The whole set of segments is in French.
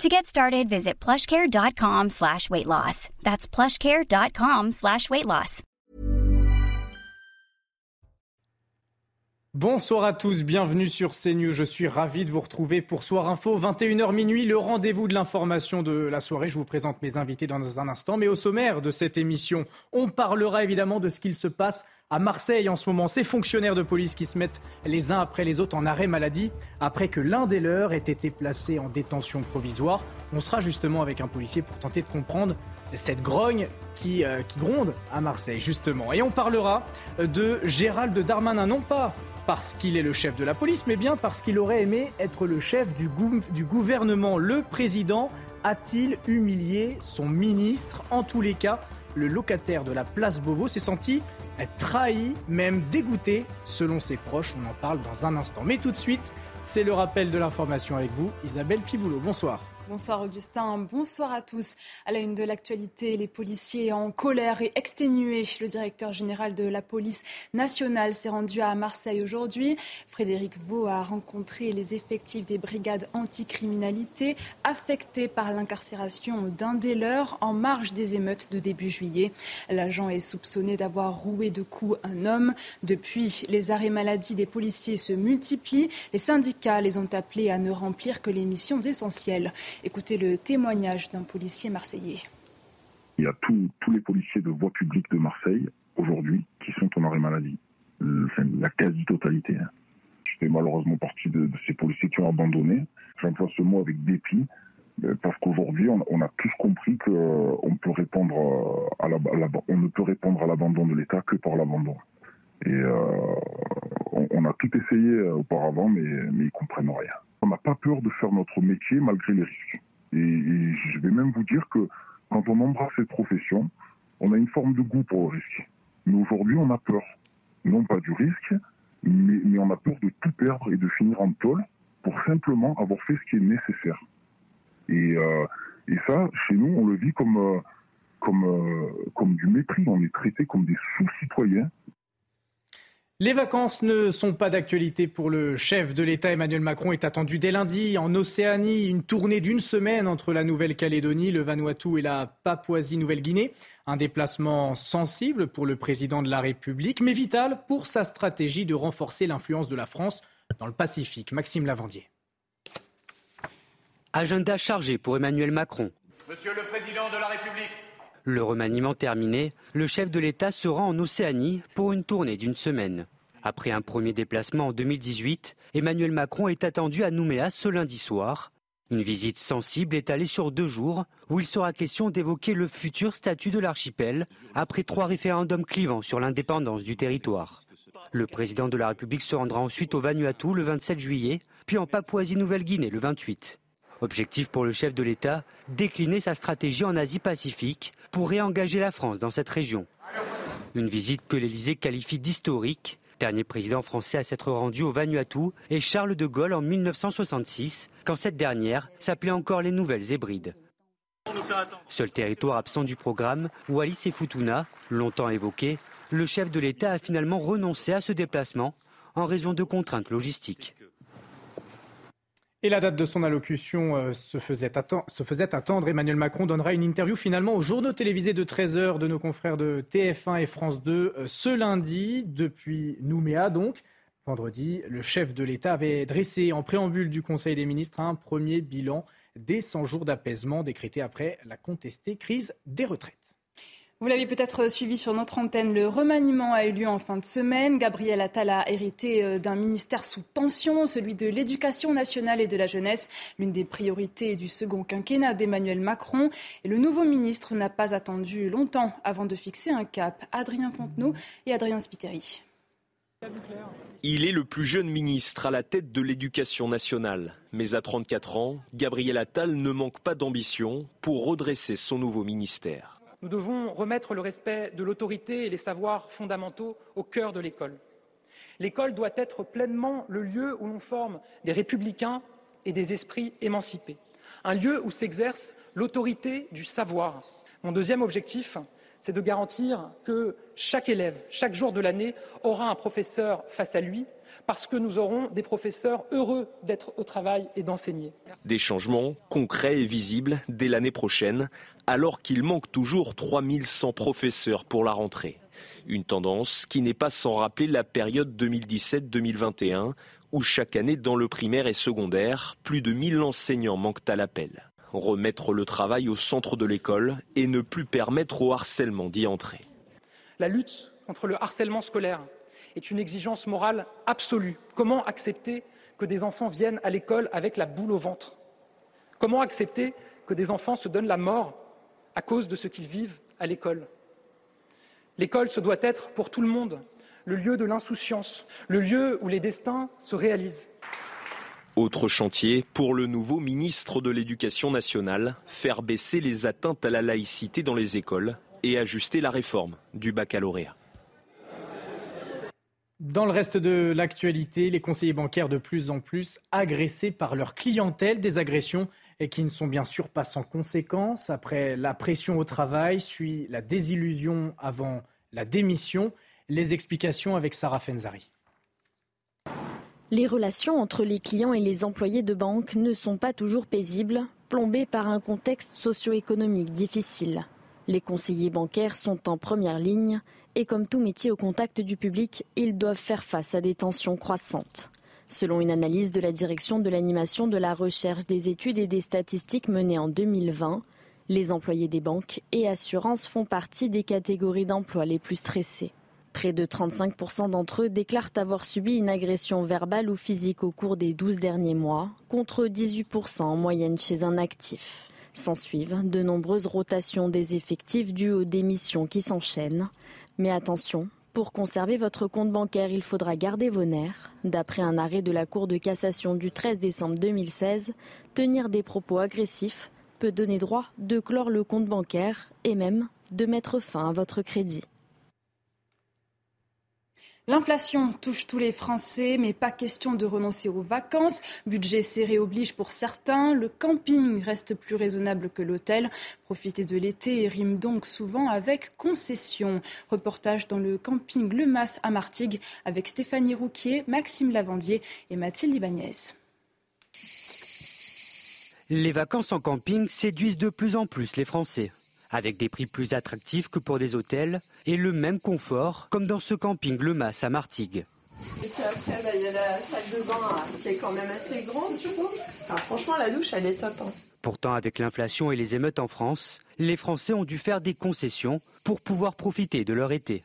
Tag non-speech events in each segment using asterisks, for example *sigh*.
To get started, visit plushcare.com slash weight loss. That's plushcare.com slash weight loss. Bonsoir à tous, bienvenue sur CNews. Je suis ravi de vous retrouver pour Soir Info, 21h minuit, le rendez-vous de l'information de la soirée. Je vous présente mes invités dans un instant. Mais au sommaire de cette émission, on parlera évidemment de ce qu'il se passe à Marseille en ce moment. Ces fonctionnaires de police qui se mettent les uns après les autres en arrêt maladie après que l'un des leurs ait été placé en détention provisoire. On sera justement avec un policier pour tenter de comprendre cette grogne qui, euh, gronde à Marseille justement. Et on parlera de Gérald Darmanin, non pas parce qu'il est le chef de la police, mais bien parce qu'il aurait aimé être le chef du, du gouvernement. Le président a-t-il humilié son ministre? En tous les cas, le locataire de la place Beauvau s'est senti trahi, même dégoûté, selon ses proches. On en parle dans un instant. Mais tout de suite, c'est le rappel de l'information avec vous, Isabelle Piboulot. Bonsoir. Bonsoir Augustin, bonsoir à tous. À la une de l'actualité, les policiers en colère et exténués. Le directeur général de la police nationale s'est rendu à Marseille aujourd'hui. Frédéric Vaux a rencontré les effectifs des brigades anticriminalité affectés par l'incarcération d'un des leurs en marge des émeutes de début juillet. L'agent est soupçonné d'avoir roué de coups un homme. Depuis, les arrêts maladie des policiers se multiplient. Les syndicats les ont appelés à ne remplir que les missions essentielles. Écoutez le témoignage d'un policier marseillais. Il y a tous les policiers de voie publique de Marseille aujourd'hui qui sont en arrêt maladie. la quasi-totalité. Hein. Je fais malheureusement partie de, ces policiers qui ont abandonné. J'emploie ce mot avec dépit euh, parce qu'aujourd'hui, on, a tous compris qu'on euh, euh, ne peut répondre à l'abandon de l'État que par l'abandon. Et on, a tout essayé auparavant, mais, mais ils comprennent rien. On n'a pas peur de faire notre métier malgré les risques. Et, je vais même vous dire que quand on embrasse cette profession, on a une forme de goût pour le risque. Mais aujourd'hui, on a peur. Non pas du risque, mais, on a peur de tout perdre et de finir en tôle pour simplement avoir fait ce qui est nécessaire. Et, euh, ça, chez nous, on le vit comme, euh, euh, comme du mépris. On est traité comme des sous-citoyens les vacances ne sont pas d'actualité pour le chef de l'État. Emmanuel Macron est attendu dès lundi en Océanie, une tournée d'une semaine entre la Nouvelle-Calédonie, le Vanuatu et la Papouasie-Nouvelle-Guinée. Un déplacement sensible pour le président de la République, mais vital pour sa stratégie de renforcer l'influence de la France dans le Pacifique. Maxime Lavandier. Agenda chargé pour Emmanuel Macron. Monsieur le Président de la République. Le remaniement terminé, le chef de l'État se rend en Océanie pour une tournée d'une semaine. Après un premier déplacement en 2018, Emmanuel Macron est attendu à Nouméa ce lundi soir. Une visite sensible étalée sur deux jours où il sera question d'évoquer le futur statut de l'archipel après trois référendums clivants sur l'indépendance du territoire. Le président de la République se rendra ensuite au Vanuatu le 27 juillet, puis en Papouasie-Nouvelle-Guinée le 28. Objectif pour le chef de l'État, décliner sa stratégie en Asie-Pacifique pour réengager la France dans cette région. Une visite que l'Élysée qualifie d'historique. Dernier président français à s'être rendu au Vanuatu est Charles de Gaulle en 1966, quand cette dernière s'appelait encore les Nouvelles Hébrides. Seul territoire absent du programme, Wallis et Futuna, longtemps évoqué, le chef de l'État a finalement renoncé à ce déplacement en raison de contraintes logistiques. Et la date de son allocution euh, se, faisait attendre. Emmanuel Macron donnera une interview finalement aux journaux télévisés de 13h de nos confrères de TF1 et France 2 euh, ce lundi, depuis Nouméa donc. Vendredi, le chef de l'État avait dressé en préambule du Conseil des ministres un premier bilan des 100 jours d'apaisement décrétés après la contestée crise des retraites. Vous l'avez peut-être suivi sur notre antenne, le remaniement a eu lieu en fin de semaine. Gabriel Attal a hérité euh, d'un ministère sous tension, celui de l'éducation nationale et de la jeunesse, l'une des priorités du second quinquennat d'Emmanuel Macron. Et le nouveau ministre n'a pas attendu longtemps avant de fixer un cap. Adrien Fontenot et Adrien Spiteri. Il est le plus jeune ministre à la tête de l'éducation nationale. Mais à 34 ans, Gabriel Attal ne manque pas d'ambition pour redresser son nouveau ministère. Nous devons remettre le respect de l'autorité et les savoirs fondamentaux au cœur de l'école. L'école doit être pleinement le lieu où l'on forme des républicains et des esprits émancipés, un lieu où s'exerce l'autorité du savoir. Mon deuxième objectif, c'est de garantir que chaque élève, chaque jour de l'année, aura un professeur face à lui, parce que nous aurons des professeurs heureux d'être au travail et d'enseigner. Des changements concrets et visibles dès l'année prochaine, alors qu'il manque toujours 3100 professeurs pour la rentrée. Une tendance qui n'est pas sans rappeler la période 2017-2021, où chaque année dans le primaire et secondaire, plus de 1000 enseignants manquent à l'appel. Remettre le travail au centre de l'école et ne plus permettre au harcèlement d'y entrer. La lutte contre le harcèlement scolaire est une exigence morale absolue. Comment accepter que des enfants viennent à l'école avec la boule au ventre? Comment accepter que des enfants se donnent la mort à cause de ce qu'ils vivent à l'école? L'école, ce doit être pour tout le monde le lieu de l'insouciance, le lieu où les destins se réalisent. Autre chantier pour le nouveau ministre de l'Éducation nationale, faire baisser les atteintes à la laïcité dans les écoles et ajuster la réforme du baccalauréat. Dans le reste de l'actualité, les conseillers bancaires de plus en plus agressés par leur clientèle, des agressions et qui ne sont bien sûr pas sans conséquences. Après la pression au travail, suit la désillusion avant la démission. Les explications avec Sarah Fenzari. Les relations entre les clients et les employés de banque ne sont pas toujours paisibles, plombées par un contexte socio-économique difficile. Les conseillers bancaires sont en première ligne et comme tout métier au contact du public, ils doivent faire face à des tensions croissantes. Selon une analyse de la direction de l'animation de la recherche des études et des statistiques menée en 2020, les employés des banques et assurances font partie des catégories d'emploi les plus stressées. Près de 35% d'entre eux déclarent avoir subi une agression verbale ou physique au cours des 12 derniers mois, contre 18% en moyenne chez un actif. S'ensuivent de nombreuses rotations des effectifs dues aux démissions qui s'enchaînent. Mais attention, pour conserver votre compte bancaire, il faudra garder vos nerfs. D'après un arrêt de la Cour de cassation du 13 décembre 2016, tenir des propos agressifs peut donner droit de clore le compte bancaire et même de mettre fin à votre crédit. L'inflation touche tous les Français, mais pas question de renoncer aux vacances. Budget serré oblige pour certains. Le camping reste plus raisonnable que l'hôtel. Profiter de l'été rime donc souvent avec concession. Reportage dans le camping Le Mas à Martigues avec Stéphanie Rouquier, Maxime Lavandier et Mathilde Ibanez. Les vacances en camping séduisent de plus en plus les Français avec des prix plus attractifs que pour des hôtels et le même confort, comme dans ce camping Le Mas à Martigues. Et puis après, bah, il y a la salle de bain hein, qui est quand même assez grande, je trouve. franchement, la douche, elle est top. Hein. Pourtant, avec l'inflation et les émeutes en France, les Français ont dû faire des concessions pour pouvoir profiter de leur été.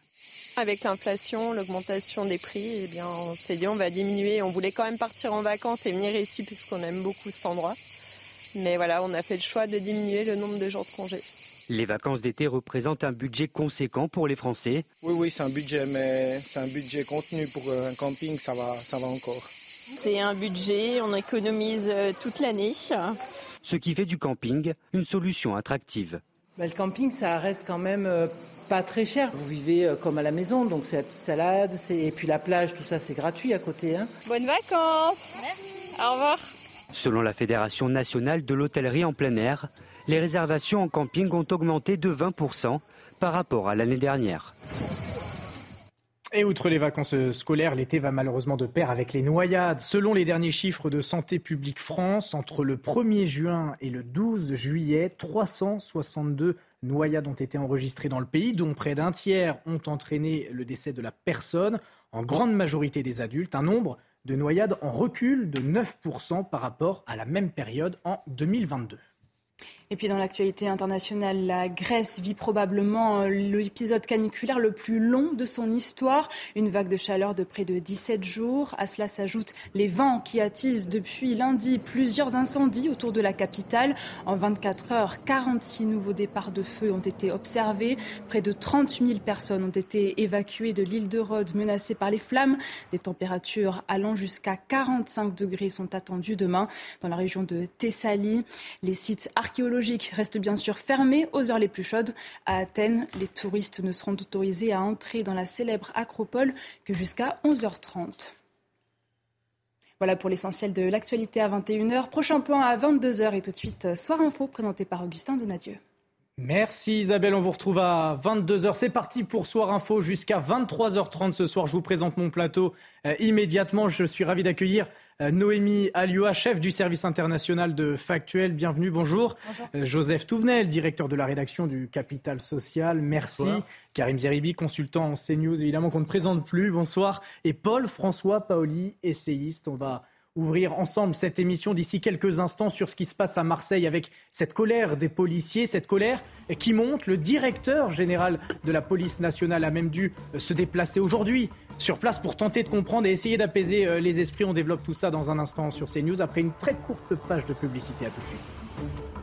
Avec l'inflation, l'augmentation des prix, eh bien, on s'est dit on va diminuer. On voulait quand même partir en vacances et venir ici puisqu'on aime beaucoup cet endroit. Mais voilà, on a fait le choix de diminuer le nombre de jours de congés. Les vacances d'été représentent un budget conséquent pour les Français. Oui, oui, c'est un budget, mais c'est un budget contenu pour un camping, ça va, ça va encore. C'est un budget, on économise euh, toute l'année. Ce qui fait du camping une solution attractive. Bah, le camping, ça reste quand même euh, pas très cher. Vous vivez euh, comme à la maison, donc c'est la petite salade, et puis la plage, tout ça, c'est gratuit à côté. Hein. Bonnes vacances Au revoir Selon la Fédération nationale de l'hôtellerie en plein air, les réservations en camping ont augmenté de 20% par rapport à l'année dernière. Et outre les vacances scolaires, l'été va malheureusement de pair avec les noyades. Selon les derniers chiffres de Santé publique France, entre le 1er juin et le 12 juillet, 362 noyades ont été enregistrées dans le pays, dont près d'un tiers ont entraîné le décès de la personne, en grande majorité des adultes, un nombre de noyades en recul de 9% par rapport à la même période en 2022. Et puis dans l'actualité internationale, la Grèce vit probablement euh, l'épisode caniculaire le plus long de son histoire. Une vague de chaleur de près de 17 jours. À cela s'ajoutent les vents qui attisent depuis lundi plusieurs incendies autour de la capitale. En 24 heures, 46 nouveaux départs de feu ont été observés. Près de 30 000 personnes ont été évacuées de l'île de Rhodes menacées par les flammes. Des températures allant jusqu'à 45 degrés sont attendues demain dans la région de Thessalie. Les sites archéologiques zoologique reste bien sûr fermé aux heures les plus chaudes. À Athènes, les touristes ne seront autorisés à entrer dans la célèbre acropole que jusqu'à 11h30. Voilà pour l'essentiel de l'actualité à 21h. Prochain point à 22h et tout de suite Soir Info présenté par Augustin Donadieu. Merci Isabelle, on vous retrouve à 22h. C'est parti pour Soir Info jusqu'à 23h30 ce soir. Je vous présente mon plateau euh, immédiatement. Je suis ravi d'accueillir euh, Noémie Alioua, chef du service international de Factuel. Bienvenue, bonjour. Euh, Joseph Touvenel, directeur de la rédaction du Capital Social. Merci. Karim Zeribi, consultant en CNews, évidemment qu'on ne présente plus. Bonsoir. Et Paul-François Paoli, essayiste. On va ouvrir ensemble cette émission d'ici quelques instants sur ce qui se passe à Marseille avec cette colère des policiers, cette colère qui monte. Le directeur général de la police nationale a même dû euh, se déplacer aujourd'hui sur place pour tenter de comprendre et essayer d'apaiser euh, les esprits. On développe tout ça dans un instant sur CNews après une très courte page de publicité. À tout de suite.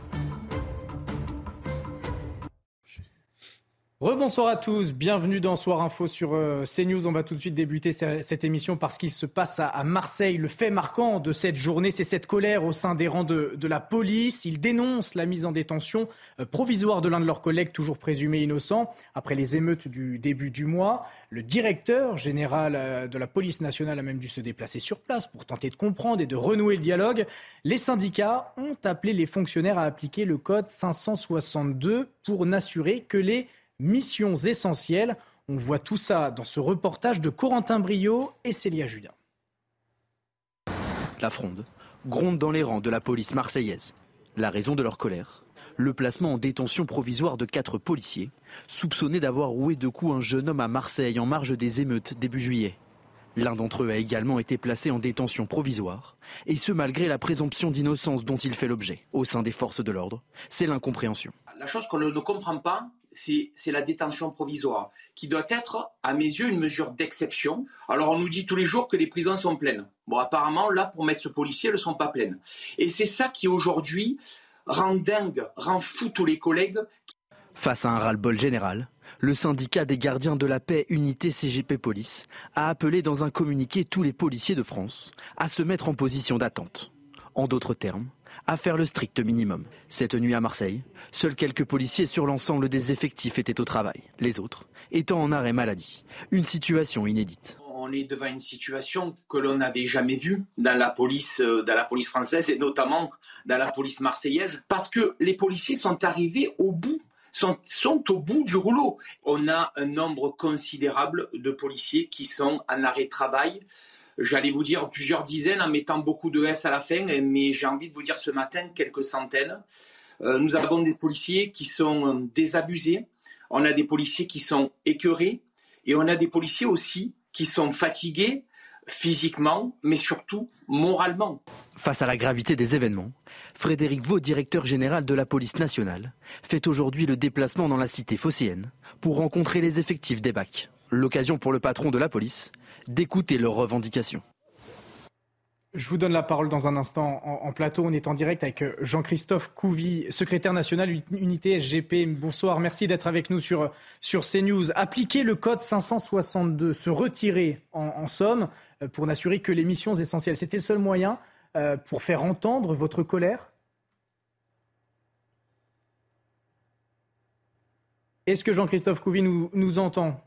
Rebonsoir à tous, bienvenue dans Soir Info sur euh, CNews. On va tout de suite débuter cette émission parce qu'il se passe à Marseille. Le fait marquant de cette journée, c'est cette colère au sein des rangs de, la police. Ils dénoncent la mise en détention euh, provisoire de l'un de leurs collègues, toujours présumé innocent, après les émeutes du début du mois. Le directeur général euh, de la police nationale a même dû se déplacer sur place pour tenter de comprendre et de renouer le dialogue. Les syndicats ont appelé les fonctionnaires à appliquer le code 562 pour n'assurer que les missions essentielles. On voit tout ça dans ce reportage de Corentin Brio et Célia Judas. La fronde gronde dans les rangs de la police marseillaise. La raison de leur colère le placement en détention provisoire de quatre policiers, soupçonnés d'avoir roué de coups un jeune homme à Marseille en marge des émeutes début juillet. L'un d'entre eux a également été placé en détention provisoire, et ce malgré la présomption d'innocence dont il fait l'objet au sein des forces de l'ordre. C'est l'incompréhension. La chose qu'on ne comprend pas, c'est la détention provisoire, qui doit être, à mes yeux, une mesure d'exception. Alors on nous dit tous les jours que les prisons sont pleines. Bon, apparemment, là, pour mettre ce policier, elles ne sont pas pleines. Et c'est ça qui, aujourd'hui, rend dingue, rend fou tous les collègues. Face à un ras-le-bol général, le syndicat des gardiens de la paix Unité CGP Police a appelé dans un communiqué tous les policiers de France à se mettre en position d'attente. En d'autres termes, à faire le strict minimum. Cette nuit à Marseille, seuls quelques policiers sur l'ensemble des effectifs étaient au travail, les autres étant en arrêt maladie. Une situation inédite. On est devant une situation que l'on n'avait jamais vue dans la police, euh, dans la police française et notamment dans la police marseillaise, parce que les policiers sont arrivés au bout sont, au bout du rouleau. On a un nombre considérable de policiers qui sont en arrêt travail j'allais vous dire plusieurs dizaines en mettant beaucoup de S à la fin, mais j'ai envie de vous dire ce matin quelques centaines. Euh, nous avons des policiers qui sont euh, désabusés, on a des policiers qui sont écœurés, et on a des policiers aussi qui sont fatigués physiquement, mais surtout moralement. Face à la gravité des événements, Frédéric Vaux, directeur général de la police nationale, fait aujourd'hui le déplacement dans la cité phocéenne pour rencontrer les effectifs des BAC. L'occasion pour le patron de la police d'écouter leurs revendications. Je vous donne la parole dans un instant en, plateau. On est en direct avec euh, Jean-Christophe Couvi, secrétaire national unité SGP. Bonsoir, merci d'être avec nous sur, sur CNews. Appliquer le code 562, se retirer en, somme euh, pour n'assurer que les missions essentielles, c'était le seul moyen euh, pour faire entendre votre colère? Est-ce que Jean-Christophe nous, nous entend?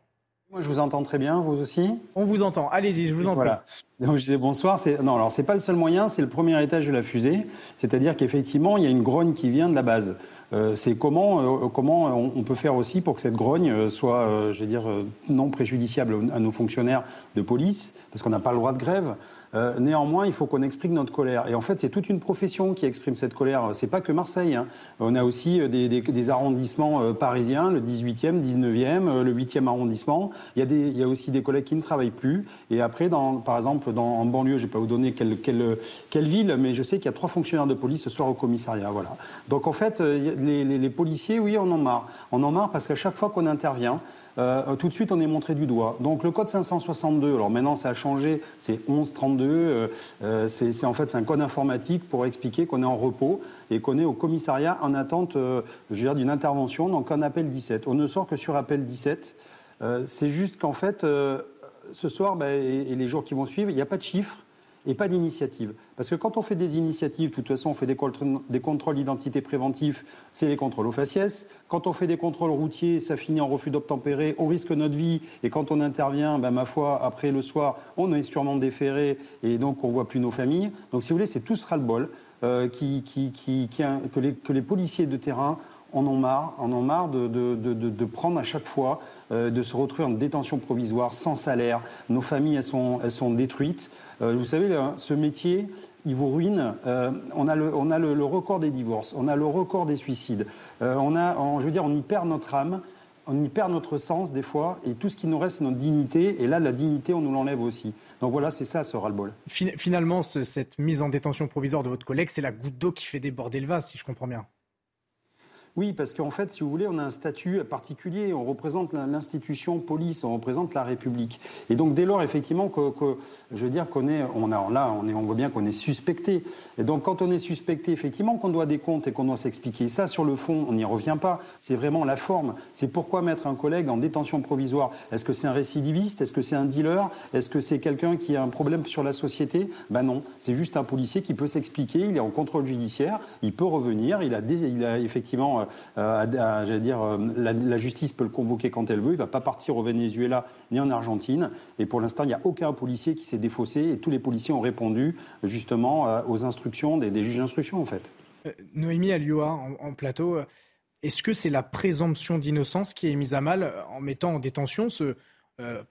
Moi, je vous entends très bien, vous aussi On vous entend. Allez-y, je vous en voilà. Donc, je disais bonsoir. Non, alors, c'est pas le seul moyen, c'est le premier étage de la fusée. C'est-à-dire qu'effectivement, il y a une grogne qui vient de la base. Euh, c'est comment, euh, comment on, peut faire aussi pour que cette grogne euh, soit, je vais dire, non préjudiciable à nos fonctionnaires de police, parce qu'on n'a pas le droit de grève. Euh, néanmoins, il faut qu'on exprime notre colère. Et en fait, c'est toute une profession qui exprime cette colère. C'est pas que Marseille. Hein. On a aussi euh, des, arrondissements euh, parisiens, le 18e, 19e, le 8e arrondissement. Il y, a il y a aussi des collègues qui ne travaillent plus. Et après, dans, par exemple, en banlieue, je ne vais pas vous donner quelle ville, mais je sais qu'il y a trois fonctionnaires de police ce soir au commissariat. Voilà. Donc en fait, les, les policiers, oui, on en marre. On en marre parce qu'à chaque fois qu'on intervient, euh, tout de suite on est montré du doigt. Donc le code 562, alors maintenant ça a changé, c'est 1132, euh, euh, c'est en fait un code informatique pour expliquer qu'on est en repos et qu'on est au commissariat en attente d'une intervention, donc un appel 17. On ne sort que sur appel 17. c'est juste qu'en fait, ce soir ben, et, les jours qui vont suivre, il n'y a pas de chiffres et pas d'initiative. Parce que quand on fait des initiatives, de toute façon, on fait des, contrôles d'identité préventifs, c'est les contrôles au faciès. Quand on fait des contrôles routiers, ça finit en refus d'obtempérer, on risque notre vie. Et quand on intervient, ben, ma foi, après le soir, on est sûrement déféré et donc on voit plus nos familles. Donc si vous voulez, c'est tout ce ras-le-bol euh, que les policiers de terrain en en marre de, de, de, prendre à chaque fois, euh, de se retrouver en détention provisoire, sans salaire. Nos familles, elles sont, elles sont détruites. Euh, vous savez, ce métier, il vous ruine. Euh, on a, le, on a le, record des divorces, on a le record des suicides. on a, je veux dire, on y perd notre âme, on y perd notre sens des fois, et tout ce qui nous reste, c'est notre dignité. Et là, la dignité, on nous l'enlève aussi. Donc voilà, c'est ça ce ras-le-bol. Finalement, cette mise en détention provisoire de votre collègue, c'est la goutte d'eau qui fait déborder le vase, si je comprends bien. Oui, parce qu'en fait, si vous voulez, on a un statut particulier. On représente l'institution police, on représente la République. Et donc, dès lors, effectivement, que, je veux dire qu'on est, on là, on, voit bien qu'on est suspecté. Et donc, quand on est suspecté, effectivement, qu'on doit des comptes et qu'on doit s'expliquer. Ça, sur le fond, on n'y revient pas. C'est vraiment la forme. C'est pourquoi mettre un collègue en détention provisoire. Est-ce que c'est un récidiviste? Est-ce que c'est un dealer? Est-ce que c'est quelqu'un qui a un problème sur la société? Ben non. C'est juste un policier qui peut s'expliquer. Il est en contrôle judiciaire. Il peut revenir. Il a, il a effectivement euh, dire, euh, la, justice peut le convoquer quand elle veut. Il ne va pas partir au Venezuela ni en Argentine. Et pour l'instant, il n'y a aucun policier qui s'est défaussé. Et tous les policiers ont répondu justement euh, aux instructions des, juges d'instruction, en fait. Noémie Alioua, en, plateau, est-ce que c'est la présomption d'innocence qui est mise à mal en mettant en détention,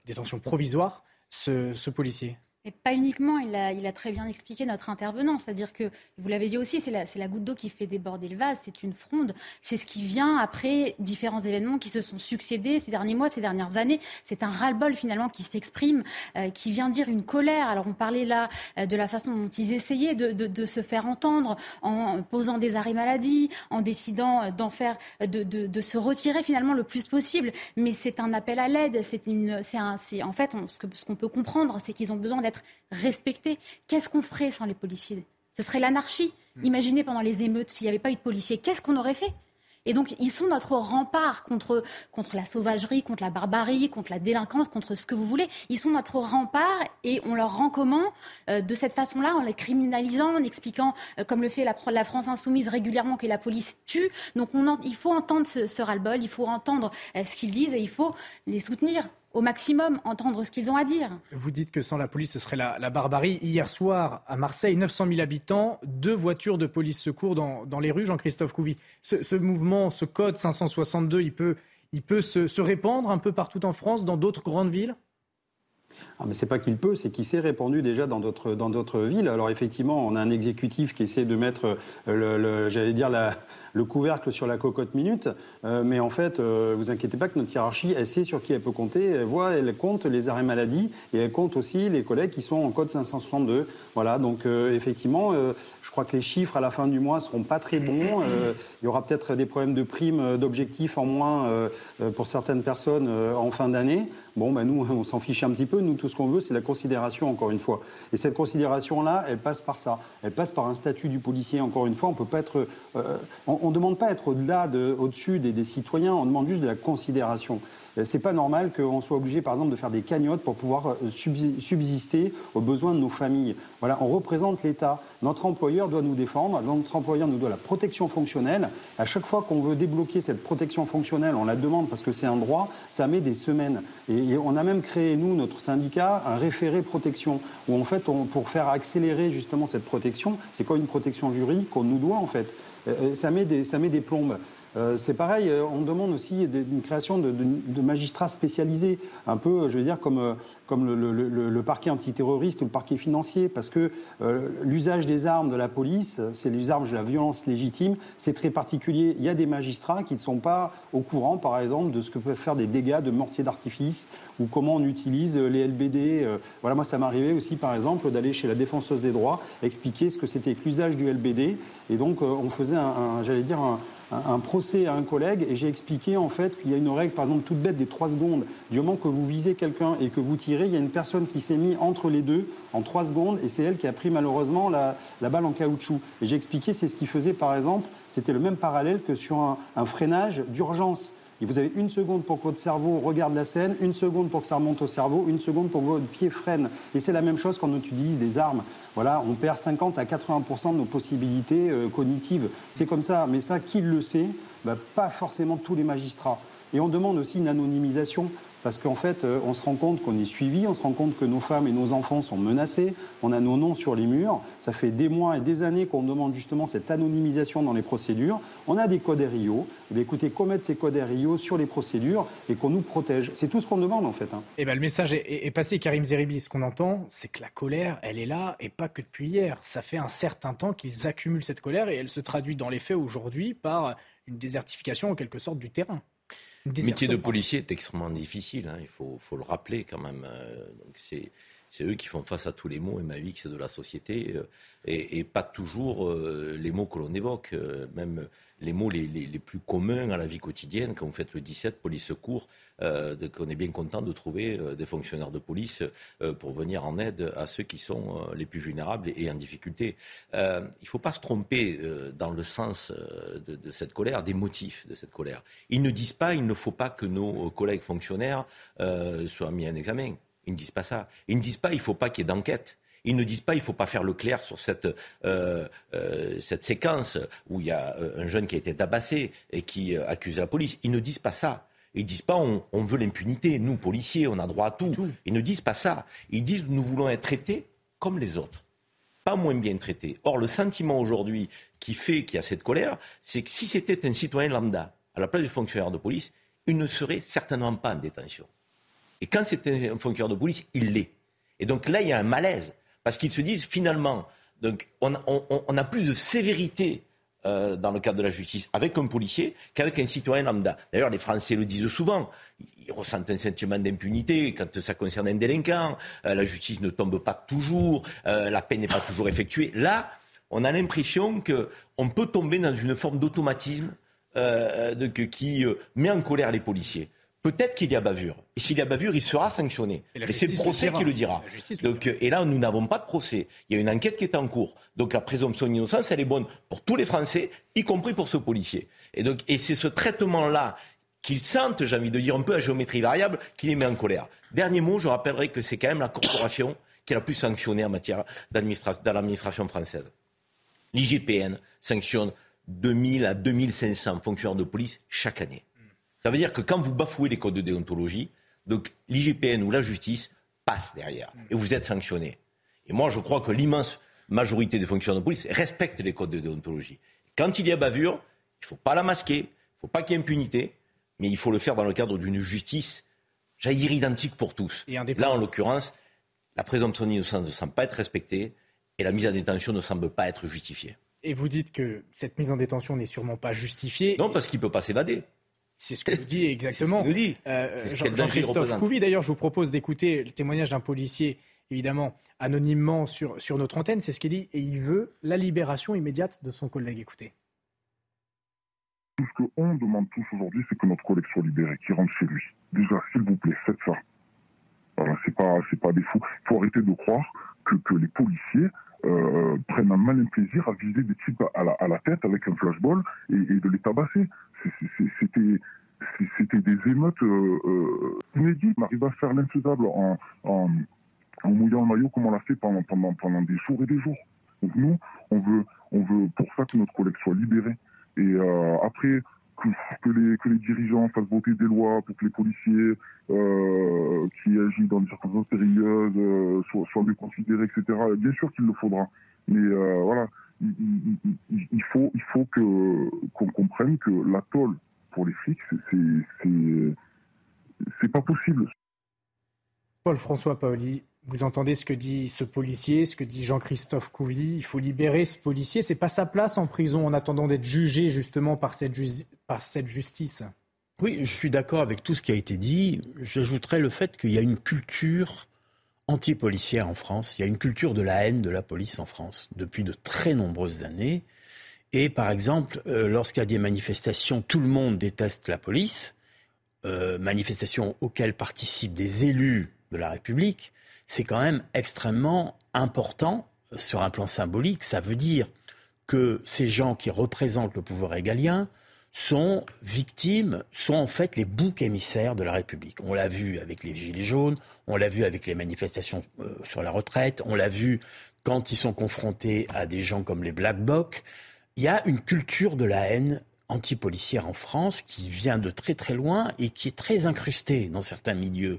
détention provisoire, ce policier? Pas uniquement, il a, très bien expliqué notre intervenant, c'est-à-dire que, vous l'avez dit aussi, c'est la, goutte d'eau qui fait déborder le vase, c'est une fronde, c'est ce qui vient après différents événements qui se sont succédés ces derniers mois, ces dernières années. C'est un ras-le-bol finalement qui s'exprime, euh, qui vient dire une colère. Alors on parlait là euh, de la façon dont ils essayaient de, se faire entendre en posant des arrêts maladie, en décidant euh, d'en faire, de, se retirer finalement le plus possible. Mais c'est un appel à l'aide, c'est en fait ce qu'on peut comprendre, c'est qu'ils ont besoin d'être respectés. Qu'est-ce qu'on ferait sans les policiers? Ce serait l'anarchie. Hmm. Imaginez pendant les émeutes, s'il n'y avait pas eu de policiers, qu'est-ce qu'on aurait fait? Et donc, ils sont notre rempart contre, contre la sauvagerie, contre la barbarie, contre la délinquance, contre ce que vous voulez. Ils sont notre rempart et on leur rend comment euh, de cette façon-là, en les criminalisant, en expliquant, euh, comme le fait la, la, France insoumise régulièrement, que la police tue. Donc, on il faut entendre ce, ce ras-le-bol, il faut entendre euh, ce qu'ils disent et il faut les soutenir au maximum entendre ce qu'ils ont à dire. Vous dites que sans la police, ce serait la, barbarie. Hier soir, à Marseille, 900 000 habitants, deux voitures de police secours dans, dans les rues, Jean-Christophe Couvi. Ce, mouvement, ce code 562, il peut, il peut se, répandre un peu partout en France, dans d'autres grandes villes? Ah, mais c'est pas qu'il peut, c'est qu'il s'est répandu déjà dans d'autres dans d'autres villes. Alors effectivement, on a un exécutif qui essaie de mettre, le j'allais dire la, le couvercle sur la cocotte minute. Euh, mais en fait, euh, vous inquiétez pas que notre hiérarchie, elle sait sur qui elle peut compter. Elle voit, elle compte les arrêts maladie et elle compte aussi les collègues qui sont en code 562. Voilà, donc euh, effectivement, je crois que les chiffres à la fin du mois seront pas très bons. il y aura peut-être des problèmes de primes, d'objectifs en moins pour certaines personnes en fin d'année. Bon, ben nous, on s'en fiche un petit peu. Nous, tout ce qu'on veut, c'est la considération, encore une fois. Et cette considération-là, elle passe par ça. Elle passe par un statut du policier, encore une fois. On peut pas être on ne demande pas à être au-delà, au-dessus des, citoyens, on demande juste de la considération. Euh, c'est pas normal qu'on soit obligé, par exemple, de faire des cagnottes pour pouvoir euh, subsister aux besoins de nos familles. Voilà, on représente l'État. Notre employeur doit nous défendre. Notre employeur nous doit la protection fonctionnelle. À chaque fois qu'on veut débloquer cette protection fonctionnelle, on la demande parce que c'est un droit. Ça met des semaines. Et, on a même créé nous, notre syndicat, un référé protection où en fait, pour faire accélérer justement cette protection, c'est quoi une protection juridique qu'on nous doit en fait? Ça met des, ça met des plombes. Euh, c'est pareil, on demande aussi une création de, magistrats spécialisés, un peu, je veux dire, comme, le, parquet antiterroriste ou le parquet financier, parce que l'usage des armes de la police, c'est l'usage de la violence légitime, c'est très particulier. Il y a des magistrats qui ne sont pas au courant, par exemple, de ce que peuvent faire des dégâts de mortiers d'artifice ou comment on utilise les LBD. Voilà, moi, ça m'est arrivé aussi, par exemple, d'aller chez la défenseuse des droits, expliquer ce que c'était que l'usage du LBD. Et donc, on faisait un, j'allais dire, un, procès à un collègue et j'ai expliqué en fait qu'il y a une règle, par exemple, toute bête des 3 secondes. Du moment que vous visez quelqu'un et que vous tirez, il y a une personne qui s'est mise entre les deux en 3 secondes et c'est elle qui a pris malheureusement la, balle en caoutchouc. Et j'ai expliqué, c'est ce qu'il faisait par exemple, c'était le même parallèle que sur un, freinage d'urgence. Vous avez une seconde pour que votre cerveau regarde la scène, une seconde pour que ça remonte au cerveau, une seconde pour que votre pied freine. Et c'est la même chose quand on utilise des armes. Voilà, on perd 50 à 80% de nos possibilités euh, cognitives. C'est comme ça. Mais ça, qui le sait? Bah, Pas forcément tous les magistrats. Et on demande aussi une anonymisation. Parce qu'en fait, euh, on se rend compte qu'on est suivi, on se rend compte que nos femmes et nos enfants sont menacés, on a nos noms sur les murs. Ça fait des mois et des années qu'on demande justement cette anonymisation dans les procédures. On a des codes RIO. Eh écoutez, qu'on mette ces codes RIO sur les procédures et qu'on nous protège. C'est tout ce qu'on demande en fait. Hein. Eh ben, le message est, passé, Karim Zeribi. Ce qu'on entend, c'est que la colère, elle est là et pas que depuis hier. Ça fait un certain temps qu'ils accumulent cette colère et elle se traduit dans les faits aujourd'hui par une désertification en quelque sorte du terrain. Le métier de policier est extrêmement difficile, hein, il faut, le rappeler quand même. Euh, c'est c'est eux qui font face à tous les mots, et ma vie, c'est de la société, euh, et, pas toujours euh, les mots que l'on évoque, même les mots les, plus communs à la vie quotidienne. Quand vous faites le 17, police secours, qu'on est bien content de trouver des fonctionnaires de police pour venir en aide à ceux qui sont les plus vulnérables et, en difficulté. il ne faut pas se tromper dans le sens de, de, cette colère, des motifs de cette colère. Ils ne disent pas, il ne faut pas que nos collègues fonctionnaires soient mis en examen. Ils ne disent pas ça. Ils ne disent pas il ne faut pas qu'il y ait d'enquête. Ils ne disent pas il ne faut pas faire le clair sur cette, euh, euh, cette séquence où il y a euh, un jeune qui a été tabassé et qui accuse la police. Ils ne disent pas ça. Ils ne disent pas on, veut l'impunité. Nous, policiers, on a droit à tout. Ils ne disent pas ça. Ils disent nous voulons être traités comme les autres. Pas moins bien traités. Or, le sentiment aujourd'hui qui fait qu'il y a cette colère, c'est que si c'était un citoyen lambda à la place du fonctionnaire de police, il ne serait certainement pas en détention. Et quand c'est un fonctionnaire de police, il l'est. Et donc là, il y a un malaise. Parce qu'ils se disent finalement, on, a plus de sévérité euh, dans le cadre de la justice avec un policier qu'avec un citoyen lambda. D'ailleurs, les Français le disent souvent. Ils ressentent un sentiment d'impunité quand ça concerne un délinquant. Euh, la justice ne tombe pas toujours. Euh, la peine n'est pas toujours effectuée. Là, on a l'impression qu'on peut tomber dans une forme d'automatisme qui met en colère les policiers. Peut-être qu'il y a bavure. Et s'il y a bavure, il sera sanctionné. Et, c'est le procès qui le dira. Donc, et là, nous n'avons pas de procès. Il y a une enquête qui est en cours. Donc la présomption d'innocence, elle est bonne pour tous les Français, y compris pour ce policier. Et, donc, et c'est ce traitement-là qu'ils sentent, j'ai envie de dire, un peu à géométrie variable, qui les met en colère. Dernier mot, je rappellerai que c'est quand même la corporation qui est la plus sanctionnée en matière d'administration, dans l'administration française. L'IGPN sanctionne 2000 à 2500 fonctionnaires de police chaque année. Ça veut dire que quand vous bafouez les codes de déontologie, donc l'IGPN ou la justice passe derrière et vous êtes sanctionné. Et moi, je crois que l'immense majorité des fonctionnaires de police respectent les codes de déontologie. Quand il y a bavure, il ne faut pas la masquer, il ne faut pas qu'il y ait impunité, mais il faut le faire dans le cadre d'une justice, j'allais dire identique pour tous. Là, en l'occurrence, la présomption d'innocence ne semble pas être respectée et la mise en détention ne semble pas être justifiée. Et vous dites que cette mise en détention n'est sûrement pas justifiée. Non, parce qu'il ne peut pas s'évader. C'est ce que vous dit *laughs* exactement. ce dit. Euh, Jean-Christophe Couvi, d'ailleurs, je vous propose d'écouter le témoignage d'un policier, évidemment, anonymement sur, sur notre antenne. C'est ce qu'il dit. Et il veut la libération immédiate de son collègue. Écoutez. Tout ce qu'on demande tous aujourd'hui, c'est que notre collègue soit libéré, qu'il rentre chez lui. Déjà, s'il vous plaît, faites ça. Voilà, c'est pas, c'est pas des fous. Il faut arrêter de croire que, que les policiers euh, prennent un malin plaisir à viser des types à la, à la tête avec un flashball et, et de les tabasser. C'était des émeutes euh, euh, inédites. On arrive à faire l'infaisable en, en, mouillant le maillot comme on l'a fait pendant, pendant, pendant des jours et des jours. Donc nous, on veut, on veut pour ça que notre collègue soit libéré. Et euh, après, que, les, que les dirigeants fassent voter des lois pour que les policiers qui agissent dans des circonstances périlleuses soient, soient, mieux considérés, etc. Bien sûr qu'il le faudra. Mais euh, voilà, il, il, il, faut, il faut que, qu'on comprenne que la tôle pour les flics, c'est, c'est pas possible. Paul-François Paoli, vous entendez ce que dit ce policier, ce que dit Jean-Christophe Couvi. Il faut libérer ce policier. C'est pas sa place en prison en attendant d'être jugé justement par cette, par cette justice. Oui, je suis d'accord avec tout ce qui a été dit. J'ajouterais le fait qu'il y a une culture anti-policière en France. Il y a une culture de la haine de la police en France depuis de très nombreuses années. Et par exemple, euh, lorsqu'il y a des manifestations, tout le monde déteste la police. Euh, manifestations auxquelles participent des élus de la République c'est quand même extrêmement important sur un plan symbolique. Ça veut dire que ces gens qui représentent le pouvoir égalien sont victimes, sont en fait les boucs émissaires de la République. On l'a vu avec les Gilets jaunes, on l'a vu avec les manifestations euh, sur la retraite, on l'a vu quand ils sont confrontés à des gens comme les Black Blocs. Il y a une culture de la haine antipolicière en France qui vient de très très loin et qui est très incrustée dans certains milieux.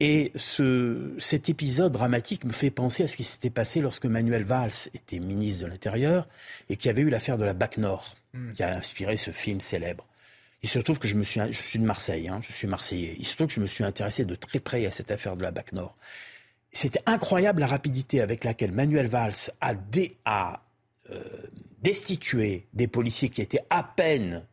Et ce, cet épisode dramatique me fait penser à ce qui s'était passé lorsque Manuel Valls était ministre de l'Intérieur et qui avait eu l'affaire de la BAC Nord, hmm. qui a inspiré ce film célèbre. Il se trouve que je, me suis, je suis de Marseille, hein, je suis marseillais. Il se trouve que je me suis intéressé de très près à cette affaire de la BAC Nord. C'était incroyable la rapidité avec laquelle Manuel Valls a, dé, a euh, destitué des policiers qui étaient à peine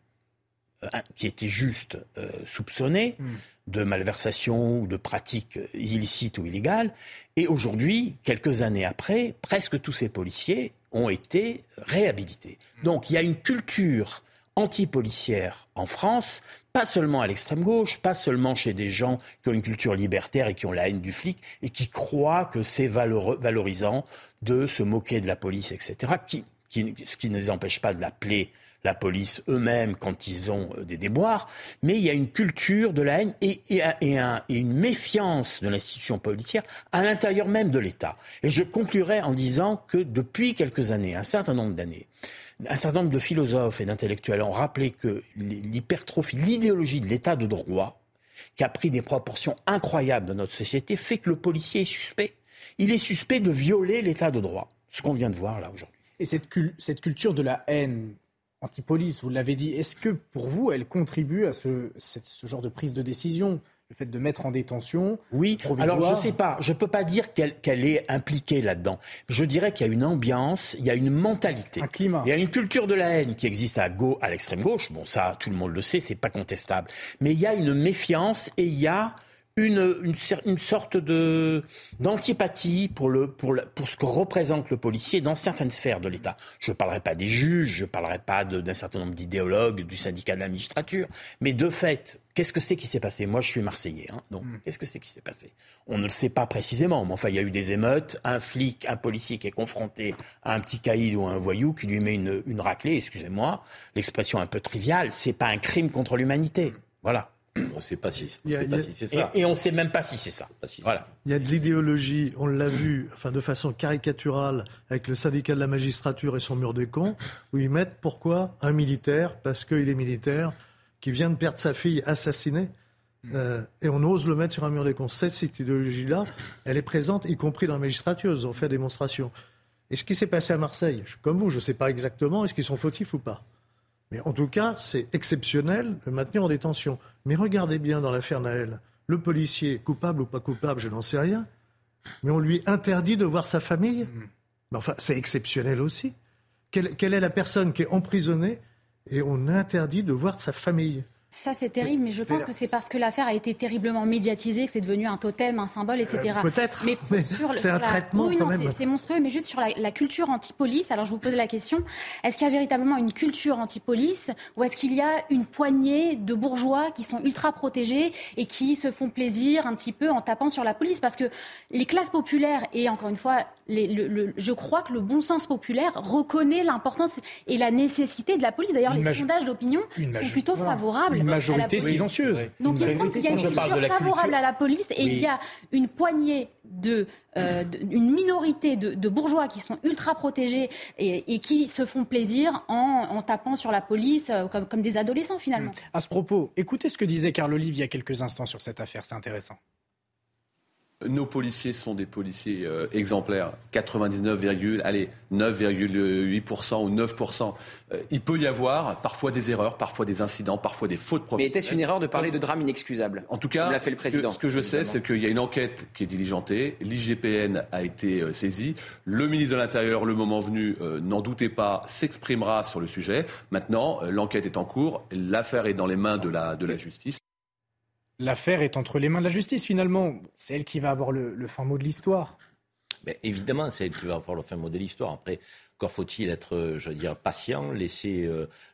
euh, qui étaient juste euh, soupçonnés hmm. de malversation ou de pratiques illicites ou illégales. Et aujourd'hui, quelques années après, presque tous ces policiers ont été réhabilités. Hmm. Donc il y a une culture anti-policière en France, pas seulement à l'extrême gauche, pas seulement chez des gens qui ont une culture libertaire et qui ont la haine du flic et qui croient que c'est valorisant de se moquer de la police, etc. Qui, ce qui ne les empêche pas de l'appeler la police eux-mêmes quand ils ont euh, des déboires, mais il y a une culture de la haine et, une méfiance de l'institution policière à l'intérieur même de l'État. Et je conclurai en disant que depuis quelques années, un certain nombre d'années, un certain nombre de philosophes et d'intellectuels ont rappelé que l'hypertrophie, l'idéologie de l'État de droit, qui a pris des proportions incroyables dans notre société, fait que le policier est suspect. Il est suspect de violer l'État de droit, ce qu'on vient de voir là aujourd'hui. Et cette, cette culture de la haine, anti-police, vous l'avez dit, est-ce que pour vous, elle contribue à ce, ce genre de prise de décision le fait de mettre en détention Oui, alors je ne sais pas, je ne peux pas dire qu'elle est impliquée là-dedans. Je dirais qu'il y a une ambiance, il y a une mentalité. Un climat. Il y a une culture de la haine qui existe à, gauche, à l'extrême gauche. Bon, ça, tout le monde le sait, c'est pas contestable. Mais il y a une méfiance et il y a une, une, sorte de d'antipathie pour le pour, pour ce que représente le policier dans certaines sphères de l'État. Je ne parlerai pas des juges, je ne parlerai pas d'un certain nombre d'idéologues du syndicat de la magistrature, mais de fait, qu'est-ce que c'est qui s'est passé? Moi, je suis marseillais, hein, donc hmm. qu'est-ce que c'est qui s'est passé? On ne le sait pas précisément, mais enfin, il y a eu des émeutes, un flic, un policier qui est confronté à un petit caïd ou à un voyou qui lui met une, une raclée, excusez-moi, l'expression un peu triviale, c'est pas un crime contre l'humanité. Voilà. On ne sait pas si, c'est ça. Et, on ne sait même pas si c'est ça. voilà. Il y a de l'idéologie, on l'a vu, enfin de façon caricaturale, avec le syndicat de la magistrature et son mur des cons, où ils mettent pourquoi un militaire, parce qu'il est militaire, qui vient de perdre sa fille assassinée, hmm. euh, et on ose le mettre sur un mur des cons. Cette, idéologie-là, elle est présente, y compris dans la magistrature. Ils ont fait démonstration. Et ce qui s'est passé à Marseille, je suis comme vous, je ne sais pas exactement, est-ce qu'ils sont fautifs ou pas mais en tout cas, c'est exceptionnel le maintenir en détention. Mais regardez bien dans l'affaire Naël, le policier, coupable ou pas coupable, je n'en sais rien, mais on lui interdit de voir sa famille. Mm. Mais enfin, c'est exceptionnel aussi. Quelle, quelle, est la personne qui est emprisonnée et on interdit de voir sa famille? Ça, c'est terrible, mais je pense que c'est parce que l'affaire a été terriblement médiatisée que c'est devenu un totem, un symbole, etc. Euh, peut-être, mais, c'est un traitement quand même. C'est monstrueux, mais juste sur la, culture anti-police, alors je vous pose la question, est-ce qu'il y a véritablement une culture anti-police ou est-ce qu'il y a une poignée de bourgeois qui sont ultra protégés et qui se font plaisir un petit peu en tapant sur la police? Parce que les classes populaires, et encore une fois, le, je crois que le bon sens populaire reconnaît l'importance et la nécessité de la police. D'ailleurs, les sondages d'opinion sont plutôt favorables une majorité silencieuse. Donc il me semble qu'il y a une culture favorable à la police et il y a une poignée de, euh, une minorité de, bourgeois qui sont ultra protégés et, qui se font plaisir en, tapant sur la police euh, comme, comme, des adolescents finalement. À ce propos, écoutez ce que disait Carl Olive il y a quelques instants sur cette affaire, c'est intéressant. Nos policiers sont des policiers euh, exemplaires, 99,9,8% ou 9%. Euh, il peut y avoir parfois des erreurs, parfois des incidents, parfois des fautes professionnelles. Mais était-ce une erreur de parler de drame inexcusable? En tout cas, fait le président, ce que, je sais, c'est qu'il y a une enquête qui est diligentée. L'IGPN a été euh, saisie. Le ministre de l'Intérieur, le moment venu, n'en doutez pas, s'exprimera sur le sujet. Maintenant, l'enquête est en cours. L'affaire est dans les mains de la, de la justice. L'affaire est entre les mains de la justice finalement. C'est elle qui va avoir le, fin mot de l'histoire. Mais évidemment, c'est elle qui va avoir le fin mot de l'histoire. Après, Encore faut-il être, je veux dire, patient, laisser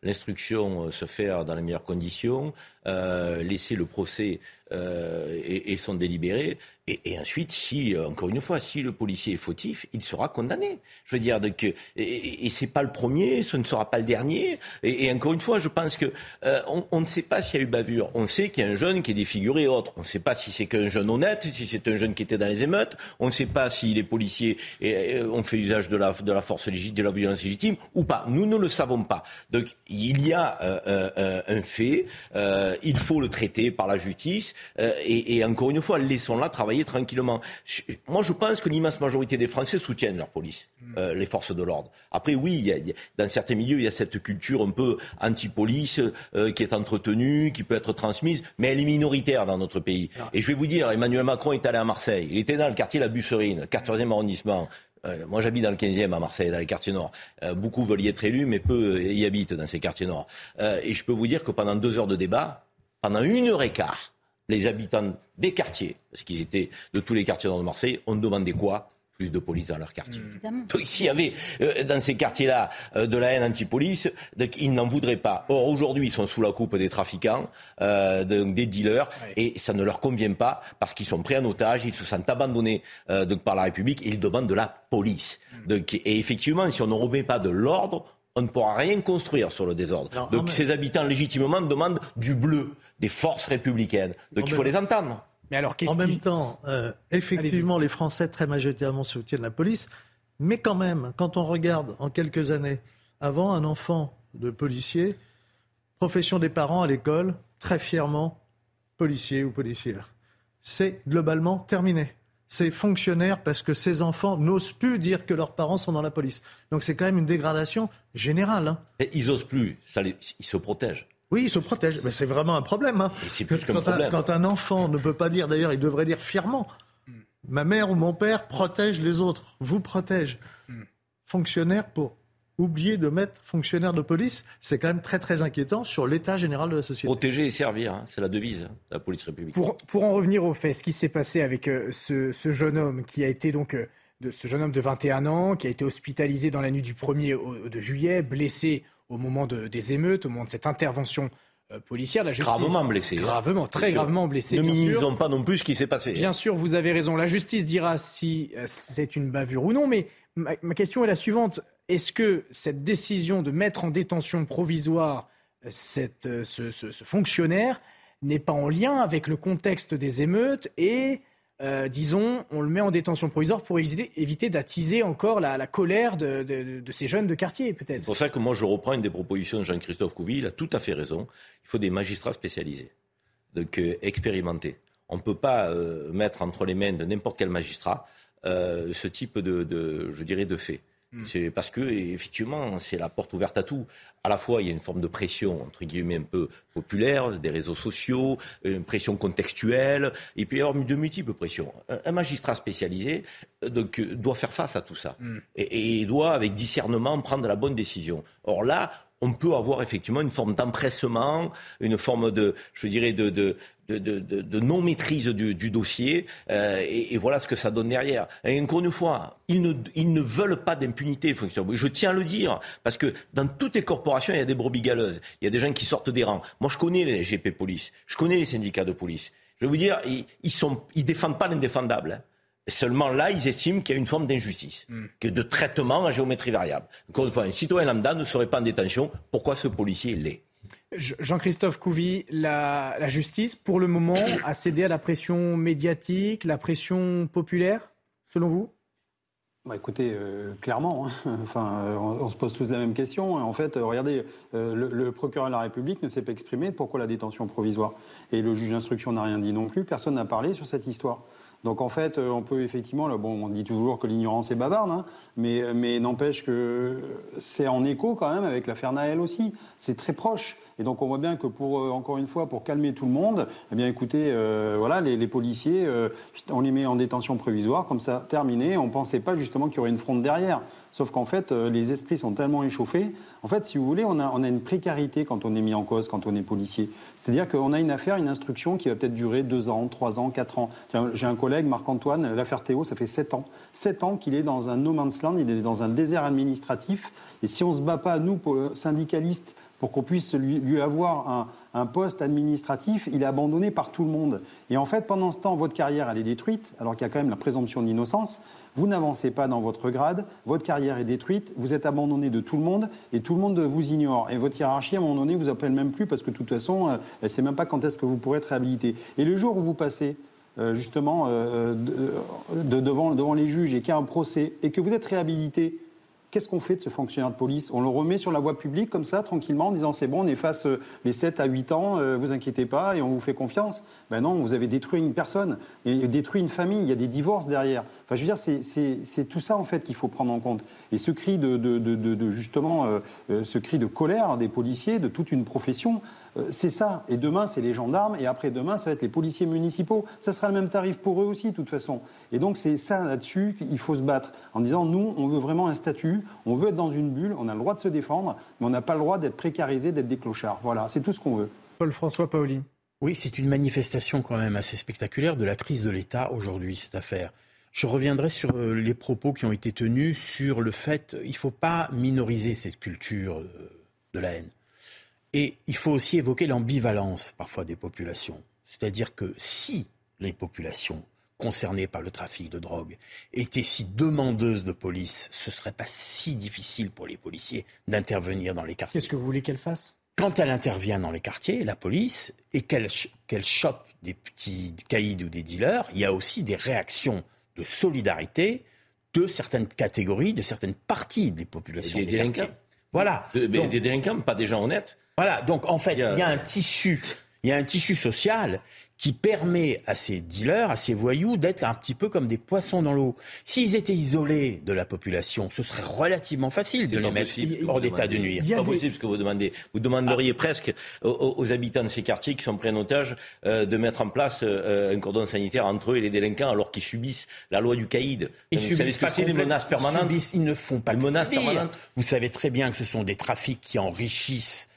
l'instruction se faire dans les meilleures conditions, laisser le procès et, son délibéré. Et, ensuite, si, encore une fois, si le policier est fautif, il sera condamné. Je veux dire, donc, et, et c'est pas le premier, ce ne sera pas le dernier. Et, encore une fois, je pense que on, ne sait pas s'il y a eu bavure. On sait qu'il y a un jeune qui est défiguré et autre. On ne sait pas si c'est qu'un jeune honnête, si c'est un jeune qui était dans les émeutes. On ne sait pas si les policiers ont fait usage de la force légitime, de la violence légitime ou pas. Nous ne le savons pas. Donc, il y a un fait. il faut le traiter par la justice. Et, et, encore une fois, laissons-la travailler tranquillement. Moi, je pense que l'immense majorité des Français soutiennent leur police, euh, les forces de l'ordre. Après, oui, il y a, dans certains milieux, il y a cette culture un peu anti-police euh, qui est entretenue, qui peut être transmise, mais elle est minoritaire dans notre pays. Et je vais vous dire, Emmanuel Macron est allé à Marseille. Il était dans le quartier La Busserine, 14e arrondissement. Euh, moi, j'habite dans le 15e à Marseille, dans les quartiers nord. Euh, beaucoup veulent y être élus, mais peu y habitent dans ces quartiers nord. Euh, et je peux vous dire que pendant deux heures de débat, pendant une heure et quart, les habitants des quartiers, parce qu'ils étaient de tous les quartiers de Marseille, ont demandé quoi? Plus de police dans leur quartier. Mmh. Donc s'il y avait euh, dans ces quartiers-là euh, de la haine anti-police, ils n'en voudraient pas. Or aujourd'hui, ils sont sous la coupe des trafiquants, euh, des dealers, et ça ne leur convient pas parce qu'ils sont pris en otage, ils se sentent abandonnés donc, par la République et ils demandent de la police. Mmh. Donc, et effectivement, si on ne remet pas de l'ordre, on ne pourra rien construire sur le désordre. Donc ces habitants légitimement demandent du bleu, des forces républicaines. Donc il faut les entendre. Mais alors, en même temps, euh, effectivement, les Français très majoritairement soutiennent la police, mais quand même, quand on regarde en quelques années, avant un enfant de policier, profession des parents à l'école, très fièrement policier ou policière. C'est globalement terminé ces fonctionnaires parce que ces enfants n'osent plus dire que leurs parents sont dans la police. Donc c'est quand même une dégradation générale. Hein. ils n'osent plus, ça ils se protègent. Oui, ils se protègent. Mais c'est vraiment un problème. Hein. C'est plus quand, problème. Un, quand un enfant ne peut pas dire, d'ailleurs, il devrait dire fièrement, ma mère ou mon père protège les autres, vous protège. Hmm. Fonctionnaire pour oublier de mettre fonctionnaire de police, c'est quand même très très inquiétant sur l'état général de la société. Protéger et servir, hein, c'est la devise de la police républicaine. Pour, pour, en revenir au fait, ce qui s'est passé avec euh, ce, ce, jeune homme qui a été donc euh, de ce jeune homme de 21 ans qui a été hospitalisé dans la nuit du 1er au, de juillet, blessé au moment de, des émeutes, au moment de cette intervention euh, policière. La justice, gravement blessé. Hein. Gravement, très gravement blessé. Ne minimisons pas non plus ce qui s'est passé. Bien sûr, vous avez raison. La justice dira si c'est une bavure ou non, mais ma, ma question est la suivante est-ce que cette décision de mettre en détention provisoire euh, euh, ce, fonctionnaire n'est pas en lien avec le contexte des émeutes et, euh, disons, on le met en détention provisoire pour éviter, d'attiser encore la, colère de, ces jeunes de quartier, peut-être C'est pour ça que moi, je reprends une des propositions de Jean-Christophe Couvi. Il a tout à fait raison. Il faut des magistrats spécialisés, donc expérimentés. On ne peut pas mettre entre les mains de n'importe quel magistrat ce type de, je dirais, de fait. Hmm. C'est parce que effectivement, c'est la porte ouverte à tout. À la fois, il y a une forme de pression entre guillemets un peu populaire, des réseaux sociaux, une pression contextuelle, et puis il y de multiples pressions. Un, magistrat spécialisé euh, donc, doit faire face à tout ça hmm. et, et doit, avec discernement, prendre la bonne décision. Or là, on peut avoir effectivement une forme d'empressement, une forme de, je dirais, de, non-maîtrise du, dossier. Euh, et, voilà ce que ça donne derrière. Et encore une fois, ils ne, veulent pas d'impunité. Je tiens à le dire, parce que dans toutes les corporations, il y a des brebis galeuses. Il y a des gens qui sortent des rangs. Moi, je connais les GP police. Je connais les syndicats de police. Je vais vous dire, ils ne ils défendent pas l'indéfendable. Seulement là, ils estiment qu'il y a une forme d'injustice, hmm. que de traitement à géométrie variable. Encore une fois, un citoyen lambda ne serait pas en détention. Pourquoi ce policier l'est? Jean-Christophe Couvi, la, justice, pour le moment, a cédé à la pression médiatique, la pression populaire, selon vous? Bah écoutez, euh, clairement, hein. *laughs* enfin, euh, on, se pose tous la même question. En fait, euh, regardez, le, procureur de la République ne s'est pas exprimé. Pourquoi la détention provisoire? Et le juge d'instruction n'a rien dit non plus. Personne n'a parlé sur cette histoire. Donc en fait, on peut effectivement, bon, on dit toujours que l'ignorance est bavarde, hein, mais, mais n'empêche que c'est en écho quand même avec l'affaire Naël aussi. C'est très proche. Et donc on voit bien que pour, euh, encore une fois, pour calmer tout le monde, eh bien écoutez, euh, voilà, les, policiers, euh, on les met en détention provisoire, comme ça, terminé. On pensait pas justement qu'il y aurait une fronde derrière. Sauf qu'en fait, les esprits sont tellement échauffés. En fait, si vous voulez, on a, on a une précarité quand on est mis en cause, quand on est policier. C'est-à-dire qu'on a une affaire, une instruction qui va peut-être durer deux ans, trois ans, quatre ans. J'ai un collègue, Marc-Antoine, l'affaire Théo, ça fait sept ans. Sept ans qu'il est dans un no man's land, il est dans un désert administratif. Et si on ne se bat pas, nous, syndicalistes, pour qu'on puisse lui, avoir un, poste administratif, il est abandonné par tout le monde. Et en fait, pendant ce temps, votre carrière, elle est détruite, alors qu'il y a quand même la présomption d'innocence. Vous n'avancez pas dans votre grade, votre carrière est détruite, vous êtes abandonné de tout le monde et tout le monde vous ignore. Et votre hiérarchie, à un moment donné, vous appelle même plus parce que de toute façon, euh, elle ne sait même pas quand est-ce que vous pourrez être réhabilité. Et le jour où vous passez euh, justement euh, de- de- devant, devant les juges et qu'il y a un procès et que vous êtes réhabilité, Qu'est-ce qu'on fait de ce fonctionnaire de police? On le remet sur la voie publique comme ça, tranquillement, en disant c'est bon, on efface euh, les 7 à 8 ans, euh, vous inquiétez pas, et on vous fait confiance. Ben non, vous avez détruit une personne, et détruit une famille, il y a des divorces derrière. Enfin, je veux dire, c'est- tout ça en fait qu'il faut prendre en compte. Et ce cri de, de- de- justement, euh, euh, ce cri de colère des policiers, de toute une profession, c'est ça. Et demain, c'est les gendarmes, et après-demain, ça va être les policiers municipaux. Ça sera le même tarif pour eux aussi, de toute façon. Et donc, c'est ça là-dessus qu'il faut se battre, en disant, nous, on veut vraiment un statut, on veut être dans une bulle, on a le droit de se défendre, mais on n'a pas le droit d'être précarisé, d'être des clochards. Voilà, c'est tout ce qu'on veut. Paul-François Paoli. Oui, c'est une manifestation quand même assez spectaculaire de la crise de l'État aujourd'hui, cette affaire. Je reviendrai sur euh, les propos qui ont été tenus sur le fait il ne faut pas minoriser cette culture euh, de la haine. Et il faut aussi évoquer l'ambivalence parfois des populations. C'est-à-dire que si les populations concernées par le trafic de drogue étaient si demandeuses de police, ce ne serait pas si difficile pour les policiers d'intervenir dans les quartiers. Qu'est-ce que vous voulez qu'elle fasse? Quand elle intervient dans les quartiers, la police, et qu'elle qu'elle chope des petits caïds ou des dealers, il y a aussi des réactions de solidarité de certaines catégories, de certaines parties des populations. Des des délinquants. Voilà. De- mais Donc- des délinquants, pas des gens honnêtes. Voilà, donc en fait, il y a, un tissu, il y a un tissu social qui permet à ces dealers, à ces voyous, d'être un petit peu comme des poissons dans l'eau. S'ils étaient isolés de la population, ce serait relativement facile de les mettre hors d'état de nuire. C'est pas possible ce que vous demandez. Vous demanderiez presque aux, habitants de ces quartiers qui sont pris en otage euh, de mettre en place euh, un cordon sanitaire entre eux et les délinquants alors qu'ils subissent la loi du caïd. Ils vous subissent pas complètement- menaces permanentes Ils, subissent, ils ne font pas que menaces subir. permanentes. Vous savez très bien que ce sont des trafics qui enrichissent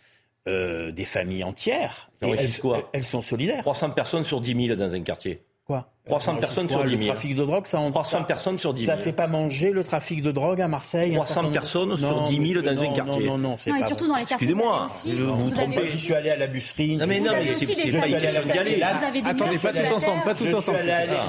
euh, des familles entières. Et elles, quoi elles sont solidaires. 300 personnes sur 10 000 dans un quartier. Quoi? 300 Alors, personnes sur 10 Le 000. trafic de drogue, ça en 300 personnes sur 10 000. Ça fait pas manger le trafic de drogue à Marseille. un 300 certain nombre- personnes sur Non, 10 000 monsieur, dans un quartier. Non, non, non, c'est Non, et surtout dans les quartiers, Excusez-moi, vous vous vous trompez. Je suis allé à la busserine. Non, mais non, mais c'est- c'est pas une question d'y aller. Attendez, pas tous ensemble, pas tous je suis ensemble.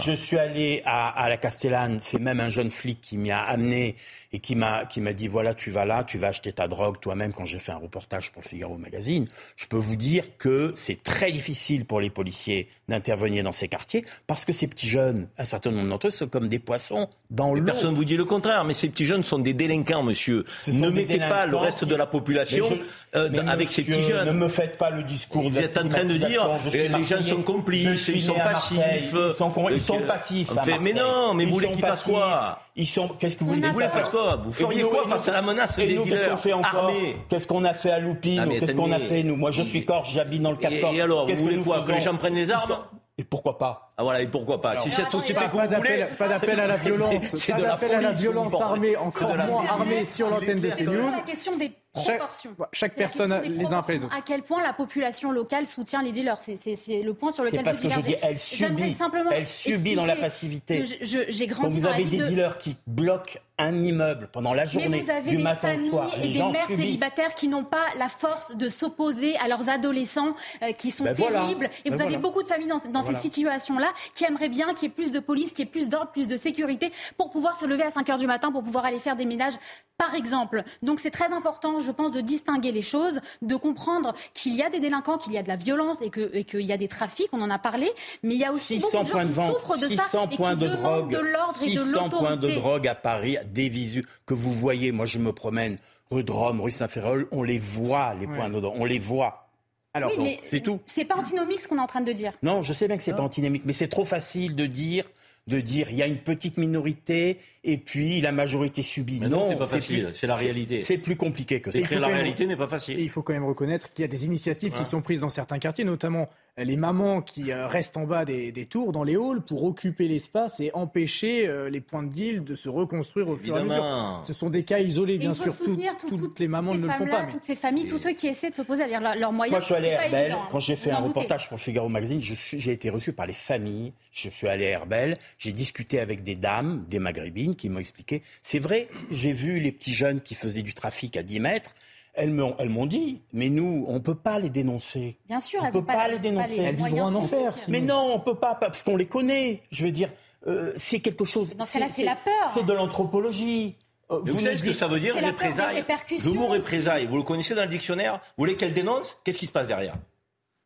je suis allé à, la Castellane. C'est même un jeune flic qui m'y a amené et qui m'a qui m'a dit voilà tu vas là, tu vas acheter ta drogue toi-même. Quand j'ai fait un reportage pour le Figaro Magazine, je peux vous dire que c'est très difficile pour les policiers d'intervenir dans ces quartiers parce que ces petits jeunes, un certain nombre d'entre eux, sont comme des poissons dans l'eau. personne ne vous dit le contraire, mais ces petits jeunes sont des délinquants, monsieur. Ne mettez pas le reste qui- de la population je- euh, avec ces petits jeunes. Ne me faites pas le discours de Vous êtes en train de dire suis euh, les gens sont complices, ils sont passifs. Ils sont, con- euh, ils sont que- passifs. à Fait- mais non, mais Ils vous voulez sont qu'ils fassent passifs. quoi Ils sont. Qu'est-ce que vous voulez Vous voulez faire quoi Vous feriez nous, quoi face nous, à la menace et des nous, Qu'est-ce qu'on fait encore Qu'est-ce qu'on a fait à Loupine Ah, Qu'est-ce qu'on a fait nous Moi, je suis corse, j'habite dans le 14. Et, et alors, vous que voulez quoi Que les gens prennent les armes Et pourquoi pas Ah voilà, et pourquoi pas. Si cette société pas- que Pas vous voulez, d'appel, pas d'appel à la *laughs* violence, c'est pas de la d'appel à la violence armée, encore moins armée sur l'antenne de C'est CNews. la question des Chaque, proportions. chaque personne les uns les autres. À quel point la population locale soutient les dealers C'est- le point sur lequel parce vous que je dis, elle subit. simplement Elle subit dans la passivité. J'ai Quand grandi vous dans la avez des de... dealers qui bloquent un immeuble pendant la Mais journée, vous avez du des matin au familles soir, et les des gens mères subissent. célibataires qui n'ont pas la force de s'opposer à leurs adolescents euh, qui sont Ben voilà. terribles. Et Ben vous avez beaucoup de familles dans, dans Voilà. ces situations-là qui aimeraient bien qu'il y ait plus de police, qu'il y ait plus d'ordre, plus de sécurité pour pouvoir se lever à 5 heures du matin, pour pouvoir aller faire des ménages, par exemple. Donc c'est très important, je pense, de distinguer les choses, de comprendre qu'il y a des délinquants, qu'il y a de la violence et qu'il y a des trafics, on en a parlé, mais il y a aussi 600 beaucoup de gens points de qui vente, souffrent de 600 ça et qui points de drogue, de l'ordre et de 600 points de drogue à Paris, des visus que vous voyez. Moi, je me promène rue de Rome, rue Saint-Ferréol, on les voit les points de drogue, on les voit. Alors, Oui, c'est tout. C'est pas antinomique ce qu'on est en train de dire. Non, je sais bien que c'est pas antinomique, mais c'est trop facile de dire de dire il y a une petite minorité et puis la majorité subit. Mais non, c'est pas facile, c'est la réalité. C'est plus compliqué que ça. Décrire la réalité n'est pas facile. il faut quand même reconnaître qu'il y a des initiatives qui sont prises dans certains quartiers, notamment les mamans qui euh, restent en bas des, tours, dans les halls, pour occuper l'espace et empêcher euh, les points de deal de se reconstruire au fur et à mesure. Ce sont des cas isolés, bien sûr. toutes les mamans ne le font pas. Toutes ces familles, tous ceux qui essaient de s'opposer avec leurs moyens. Moi, je suis allé à Herbel. Quand j'ai fait un reportage pour le Figaro Magazine, j'ai été reçu par les familles. Je suis allé à Herbel. J'ai discuté avec des dames, des maghrébines, qui m'ont expliqué. C'est vrai, j'ai vu les petits jeunes qui faisaient du trafic à 10 mètres. Elles m'ont, dit, mais nous, on ne peut pas les dénoncer. Bien sûr, on ne peut pas, les dénoncer. elles vivront en enfer. Mais non, on ne peut pas, parce qu'on les connaît. Je veux dire, euh, c'est quelque chose. c'est la peur. C'est de l'anthropologie. Euh, vous, savez ce que ça veut dire, représailles Le mot représailles, vous le connaissez dans le dictionnaire? Vous voulez qu'elle dénonce Qu'est-ce qui se passe derrière?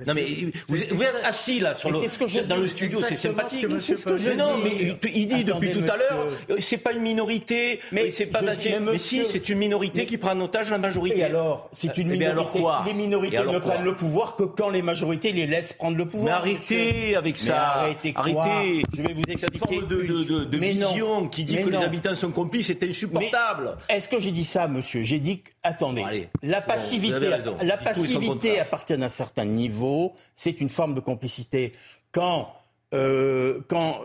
Non mais vous, êtes assis là sur le, dans le studio, c'est sympathique. mais non, mais il dit depuis tout à l'heure, euh, c'est pas une minorité, mais c'est pas mais, si, c'est une minorité qui prend en otage la majorité. Et alors, c'est une eh minorité. alors quoi les minorités ne prennent le pouvoir que quand les majorités les laissent prendre le pouvoir. Mais arrêtez avec ça. arrêtez, arrêtez. Je vais vous expliquer. Cette forme de, de, de vision qui dit que les habitants sont complices, c'est insupportable. Est-ce que j'ai dit ça, monsieur? J'ai dit, attendez, la passivité, la passivité appartient à un certain niveau c'est une forme de complicité. Quand, euh, quand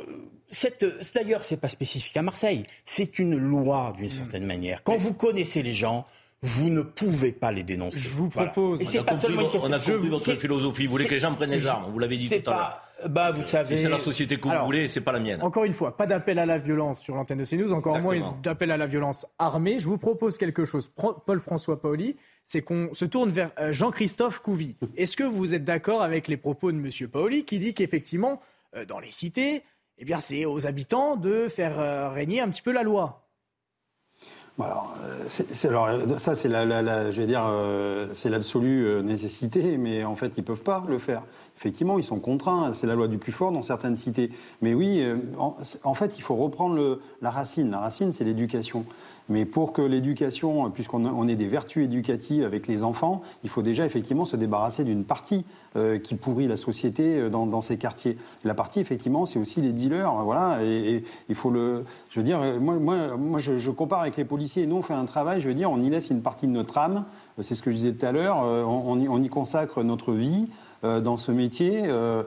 cette, d'ailleurs, c'est pas spécifique à Marseille, c'est une loi d'une certaine manière. Quand vous connaissez les gens, vous ne pouvez pas les dénoncer. Je vous propose. Et c'est pas seulement une question. On a compris votre philosophie. Vous voulez que les gens prennent les armes. Vous l'avez dit tout à l'heure. Bah, vous savez. C'est la société que vous voulez, c'est pas la mienne. Encore une fois, pas d'appel à la violence sur l'antenne de CNews, encore moins d'appel à la violence armée. Je vous propose quelque chose. Paul-François Paoli, c'est qu'on se tourne vers euh, Jean-Christophe Couvi. Est-ce que vous êtes d'accord avec les propos de M. Paoli qui dit qu'effectivement, euh, dans les cités, eh bien, c'est aux habitants de faire euh, régner un petit peu la loi? Alors, ça, c'est la, je vais dire, c'est l'absolue nécessité, mais en fait, ils peuvent pas le faire. Effectivement, ils sont contraints. C'est la loi du plus fort dans certaines cités. Mais oui, en, fait, il faut reprendre la racine. La racine, c'est l'éducation. Mais pour que l'éducation, puisqu'on ait des vertus éducatives avec les enfants, il faut déjà effectivement se débarrasser d'une partie euh, qui pourrit la société euh, dans, ces quartiers. La partie, effectivement, c'est aussi les dealers. Voilà, et, il faut le. Je veux dire, moi, moi, moi je, compare avec les policiers. Nous, on fait un travail, je veux dire, on y laisse une partie de notre âme. C'est ce que je disais tout à l'heure. Euh, on, y consacre notre vie. Euh, dans ce métier. Euh,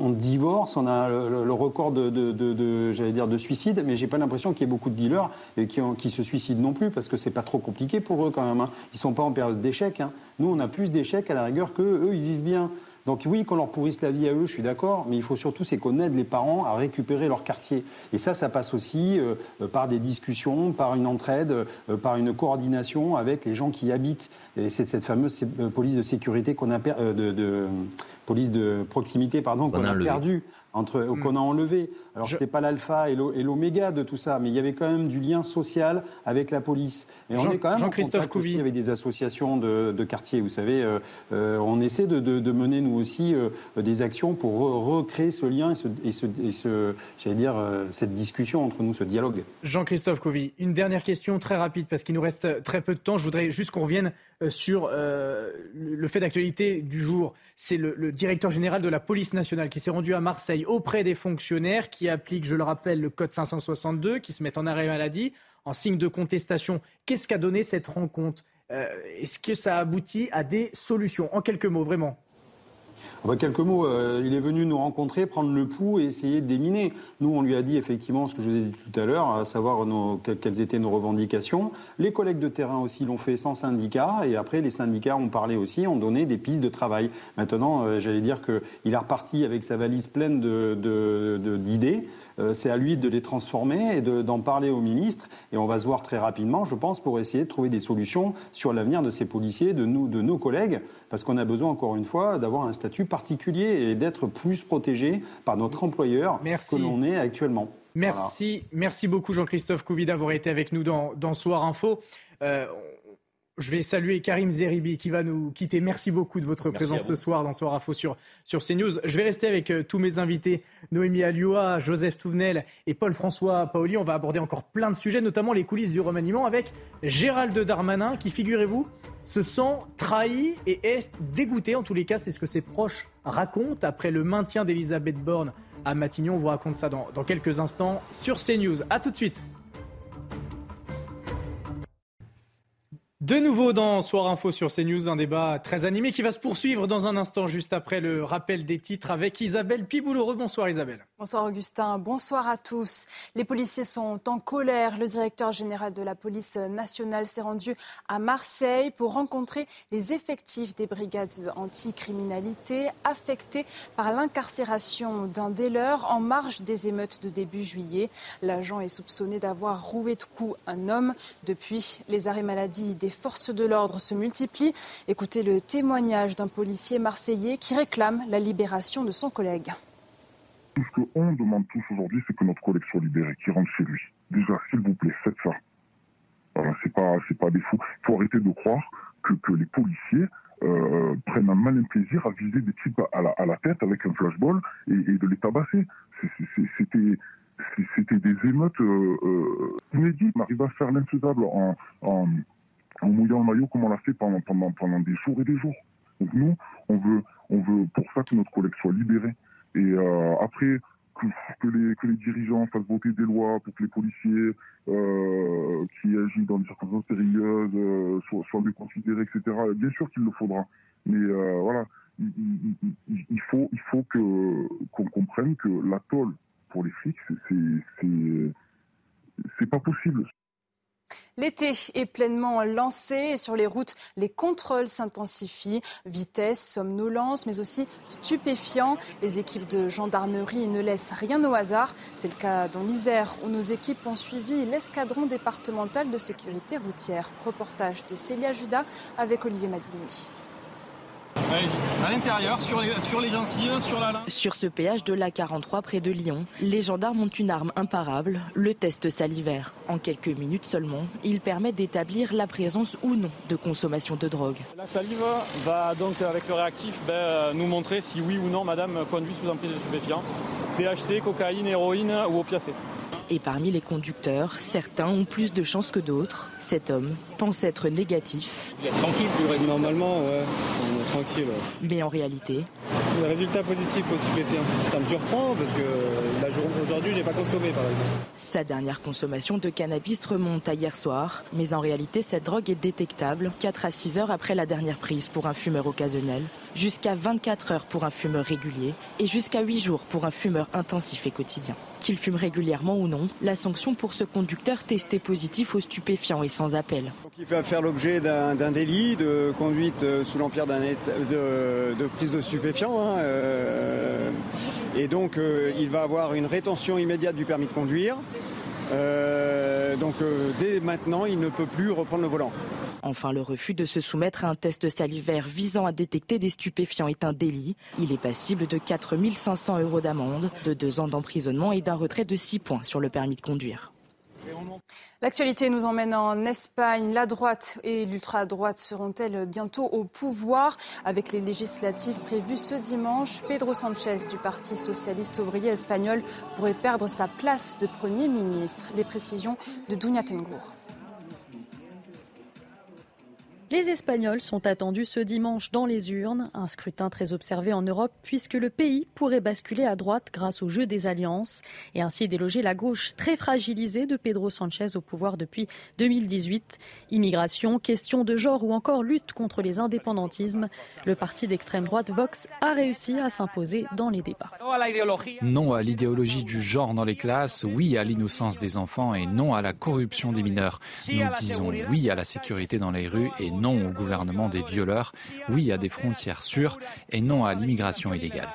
on divorce, on a le, record de, j'allais dire, de suicide, mais j'ai pas l'impression qu'il y ait beaucoup de dealers qui, se suicident non plus, parce que c'est pas trop compliqué pour eux quand même. Hein. Ils sont pas en période d'échec. Hein. Nous, on a plus d'échecs à la rigueur qu'eux. Eux, ils vivent bien. Donc oui, qu'on leur pourrisse la vie à eux, je suis d'accord, mais il faut surtout c'est qu'on aide les parents à récupérer leur quartier. Et ça, ça passe aussi euh, par des discussions, par une entraide, par une coordination avec les gens qui habitent. Et c'est cette fameuse euh, police de sécurité qu'on a euh, de, police de proximité pardon qu'on a, perdu entre hmm. qu'on a enlevé. Alors je... c'était pas l'alpha et l'oméga de tout ça, mais il y avait quand même du lien social avec la police. Et on est quand même Jean-Christophe Couvi avec des associations de, de quartier. Vous savez, euh, on essaie de, de, mener nous aussi des actions pour recréer ce lien et, ce, et ce, j'allais dire cette discussion entre nous, ce dialogue. Jean-Christophe Couvi, une dernière question très rapide parce qu'il nous reste très peu de temps. Je voudrais juste qu'on revienne sur euh, le fait d'actualité du jour. C'est le, directeur général de la police nationale qui s'est rendu à Marseille auprès des fonctionnaires qui appliquent, je le rappelle, le code 562, qui se mettent en arrêt maladie en signe de contestation. Qu'est-ce qu'a donné cette rencontre? Euh, Est-ce que ça aboutit à des solutions? En quelques mots, vraiment. En quelques mots, euh, il est venu nous rencontrer, prendre le pouls et essayer de déminer. Nous, on lui a dit effectivement ce que je vous ai dit tout à l'heure, à savoir quelles étaient nos revendications. Les collègues de terrain aussi l'ont fait sans syndicat, et après les syndicats ont parlé aussi, ont donné des pistes de travail. Maintenant, euh, j'allais dire qu'il est reparti avec sa valise pleine d'idées. Euh, c'est à lui de les transformer et d'en parler au ministre. Et on va se voir très rapidement, je pense, pour essayer de trouver des solutions sur l'avenir de ces policiers, de, de nos collègues, parce qu'on a besoin, encore une fois, d'avoir un statut particulier et d'être plus protégé par notre employeur que l'on est actuellement. Merci, merci beaucoup Jean-Christophe Couvi d'avoir été avec nous dans, Soir Info. Euh, je vais saluer Karim Zeribi qui va nous quitter. Merci beaucoup de votre présence ce soir dans Soir Info sur, sur CNews. Je vais rester avec euh, tous mes invités, Noémie Alioua, Joseph Touvenel et Paul-François Paoli. On va aborder encore plein de sujets, notamment les coulisses du remaniement avec Gérald Darmanin qui, figurez-vous, se sent trahi et est dégoûté. En tous les cas, c'est ce que ses proches racontent après le maintien d'Elisabeth Borne à Matignon. On vous raconte ça dans, dans quelques instants sur CNews. A tout de suite. De nouveau dans Soir Info sur CNews, un débat très animé qui va se poursuivre dans un instant, juste après le rappel des titres avec Isabelle Piboulot. Bonsoir Isabelle. Bonsoir Augustin, bonsoir à tous. Les policiers sont en colère. Le directeur général de la police nationale s'est rendu à Marseille pour rencontrer les effectifs des brigades anticriminalité affectés par l'incarcération d'un des leurs en marge des émeutes de début juillet. L'agent est soupçonné d'avoir roué de coups un homme. Depuis, les arrêts maladie des forces de l'ordre se multiplient. Écoutez le témoignage d'un policier marseillais qui réclame la libération de son collègue. Tout ce qu'on demande tous aujourd'hui, c'est que notre collègue soit libéré, qu'il rentre chez lui. Déjà, s'il vous plaît, faites ça. Voilà, c'est pas, c'est pas des fous. Il faut arrêter de croire que, que les policiers euh, prennent un malin plaisir à viser des types à la, à la tête avec un flashball et, de les tabasser. C'était c'était des émeutes euh, euh, inédites. On arrive à faire l'infaisable en, en, en mouillant le maillot comme on l'a fait pendant, pendant, pendant des jours et des jours. Donc nous, on veut, on veut pour ça que notre collègue soit libéré. Et euh, après, que, les, que les dirigeants fassent voter des lois pour que les policiers euh, qui agissent dans des circonstances périlleuses euh, soient, soient mieux considérés, etc. Bien sûr qu'il le faudra. Mais euh, voilà, il, il, il, faut, il faut que qu'on comprenne que la tôle pour les flics, c'est c'est pas possible. L'été est pleinement lancé et sur les routes, les contrôles s'intensifient. Vitesse, somnolence, mais aussi stupéfiants. Les équipes de gendarmerie ne laissent rien au hasard. C'est le cas dans l'Isère où nos équipes ont suivi l'escadron départemental de sécurité routière. Reportage de Célia Judas avec Olivier Madini. À l'intérieur, sur les, sur les gencives, sur la Sur ce péage de l'A43 près de Lyon, les gendarmes ont une arme imparable, le test salivaire. En quelques minutes seulement, il permet d'établir la présence ou non de consommation de drogue. La salive va donc, avec le réactif, ben, nous montrer si oui ou non madame conduit sous emprise de stupéfiants. THC, cocaïne, héroïne ou opiacés. Et parmi les conducteurs, certains ont plus de chance que d'autres. Cet homme pense être négatif. Tranquille, normalement, ouais, on est tranquille. Ouais. Mais en réalité. Le résultat positif au stupéfiant. Ça me surprend parce que aujourd'hui, j'ai pas consommé par exemple. Sa dernière consommation de cannabis remonte à hier soir. Mais en réalité, cette drogue est détectable 4 à 6 heures après la dernière prise pour un fumeur occasionnel, jusqu'à 24 heures pour un fumeur régulier et jusqu'à 8 jours pour un fumeur intensif et quotidien. Qu'il fume régulièrement ou non, la sanction pour ce conducteur testé positif aux stupéfiants est sans appel. Il va faire l'objet d'un délit de conduite sous l'empire de, de, prise de stupéfiants. Hein, euh, et donc euh, il va avoir une rétention immédiate du permis de conduire. Euh, donc euh, dès maintenant, il ne peut plus reprendre le volant. Enfin, le refus de se soumettre à un test salivaire visant à détecter des stupéfiants est un délit. Il est passible de 4 500 euros d'amende, de deux ans d'emprisonnement et d'un retrait de 6 points sur le permis de conduire. L'actualité nous emmène en Espagne. La droite et l'ultra-droite seront-elles bientôt au pouvoir? Avec les législatives prévues ce dimanche, Pedro Sanchez du Parti socialiste ouvrier espagnol pourrait perdre sa place de Premier ministre. Les précisions de Dunia Tengour. Les Espagnols sont attendus ce dimanche dans les urnes, un scrutin très observé en Europe puisque le pays pourrait basculer à droite grâce au jeu des alliances et ainsi déloger la gauche très fragilisée de Pedro Sanchez au pouvoir depuis 2018. Immigration, question de genre ou encore lutte contre les indépendantismes, le parti d'extrême droite Vox a réussi à s'imposer dans les débats. Non à l'idéologie du genre dans les classes, oui à l'innocence des enfants et non à la corruption des mineurs. Nous disons oui à la sécurité dans les rues et non au gouvernement des violeurs, oui à des frontières sûres et non à l'immigration illégale.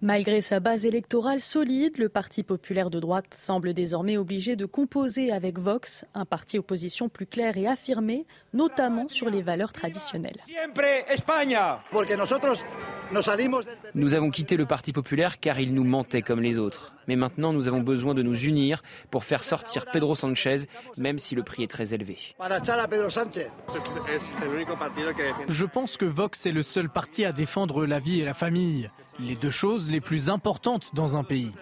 Malgré sa base électorale solide, le Parti populaire de droite semble désormais obligé de composer avec Vox, un parti opposition plus clair et affirmé, notamment sur les valeurs traditionnelles. Nous avons quitté le Parti populaire car il nous mentait comme les autres. Mais maintenant, nous avons besoin de nous unir pour faire sortir Pedro Sanchez, même si le prix est très élevé. Je pense que Vox est le seul parti à défendre la vie et la famille les deux choses les plus importantes dans un pays.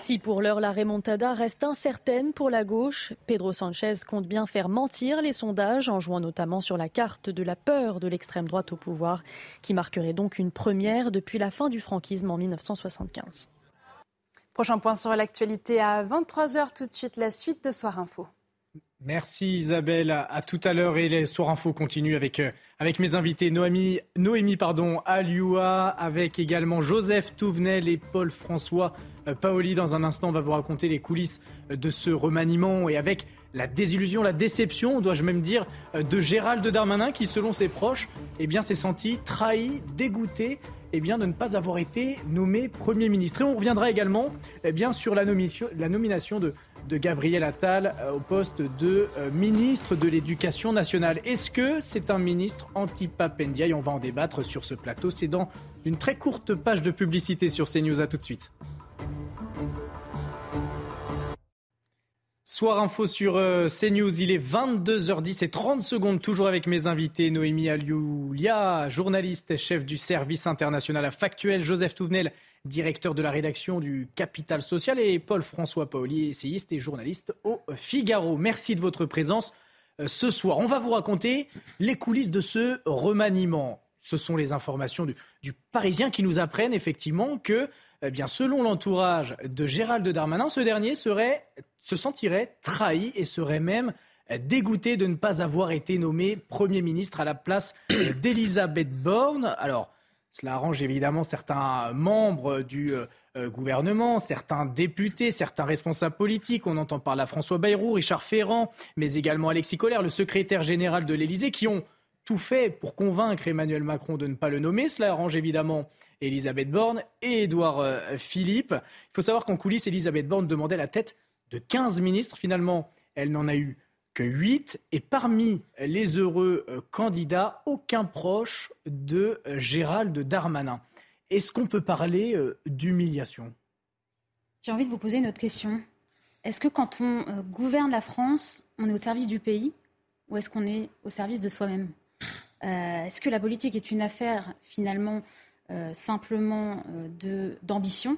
Si pour l'heure la remontada reste incertaine pour la gauche, Pedro Sanchez compte bien faire mentir les sondages en jouant notamment sur la carte de la peur de l'extrême droite au pouvoir, qui marquerait donc une première depuis la fin du franquisme en 1975. Prochain point sur l'actualité à 23h tout de suite, la suite de Soir Info. Merci Isabelle. À, tout à l'heure et les Soir Info continuent avec, euh, avec mes invités Noémie, Noémie pardon, Alioua, avec également Joseph Touvenel et Paul-François euh, Paoli. Dans un instant, va vous raconter les coulisses euh, de ce remaniement et avec la désillusion, la déception, dois-je même dire, de Gérald Darmanin qui, selon ses proches, eh bien, s'est senti trahi, dégoûté eh bien, de ne pas avoir été nommé Premier ministre. Et on reviendra également eh bien, sur la nomination de Gabriel Attal euh, au poste de euh, ministre de l'Éducation nationale. Est-ce que c'est un ministre anti-Papendia? On va en débattre sur ce plateau. C'est dans une très courte page de publicité sur CNews. À tout de suite. Soir info sur euh, CNews, il est 22h10 et 30 secondes, toujours avec mes invités, Noémie Alioulia, journaliste et chef du service international à Factuel, Joseph Touvenel, directeur de la rédaction du Capital Social, et Paul-François Paoli, essayiste et journaliste au Figaro. Merci de votre présence euh, ce soir. On va vous raconter les coulisses de ce remaniement. Ce sont les informations du, Parisien qui nous apprennent effectivement que, eh bien, selon l'entourage de Gérald Darmanin, ce dernier serait, se sentirait trahi et serait même dégoûté de ne pas avoir été nommé Premier ministre à la place *coughs* d'Elisabeth Borne. Alors, cela arrange évidemment certains membres du euh, euh, gouvernement, certains députés, certains responsables politiques. On entend par là François Bayrou, Richard Ferrand, mais également Alexis Collère, le secrétaire général de l'Élysée, qui ont tout fait pour convaincre Emmanuel Macron de ne pas le nommer. Cela arrange évidemment Elisabeth Borne et Édouard euh, Philippe. Il faut savoir qu'en coulisses, Elisabeth Borne demandait la tête de 15 ministres. Finalement, elle n'en a eu que 8. Et parmi les heureux euh, candidats, aucun proche de euh, Gérald Darmanin. Est-ce qu'on peut parler euh, d'humiliation? J'ai envie de vous poser une autre question. Est-ce que quand on gouverne la France, on est au service du pays ou est-ce qu'on est au service de soi-même? Est-ce que la politique est une affaire finalement simplement d'ambition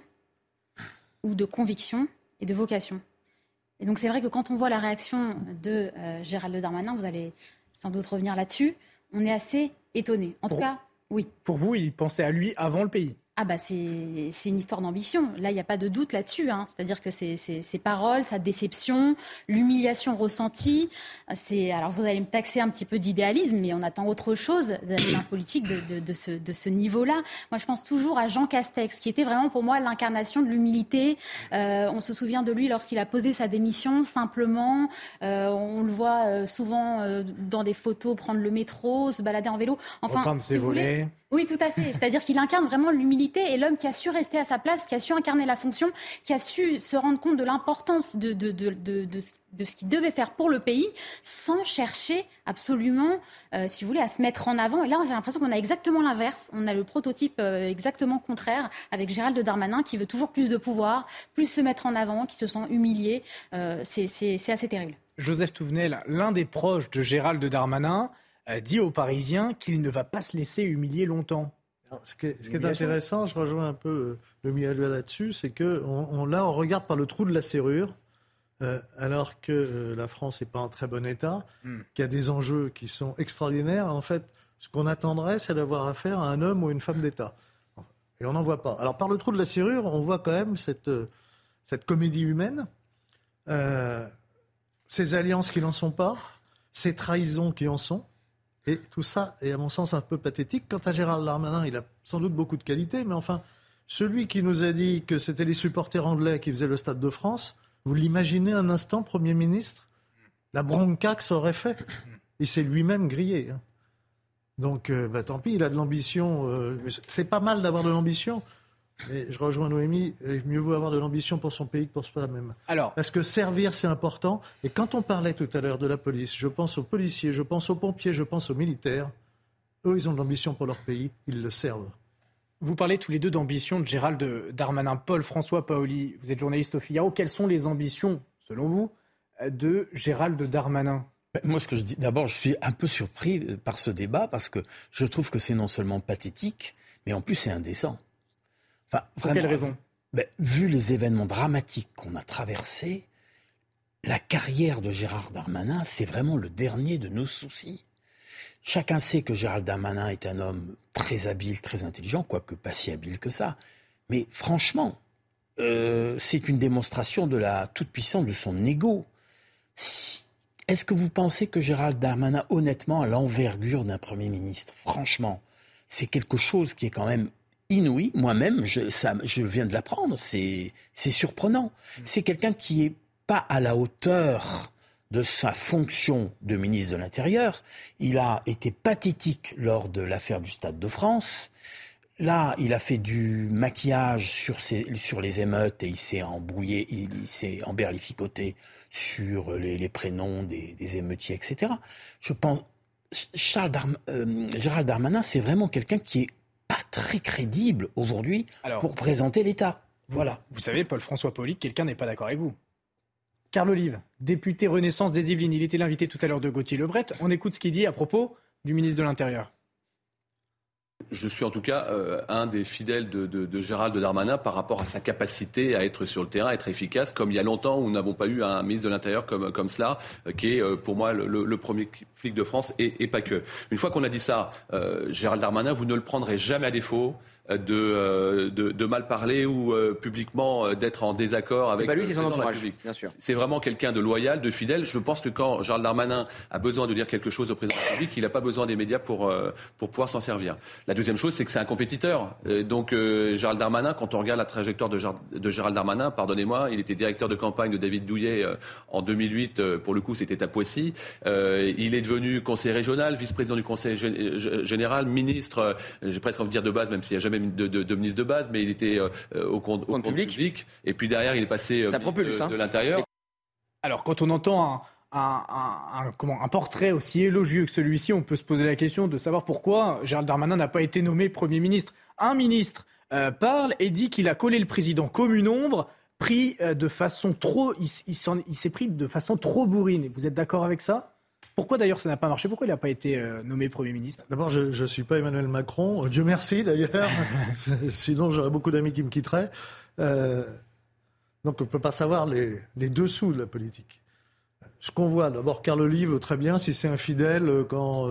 ou de conviction et de vocation? Et donc c'est vrai que quand on voit la réaction de euh, Gérald Darmanin, vous allez sans doute revenir là-dessus, on est assez étonné. En tout cas, oui. Pour vous, il pensait à lui avant le pays ah bah c'est une histoire d'ambition. Là, il n'y a pas de doute là-dessus. Hein. C'est-à-dire que ses, paroles, sa déception, l'humiliation ressentie, c'est alors vous allez me taxer un petit peu d'idéalisme, mais on attend autre chose d'un *coughs* politique de, de, ce, de ce niveau-là. Moi, je pense toujours à Jean Castex, qui était vraiment pour moi l'incarnation de l'humilité. Euh, on se souvient de lui lorsqu'il a posé sa démission simplement. Euh, on le voit euh, souvent dans des photos prendre le métro, se balader en vélo. Enfin, si vous voulez oui, tout à fait. C'est-à-dire qu'il incarne vraiment l'humilité et l'homme qui a su rester à sa place, qui a su incarner la fonction, qui a su se rendre compte de l'importance de, ce qu'il devait faire pour le pays, sans chercher absolument, euh, si vous voulez, à se mettre en avant. Et là, j'ai l'impression qu'on a exactement l'inverse. On a le prototype euh, exactement contraire avec Gérald Darmanin qui veut toujours plus de pouvoir, plus se mettre en avant, qui se sent humilié. Euh, c'est assez terrible. Joseph Touvenel, l'un des proches de Gérald Darmanin, dit aux Parisiens qu'il ne va pas se laisser humilier longtemps. ce qui est, intéressant, je rejoins un peu euh, le Mialua là-dessus, c'est que on, là, on regarde par le trou de la serrure, euh, alors que euh, la France n'est pas en très bon état, hmm. qu'il y a des enjeux qui sont extraordinaires. En fait, ce qu'on attendrait, c'est d'avoir affaire à un homme ou une femme d'État. Et on n'en voit pas. Alors, par le trou de la serrure, on voit quand même cette, cette comédie humaine, ces alliances qui n'en sont pas, ces trahisons qui en sont. Et tout ça est, à mon sens, un peu pathétique. Quant à Gérald Darmanin, il a sans doute beaucoup de qualités, mais enfin, celui qui nous a dit que c'était les supporters anglais qui faisaient le Stade de France, vous l'imaginez un instant, Premier ministre La bronca que ça aurait fait. Il s'est lui-même grillé. Hein. Donc, euh, bah, tant pis, il a de l'ambition. c'est pas mal d'avoir de l'ambition. Mais je rejoins Noémie, mieux vaut avoir de l'ambition pour son pays que pour soi-même. Alors, Parce que servir, c'est important. Et quand on parlait tout à l'heure de la police, je pense aux policiers, je pense aux pompiers, je pense aux militaires. Eux, ils ont de l'ambition pour leur pays, ils le servent. Vous parlez tous les deux d'ambition de Gérald Darmanin. Paul-François Paoli, vous êtes journaliste au Figaro. Quelles sont les ambitions, selon vous, de Gérald Darmanin? Ben, moi, ce que je dis, d'abord, je suis un peu surpris par ce débat parce que je trouve que c'est non seulement pathétique, mais en plus c'est indécent. Enfin, Pour quelle raison ben, Vu les événements dramatiques qu'on a traversés, la carrière de Gérard Darmanin, c'est vraiment le dernier de nos soucis. Chacun sait que Gérald Darmanin est un homme très habile, très intelligent, quoique pas si habile que ça. Mais franchement, euh, c'est une démonstration de la toute-puissance de son ego. Est-ce que vous pensez que Gérald Darmanin, honnêtement, a l'envergure d'un Premier ministre? Franchement, c'est quelque chose qui est quand même inouï. Moi-même, je, je viens de l'apprendre. C'est surprenant. C'est quelqu'un qui est pas à la hauteur de sa fonction de ministre de l'Intérieur. Il a été pathétique lors de l'affaire du Stade de France. Là, il a fait du maquillage sur, sur les émeutes et il s'est embrouillé, il, s'est emberlificoté sur les, prénoms des, émeutiers, etc. Je pense, Charles euh, Gérald Darmanin, c'est vraiment quelqu'un qui est pas très crédible aujourd'hui pour présenter l'État. Voilà. Vous savez, Paul-François Pauly, quelqu'un n'est pas d'accord avec vous. Carl Olive, député Renaissance des Yvelines, il était l'invité tout à l'heure de Gauthier Lebret. On écoute ce qu'il dit à propos du ministre de l'Intérieur. Je suis en tout cas euh, un des fidèles de, Gérald Darmanin par rapport à sa capacité à être sur le terrain, à être efficace, comme il y a longtemps où nous n'avons pas eu un ministre de l'Intérieur comme, comme cela, euh, qui est euh, pour moi le, premier flic de France et, pas que. Une fois qu'on a dit ça, Gérald Darmanin, vous ne le prendrez jamais à défaut. Euh, de, de, de, mal parler ou euh, publiquement euh, d'être en désaccord avec pas lui, c'est son entourage, bien sûr. C'est vraiment quelqu'un de loyal, de fidèle. Je pense que quand Charles Darmanin a besoin de dire quelque chose au président de la République, il n'a pas besoin des médias pour, pour pouvoir s'en servir. La deuxième chose, c'est que c'est un compétiteur. donc Gérald Darmanin, quand on regarde la trajectoire de, de Gérald Darmanin, pardonnez-moi, il était directeur de campagne de David Douillet en 2008. pour le coup, c'était à Poissy. il est devenu conseiller régional, vice-président du conseil général, ministre, j'ai presque envie de dire de base, même s'il n'y a jamais de, de, ministre de base, mais il était euh, au compte, public. Et puis derrière, il est passé euh, de, hein. de l'intérieur. Alors, quand on entend un, comment, un, portrait aussi élogieux que celui-ci, on peut se poser la question de savoir pourquoi Gérald Darmanin n'a pas été nommé Premier ministre. Un ministre euh, parle et dit qu'il a collé le président comme une ombre, pris de façon trop, il, il s'est pris de façon trop bourrine. Vous êtes d'accord avec ça? Pourquoi d'ailleurs ça n'a pas marché? Pourquoi il n'a pas été euh, nommé Premier ministre? D'abord, je ne suis pas Emmanuel Macron. Euh, Dieu merci d'ailleurs. *laughs* *laughs* Sinon, j'aurais beaucoup d'amis qui me quitteraient. Euh, donc, on ne peut pas savoir les, dessous de la politique. Ce qu'on voit, d'abord, Carl Olive, très bien, si c'est infidèle, quand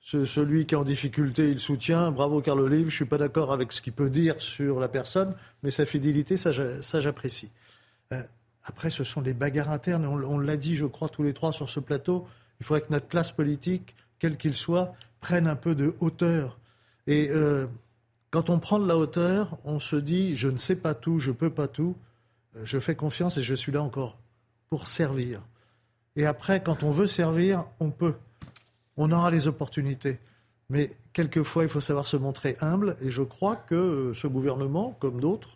celui qui est en difficulté, il soutient, bravo Carl Olive, je ne suis pas d'accord avec ce qu'il peut dire sur la personne, mais sa fidélité, ça, j'apprécie. après, ce sont les bagarres internes, on l'a dit, je crois, tous les trois sur ce plateau, il faudrait que notre classe politique, quel qu'il soit, prenne un peu de hauteur. Et euh, quand on prend de la hauteur, on se dit je ne sais pas tout, je peux pas tout, euh, je fais confiance et je suis là encore pour servir. Et après, quand on veut servir, on peut. On aura les opportunités. Mais quelquefois, il faut savoir se montrer humble. Et je crois que euh, ce gouvernement, comme d'autres,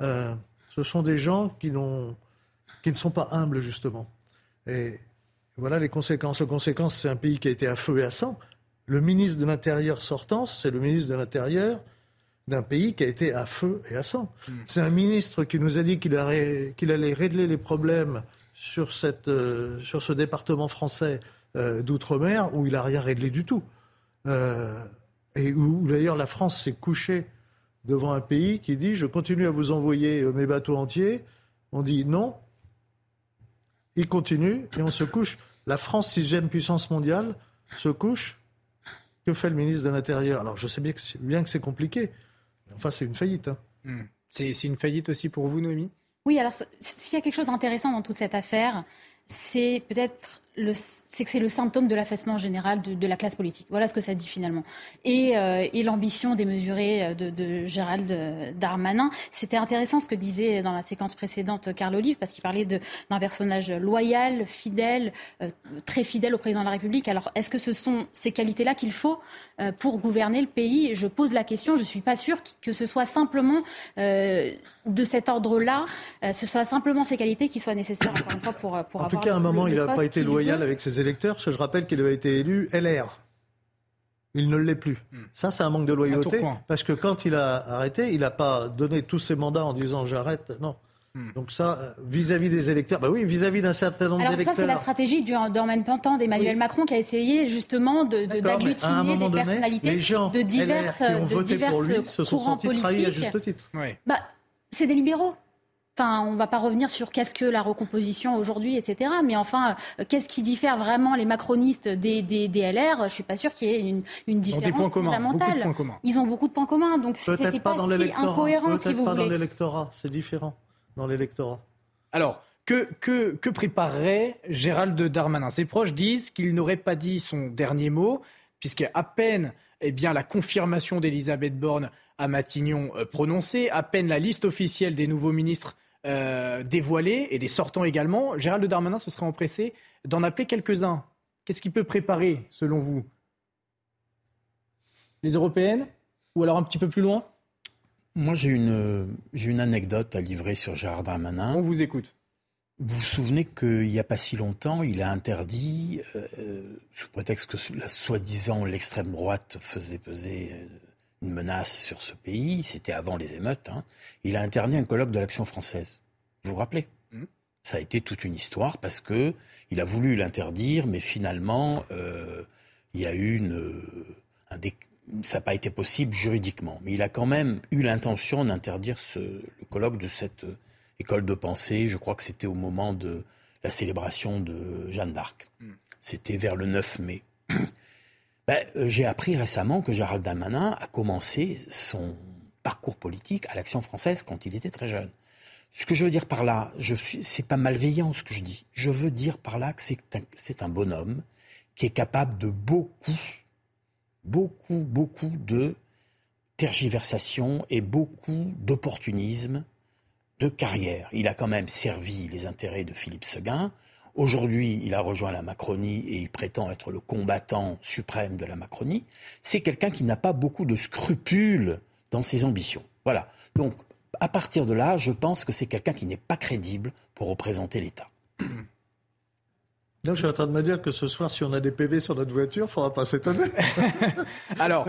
ce sont des gens qui, qui ne sont pas humbles, justement. Et voilà les conséquences. Les conséquences, c'est un pays qui a été à feu et à sang. Le ministre de l'Intérieur sortant, c'est le ministre de l'Intérieur d'un pays qui a été à feu et à sang. Hmm. C'est un ministre qui nous a dit qu'il allait régler les problèmes sur, cette, euh, sur ce département français euh, d'outre-mer où il n'a rien réglé du tout. Euh, et où d'ailleurs la France s'est couchée devant un pays qui dit je continue à vous envoyer mes bateaux entiers. On dit non, il continue et on se couche la France, sixième puissance mondiale, se couche. Que fait le ministre de l'Intérieur? Alors, je sais bien que, bien que c'est compliqué. Enfin, c'est une faillite. Hein. Hmm. C'est une faillite aussi pour vous, Noémie? Oui, alors s'il y a quelque chose d'intéressant dans toute cette affaire, c'est peut-être c'est que c'est le symptôme de l'affaissement général de, la classe politique. Voilà ce que ça dit finalement. Et, euh, l'ambition démesurée de, de Gérald Darmanin. C'était intéressant ce que disait dans la séquence précédente Carl Olive, parce qu'il parlait d'un personnage loyal, fidèle, euh, très fidèle au président de la République. Alors, est-ce que ce sont ces qualités-là qu'il faut euh, pour gouverner le pays? Je pose la question. Je ne suis pas sûre que ce soit simplement de cet ordre-là, ce soit simplement ces qualités qui soient nécessaires, encore une fois, pour, pour en avoir. tout cas, à un moment, il n'a pas été loyal avec ses électeurs, parce que je rappelle qu'il avait été élu LR. Il ne l'est plus. Hmm. Ça, c'est un manque de loyauté, parce que quand il a arrêté, il n'a pas donné tous ses mandats en disant j'arrête. Non. Hmm. Donc ça, euh, vis-à-vis des électeurs, bah oui, vis-à-vis d'un certain nombre d'électeurs. Alors ça, c'est la stratégie du Pantan d'Emmanuel Macron qui a essayé justement d'agglutiner de, des personnalités les gens de diverses, LR qui ont voté de pour lui se sont sentis trahis à juste titre. Bah, c'est des libéraux. Enfin, on ne va pas revenir sur qu'est-ce que la recomposition aujourd'hui, etc. Mais enfin, euh, qu'est-ce qui diffère vraiment les macronistes des, des, LR Je ne suis pas sûr qu'il y ait une, une différence fondamentale. Ils ont beaucoup de points communs, donc c'était pas, pas si incohérent, si vous pas voulez. dans l'électorat, c'est différent dans l'électorat. Alors, que, que, que préparerait Gérald Darmanin? Ses proches disent qu'il n'aurait pas dit son dernier mot, puisqu'à peine eh bien, la confirmation d'Elisabeth Borne à Matignon euh, prononcée, à peine la liste officielle des nouveaux ministres euh, dévoilés et des sortants également, Gérald Darmanin se serait empressé d'en appeler quelques-uns. Qu'est-ce qu'il peut préparer, selon vous? Les européennes? Ou alors un petit peu plus loin? Moi, j'ai une, une anecdote à livrer sur Gérald Darmanin. On vous écoute. Vous vous souvenez qu'il n'y a pas si longtemps, il a interdit, euh, sous prétexte que la soi-disant l'extrême droite faisait peser euh, une menace sur ce pays, c'était avant les émeutes, hein. il a interdit un colloque de l'action française. Vous vous rappelez? Mmh. Ça a été toute une histoire parce que il a voulu l'interdire, mais finalement, euh, il y a eu une, un ça n'a pas été possible juridiquement. Mais il a quand même eu l'intention d'interdire le colloque de cette école de pensée. Je crois que c'était au moment de la célébration de Jeanne d'Arc. Mmh. C'était vers le 9 mai. *clears throat* Ben, euh, j'ai appris récemment que Gérald Darmanin a commencé son parcours politique à l'Action française quand il était très jeune. Ce que je veux dire par là, je suis, c'est pas malveillant ce que je dis. Je veux dire par là que c'est un, c'est un bonhomme qui est capable de beaucoup, beaucoup, beaucoup de tergiversation et beaucoup d'opportunisme de carrière. Il a quand même servi les intérêts de Philippe Seguin. Aujourd'hui, il a rejoint la Macronie et il prétend être le combattant suprême de la Macronie. C'est quelqu'un qui n'a pas beaucoup de scrupules dans ses ambitions. Voilà. Donc, à partir de là, je pense que c'est quelqu'un qui n'est pas crédible pour représenter l'État. je suis en train de me dire que ce soir, si on a des PV sur notre voiture, il ne faudra pas s'étonner. *laughs* Alors,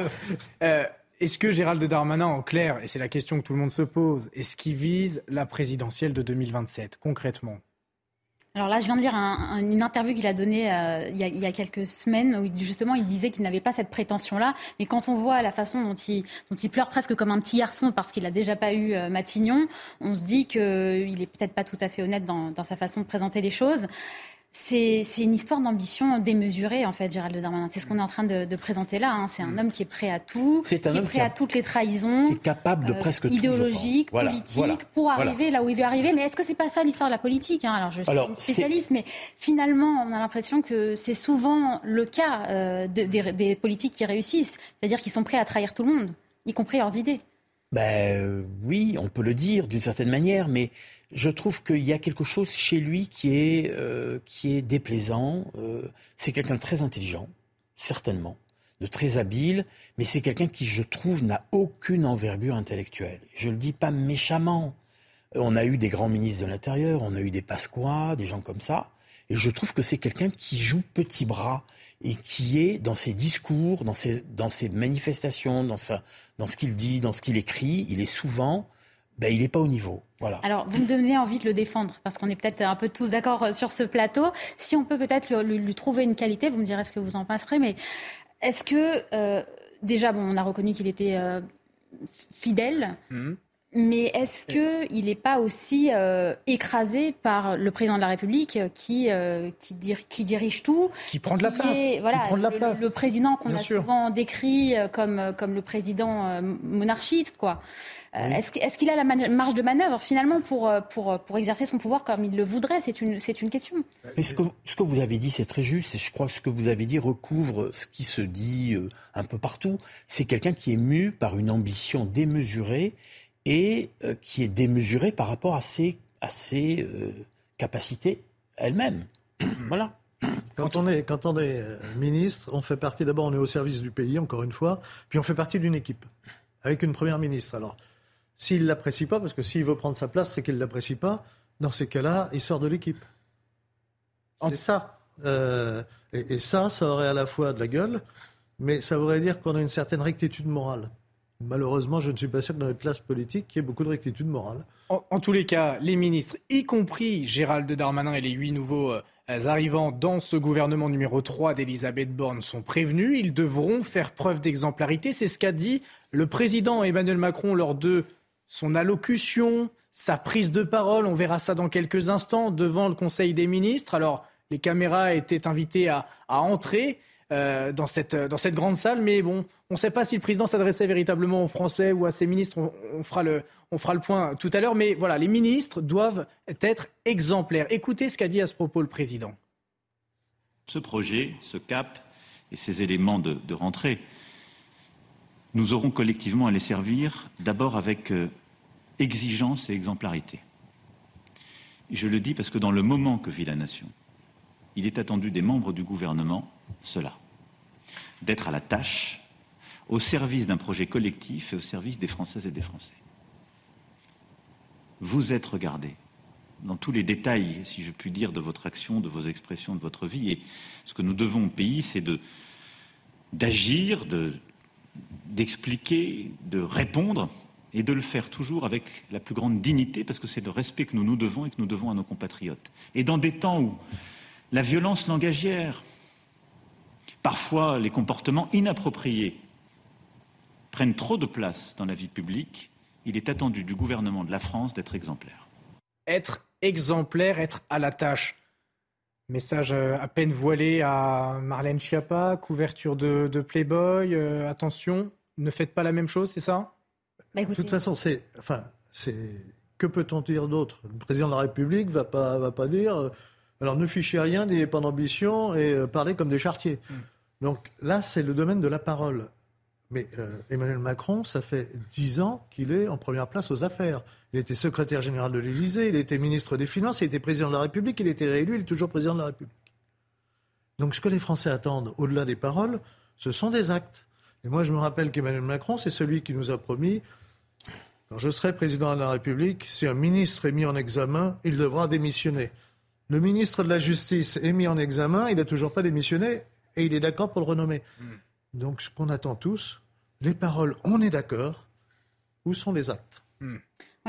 euh, est-ce que Gérald Darmanin, en clair, et c'est la question que tout le monde se pose, est-ce qu'il vise la présidentielle de 2027, concrètement? Alors là, je viens de lire une interview qu'il a donnée euh, il, y a, quelques semaines où justement il disait qu'il n'avait pas cette prétention-là. Mais quand on voit la façon dont il, pleure presque comme un petit garçon parce qu'il n'a déjà pas eu euh, Matignon, on se dit qu'il est peut-être pas tout à fait honnête dans sa façon de présenter les choses. C'est une histoire d'ambition démesurée, en fait, Gérald Darmanin. C'est ce qu'on est en train de, présenter là. Hein. C'est un homme qui est prêt à tout, qui est prêt à toutes les trahisons. Qui est capable de euh, presque tout. Idéologique, politique, pour arriver là où il veut arriver. Mais est-ce que c'est pas ça l'histoire de la politique hein? Alors, je suis une spécialiste, mais finalement, on a l'impression que c'est souvent le cas euh, des, des politiques qui réussissent. C'est-à-dire qu'ils sont prêts à trahir tout le monde, y compris leurs idées. Ben oui, on peut le dire d'une certaine manière, mais je trouve qu'il y a quelque chose chez lui qui est, euh, qui est déplaisant. Euh, c'est quelqu'un de très intelligent, certainement, de très habile, mais c'est quelqu'un qui, je trouve, n'a aucune envergure intellectuelle. Je le dis pas méchamment. On a eu des grands ministres de l'Intérieur, on a eu des Pasqua, des gens comme ça, et je trouve que c'est quelqu'un qui joue petit bras et qui est dans ses discours, dans ses, dans ses manifestations, dans, sa, dans ce qu'il dit, dans ce qu'il écrit, il est souvent ben, il n'est pas au niveau. Voilà. Alors, vous me donnez envie de le défendre, parce qu'on est peut-être un peu tous d'accord euh, sur ce plateau. Si on peut peut-être lui, trouver une qualité, vous me direz ce que vous en penserez, mais est-ce que, euh, déjà, bon, on a reconnu qu'il était euh, fidèle, mmh. Mais est-ce qu'il n'est pas aussi euh, écrasé par le président de la République qui, euh, qui, qui, dirige tout Qui prend de la place. voilà, qui prend de la le, place. le, président qu'on a souvent décrit comme, comme le président monarchiste, quoi. Oui. Est-ce qu'il a la marge de manœuvre finalement pour, pour, pour exercer son pouvoir comme il le voudrait? C'est une, une question. Mais ce que, ce que vous avez dit, c'est très juste. Et je crois que ce que vous avez dit recouvre ce qui se dit un peu partout. C'est quelqu'un qui est mu par une ambition démesurée et euh, qui est démesuré par rapport à ses, à ses euh, capacités elles-mêmes. *coughs* voilà. Quand on est, quand on est euh, ministre, on fait partie, d'abord on est au service du pays, encore une fois, puis on fait partie d'une équipe, avec une première ministre. Alors, s'il ne l'apprécie pas, parce que s'il veut prendre sa place, c'est qu'il ne l'apprécie pas, dans ces cas-là, il sort de l'équipe. C'est ça. Euh, et, et ça, ça aurait à la fois de la gueule, mais ça voudrait dire qu'on a une certaine rectitude morale. Malheureusement, je ne suis pas sûr que dans notre classe politique, il y ait beaucoup de rectitude morale. En, en, tous les cas, les ministres, y compris Gérald Darmanin et les huit nouveaux euh, arrivants dans ce gouvernement numéro 3 d'Elisabeth Borne, sont prévenus. Ils devront faire preuve d'exemplarité. C'est ce qu'a dit le président Emmanuel Macron lors de son allocution, sa prise de parole. On verra ça dans quelques instants devant le Conseil des ministres. Alors, les caméras étaient invitées à, entrer. Euh, dans, cette, grande salle. Mais bon, on ne sait pas si le président s'adressait véritablement aux Français ou à ses ministres. On, fera, le, point tout à l'heure. Mais voilà, les ministres doivent être exemplaires. Écoutez ce qu'a dit à ce propos le président. Ce projet, ce cap et ces éléments de, de rentrée, nous aurons collectivement à les servir d'abord avec euh, exigence et exemplarité. Je le dis parce que dans le moment que vit la nation, il est attendu des membres du gouvernement cela, d'être à la tâche, au service d'un projet collectif et au service des Françaises et des Français. Vous êtes regardés dans tous les détails, si je puis dire, de votre action, de vos expressions, de votre vie. Et ce que nous devons au pays, c'est d'agir, de, d'expliquer, de répondre, et de le faire toujours avec la plus grande dignité, parce que c'est le respect que nous nous devons et que nous devons à nos compatriotes. Et dans des temps où la violence langagière, parfois les comportements inappropriés prennent trop de place dans la vie publique, il est attendu du gouvernement de la France d'être exemplaire. Être exemplaire, être à la tâche. Message euh, à peine voilé à Marlène Schiappa, couverture de, Playboy. Euh, attention, ne faites pas la même chose, c'est ça? Bah, De toute façon, c'est, enfin, c'est que peut-on dire d'autre? Le président de la République va pas, va pas dire. Euh, alors ne fichez rien, n'ayez pas d'ambition et euh, parlez comme des chartiers. Mm. Donc là, c'est le domaine de la parole. Mais euh, Emmanuel Macron, ça fait dix ans qu'il est en première place aux affaires. Il était secrétaire général de l'Élysée, il était ministre des Finances, il était président de la République, il était réélu, il est toujours président de la République. Donc ce que les Français attendent, au-delà des paroles, ce sont des actes. Et moi, je me rappelle qu'Emmanuel Macron, c'est celui qui nous a promis, quand je serai président de la République, si un ministre est mis en examen, il devra démissionner. Le ministre de la Justice est mis en examen, il n'a toujours pas démissionné et il est d'accord pour le renommer. Mm. Donc ce qu'on attend tous, les paroles, on est d'accord, où sont les actes? Mm.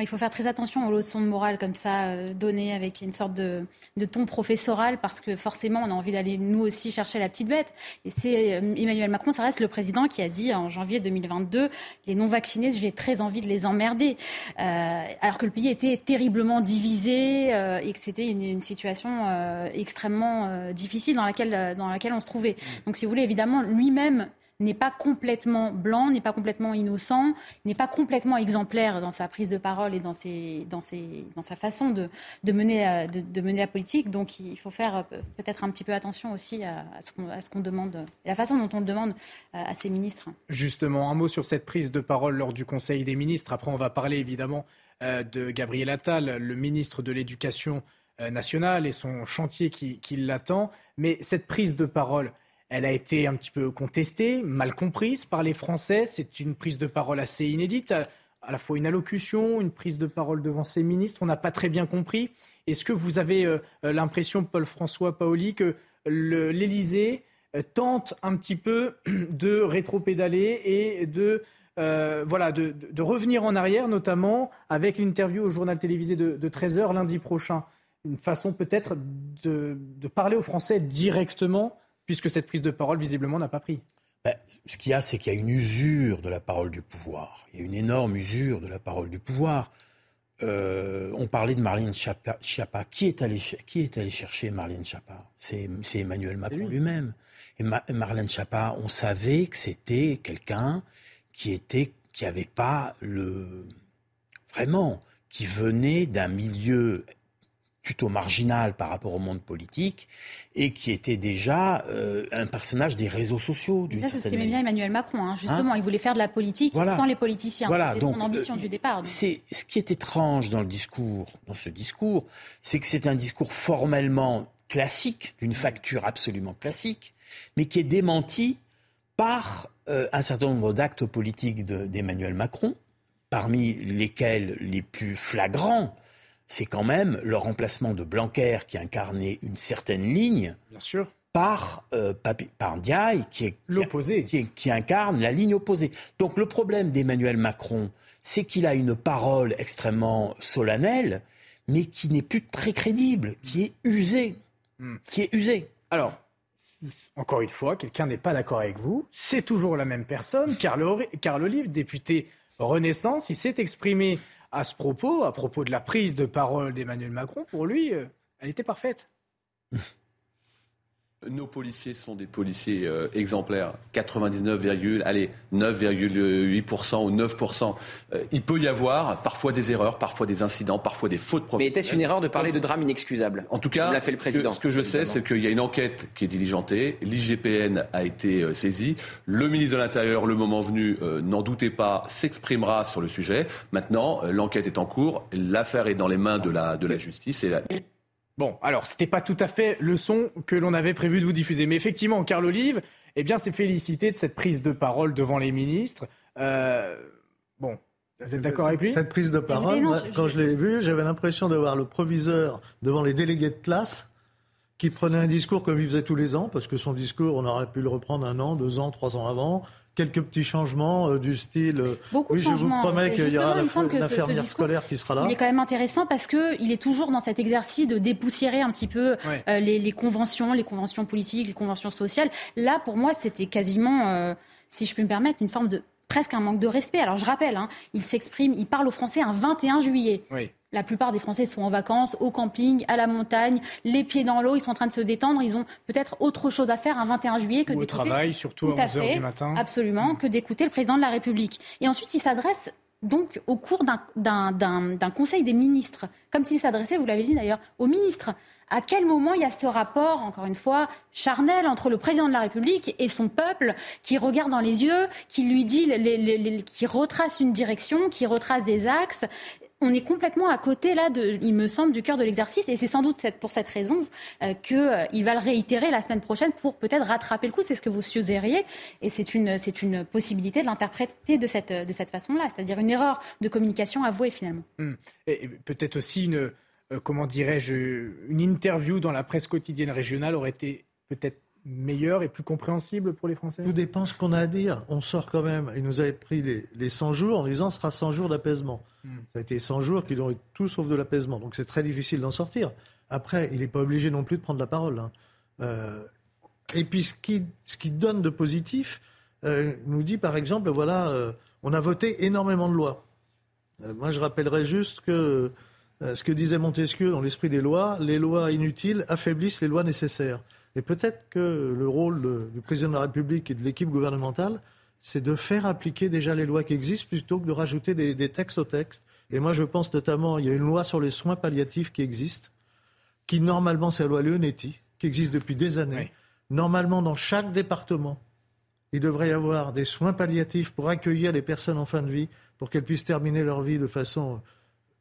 Il faut faire très attention aux leçons de morale comme ça, euh, données avec une sorte de, de, ton professoral, parce que forcément, on a envie d'aller nous aussi chercher la petite bête. Et c'est euh, Emmanuel Macron, ça reste le président qui a dit en janvier 2022, les non-vaccinés, j'ai très envie de les emmerder. Euh, alors que le pays était terriblement divisé euh, et que c'était une, une, situation euh, extrêmement difficile dans laquelle, dans laquelle on se trouvait. Donc, si vous voulez, évidemment, lui-même n'est pas complètement blanc, n'est pas complètement innocent, n'est pas complètement exemplaire dans sa prise de parole et dans, ses, dans, ses, dans sa façon de, de, mener, de, de, mener la politique. Donc il faut faire peut-être un petit peu attention aussi à, ce qu'on qu demande, la façon dont on le demande à ses ministres. Justement, un mot sur cette prise de parole lors du Conseil des ministres. Après, on va parler évidemment de Gabriel Attal, le ministre de l'Éducation nationale et son chantier qui l'attend. Mais cette prise de parole, elle a été un petit peu contestée, mal comprise par les Français. C'est une prise de parole assez inédite, à la fois une allocution, une prise de parole devant ses ministres. On n'a pas très bien compris. Est-ce que vous avez euh, l'impression, Paul-François Paoli, que l'Élysée euh, tente un petit peu *clears throat* de rétropédaler et de, euh, voilà, de, revenir en arrière, notamment avec l'interview au journal télévisé de, de 13h lundi prochain? Une façon peut-être de parler aux Français directement puisque cette prise de parole, visiblement, n'a pas pris. ben, Ce qu'il y a, c'est qu'il y a une usure de la parole du pouvoir. Il y a une énorme usure de la parole du pouvoir. Euh, on parlait de Marlène Schiappa. Qui est allé, qui est allé chercher Marlène Schiappa? C'est, Emmanuel Macron lui-même. Et Marlène Schiappa, on savait que c'était quelqu'un qui était, qui avait pas le, vraiment, qui venait d'un milieu plutôt marginal par rapport au monde politique et qui était déjà euh, un personnage des réseaux sociaux. Ça, c'est ce qu'aimait bien Emmanuel Macron. Hein. Justement, hein il voulait faire de la politique sans les politiciens. Voilà, C'était son ambition du départ. C'est ce qui est étrange dans le discours, dans ce discours, c'est que c'est un discours formellement classique, d'une facture absolument classique, mais qui est démenti par euh, un certain nombre d'actes politiques d'Emmanuel Macron, parmi lesquels les plus flagrants c'est quand même le remplacement de Blanquer qui incarnait une certaine ligne. Bien sûr. Par, euh, par Ndiaye qui, est, l'opposé. Qui, incarne la ligne opposée. Donc le problème d'Emmanuel Macron, c'est qu'il a une parole extrêmement solennelle, mais qui n'est plus très crédible, qui est usée. Hmm. Qui est usée. Alors, encore une fois, quelqu'un n'est pas d'accord avec vous. C'est toujours la même personne. Carl, Carl Olive, député Renaissance, il s'est exprimé à ce propos, à propos de la prise de parole d'Emmanuel Macron, pour lui, euh, elle était parfaite. *laughs* Nos policiers sont des policiers euh, exemplaires. 99, allez, 9,8% ou 9%. Euh, il peut y avoir parfois des erreurs, parfois des incidents, parfois des fautes professionnelles. Mais était-ce une erreur de parler de drame inexcusable En tout cas, fait le président, ce que, je sais, c'est qu'il y a une enquête qui est diligentée. L'IGPN a été euh, saisie. Le ministre de l'Intérieur, le moment venu, n'en doutez pas, s'exprimera sur le sujet. Maintenant, l'enquête est en cours. L'affaire est dans les mains de la, de la justice. Et la... Bon, alors, ce n'était pas tout à fait le son que l'on avait prévu de vous diffuser. Mais effectivement, Carl Olive, eh bien, s'est félicité de cette prise de parole devant les ministres. Euh, bon, vous êtes d'accord avec lui? Cette prise de parole, quand je l'ai vue, j'avais l'impression de voir le proviseur devant les délégués de classe qui prenait un discours comme il faisait tous les ans, parce que son discours, on aurait pu le reprendre un an, deux ans, trois ans avant quelques petits changements euh, du style. Euh, Beaucoup oui, je vous promets qu'il y aura une infirmière scolaire qui sera là. Il est quand même intéressant parce qu'il est toujours dans cet exercice de dépoussiérer un petit peu euh, les, conventions, les conventions politiques, les conventions sociales. Là, pour moi, c'était quasiment, si je peux me permettre, une forme de presque un manque de respect. Alors je rappelle, hein, il s'exprime, il parle aux Français un 21 juillet. Oui. La plupart des Français sont en vacances, au camping, à la montagne, les pieds dans l'eau, ils sont en train de se détendre. Ils ont peut-être autre chose à faire un 21 juillet que d'écouter. Au travail, surtout à 11h du matin. Absolument, mm. que d'écouter le président de la République. Et ensuite, il s'adresse donc au cours d'un conseil des ministres, comme s'il s'adressait, vous l'avez dit d'ailleurs, aux ministres. À quel moment il y a ce rapport, encore une fois, charnel entre le président de la République et son peuple, qui regarde dans les yeux, qui lui dit, qui retrace une direction, qui retrace des axes? On est complètement à côté, là, il me semble, du cœur de l'exercice. Et c'est sans doute pour cette raison euh, qu'il euh, va le réitérer la semaine prochaine pour peut-être rattraper le coup. C'est ce que vous suggériez. Et c'est une, une possibilité de l'interpréter de cette, de cette façon-là. C'est-à-dire une erreur de communication avouée, finalement. Hum. Et peut-être aussi une, euh, comment dirais-je, une interview dans la presse quotidienne régionale aurait été peut-être meilleur et plus compréhensible pour les Français? Tout dépend ce qu'on a à dire. On sort quand même. Il nous avait pris les, les 100 jours en disant ce sera 100 jours d'apaisement. Hmm. Ça a été 100 jours qui ont eu tout sauf de l'apaisement. Donc c'est très difficile d'en sortir. Après, il n'est pas obligé non plus de prendre la parole. Hein. Euh, et puis ce qui, ce qui donne de positif euh, nous dit par exemple voilà, euh, on a voté énormément de lois. moi je rappellerai juste que ce que disait Montesquieu dans l'esprit des lois, les lois inutiles affaiblissent les lois nécessaires. Et peut-être que le rôle du président de la République et de l'équipe gouvernementale, c'est de faire appliquer déjà les lois qui existent plutôt que de rajouter des, textes au texte. Et moi, je pense notamment, il y a une loi sur les soins palliatifs qui existe, qui normalement, c'est la loi Leonetti, qui existe depuis des années. Normalement, dans chaque département, il devrait y avoir des soins palliatifs pour accueillir les personnes en fin de vie, pour qu'elles puissent terminer leur vie de façon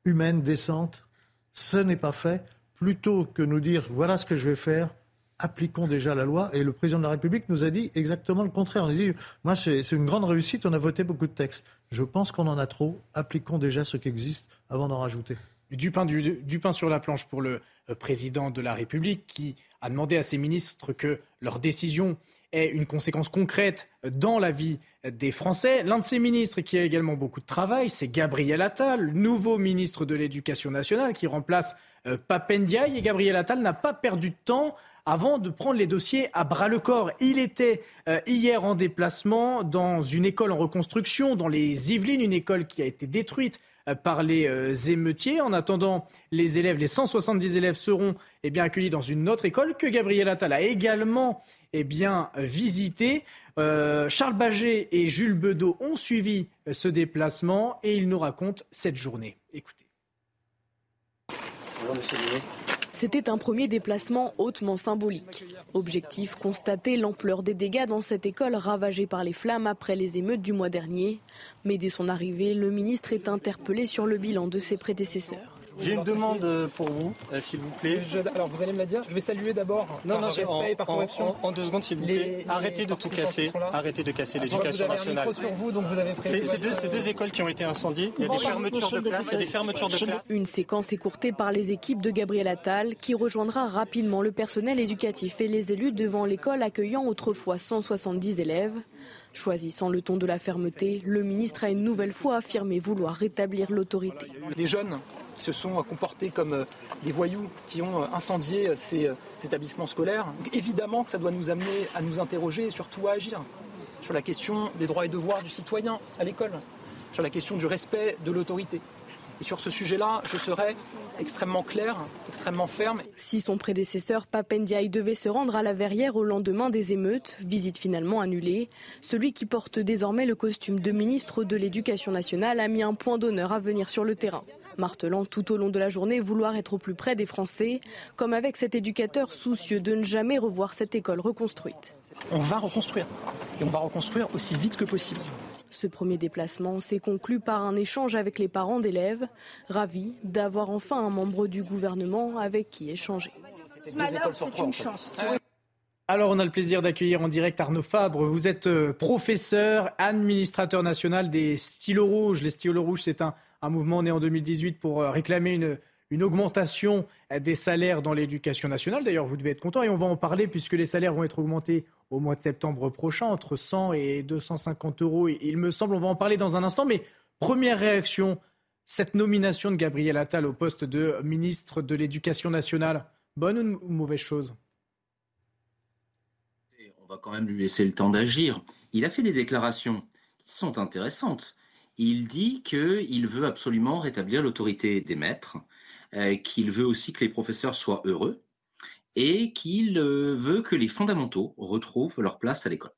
humaine, décente. Ce n'est pas fait. Plutôt que nous dire, voilà ce que je vais faire, appliquons déjà la loi. Et le président de la République nous a dit exactement le contraire. On a dit, moi, c'est une grande réussite, on a voté beaucoup de textes. Je pense qu'on en a trop. Appliquons déjà ce qui existe avant d'en rajouter. Du pain, du, pain, sur la planche pour le euh, président de la République qui a demandé à ses ministres que leurs décisions ait une conséquence concrète dans la vie des Français. L'un de ces ministres qui a également beaucoup de travail, c'est Gabriel Attal, nouveau ministre de l'Éducation nationale qui remplace euh. Et Gabriel Attal n'a pas perdu de temps avant de prendre les dossiers à bras le corps. Il était euh, hier en déplacement dans une école en reconstruction, dans les Yvelines, une école qui a été détruite euh, par les euh, émeutiers. En attendant, les élèves, les 170 élèves seront eh bien, accueillis dans une autre école que Gabriel Attal a également eh bien, visité. Charles Baget et Jules Bedeau ont suivi ce déplacement et ils nous racontent cette journée. Écoutez. Bonjour, monsieur le ministre. C'était un premier déplacement hautement symbolique. Objectif, constater l'ampleur des dégâts dans cette école ravagée par les flammes après les émeutes du mois dernier. Mais dès son arrivée, le ministre est interpellé sur le bilan de ses prédécesseurs. J'ai une demande pour vous, euh, s'il vous plaît. alors vous allez me la dire. Je vais saluer d'abord non, non, respect en, et par corruption. En, deux secondes, s'il vous plaît. Arrêtez de tout casser. Arrêtez de casser l'éducation nationale. C'est deux, deux, écoles qui ont été incendiées. Il y a des fermetures de classes. Il y a des fermetures de classes. Une séquence écourtée par les équipes de Gabriel Attal qui rejoindra rapidement le personnel éducatif et les élus devant l'école accueillant autrefois 170 élèves. Choisissant le ton de la fermeté, le ministre a une nouvelle fois affirmé vouloir rétablir l'autorité. Les jeunes se sont comportés comme euh, des voyous qui ont euh, incendié euh, ces, établissements scolaires. évidemment que ça doit nous amener à nous interroger et surtout à agir sur la question des droits et devoirs du citoyen à l'école, sur la question du respect de l'autorité. Et sur ce sujet-là, je serai extrêmement clair, extrêmement ferme. Si son prédécesseur Papendiaï devait se rendre à la Verrière au lendemain des émeutes, visite finalement annulée, celui qui porte désormais le costume de ministre de l'Éducation nationale a mis un point d'honneur à venir sur le terrain martelant tout au long de la journée vouloir être au plus près des Français, comme avec cet éducateur soucieux de ne jamais revoir cette école reconstruite. On va reconstruire, et on va reconstruire aussi vite que possible. Ce premier déplacement s'est conclu par un échange avec les parents d'élèves, ravis d'avoir enfin un membre du gouvernement avec qui échanger. c'est une chance. Alors, on a le plaisir d'accueillir en direct Arnaud Fabre. Vous êtes euh, professeur, administrateur national des stylos rouges. Les stylos rouges, c'est un, un mouvement né en 2018 pour euh, réclamer une, une augmentation des salaires dans l'éducation nationale. D'ailleurs, vous devez être content et on va en parler puisque les salaires vont être augmentés au mois de septembre prochain, entre 100 et 250 euros. Il me semble, on va en parler dans un instant. Mais première réaction, cette nomination de Gabriel Attal au poste de ministre de l'Éducation nationale, bonne ou mauvaise chose? On va quand même lui laisser le temps d'agir. Il a fait des déclarations qui sont intéressantes il dit qu'il veut absolument rétablir l'autorité des maîtres, euh, qu'il veut aussi que les professeurs soient heureux et qu'il euh, veut que les fondamentaux retrouvent leur place à l'école.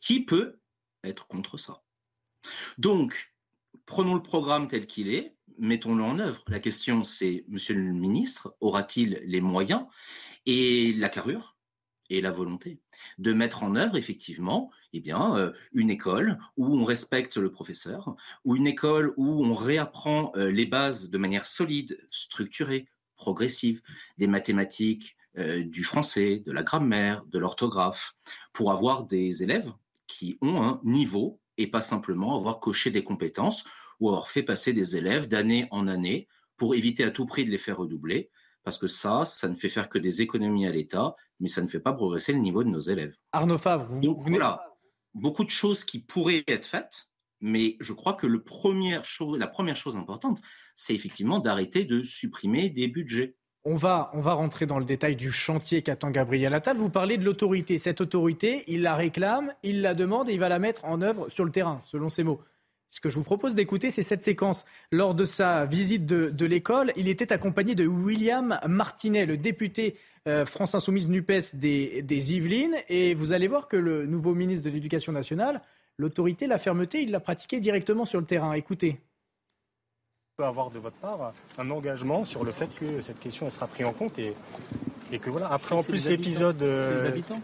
Qui peut être contre ça? Donc, prenons le programme tel qu'il est, mettons-le en œuvre. La question, c'est, monsieur le ministre, aura-t-il les moyens et la carrure? Et la volonté de mettre en œuvre effectivement eh bien, euh, une école où on respecte le professeur, ou une école où on réapprend euh, les bases de manière solide, structurée, progressive, des mathématiques, euh, du français, de la grammaire, de l'orthographe, pour avoir des élèves qui ont un niveau et pas simplement avoir coché des compétences ou avoir fait passer des élèves d'année en année pour éviter à tout prix de les faire redoubler parce que ça, ça ne fait faire que des économies à l'État, mais ça ne fait pas progresser le niveau de nos élèves. Arnaud Favre, vous, Donc, voilà, beaucoup de choses qui pourraient être faites, mais je crois que le première chose, la première chose importante, c'est effectivement d'arrêter de supprimer des budgets. On va, on va rentrer dans le détail du chantier qu'attend Gabriel Attal. Vous parlez de l'autorité. Cette autorité, il la réclame, il la demande et il va la mettre en œuvre sur le terrain, selon ses mots. Ce que je vous propose d'écouter, c'est cette séquence. Lors de sa visite de, l'école, il était accompagné de William Martinet, le député euh, France Insoumise NUPES des, Yvelines. Et vous allez voir que le nouveau ministre de l'Éducation nationale, l'autorité, la fermeté, il l'a pratiqué directement sur le terrain. Écoutez peut avoir de votre part un engagement sur le fait que cette question sera prise en compte et et que voilà, après en plus l'épisode. Euh... C'est les habitants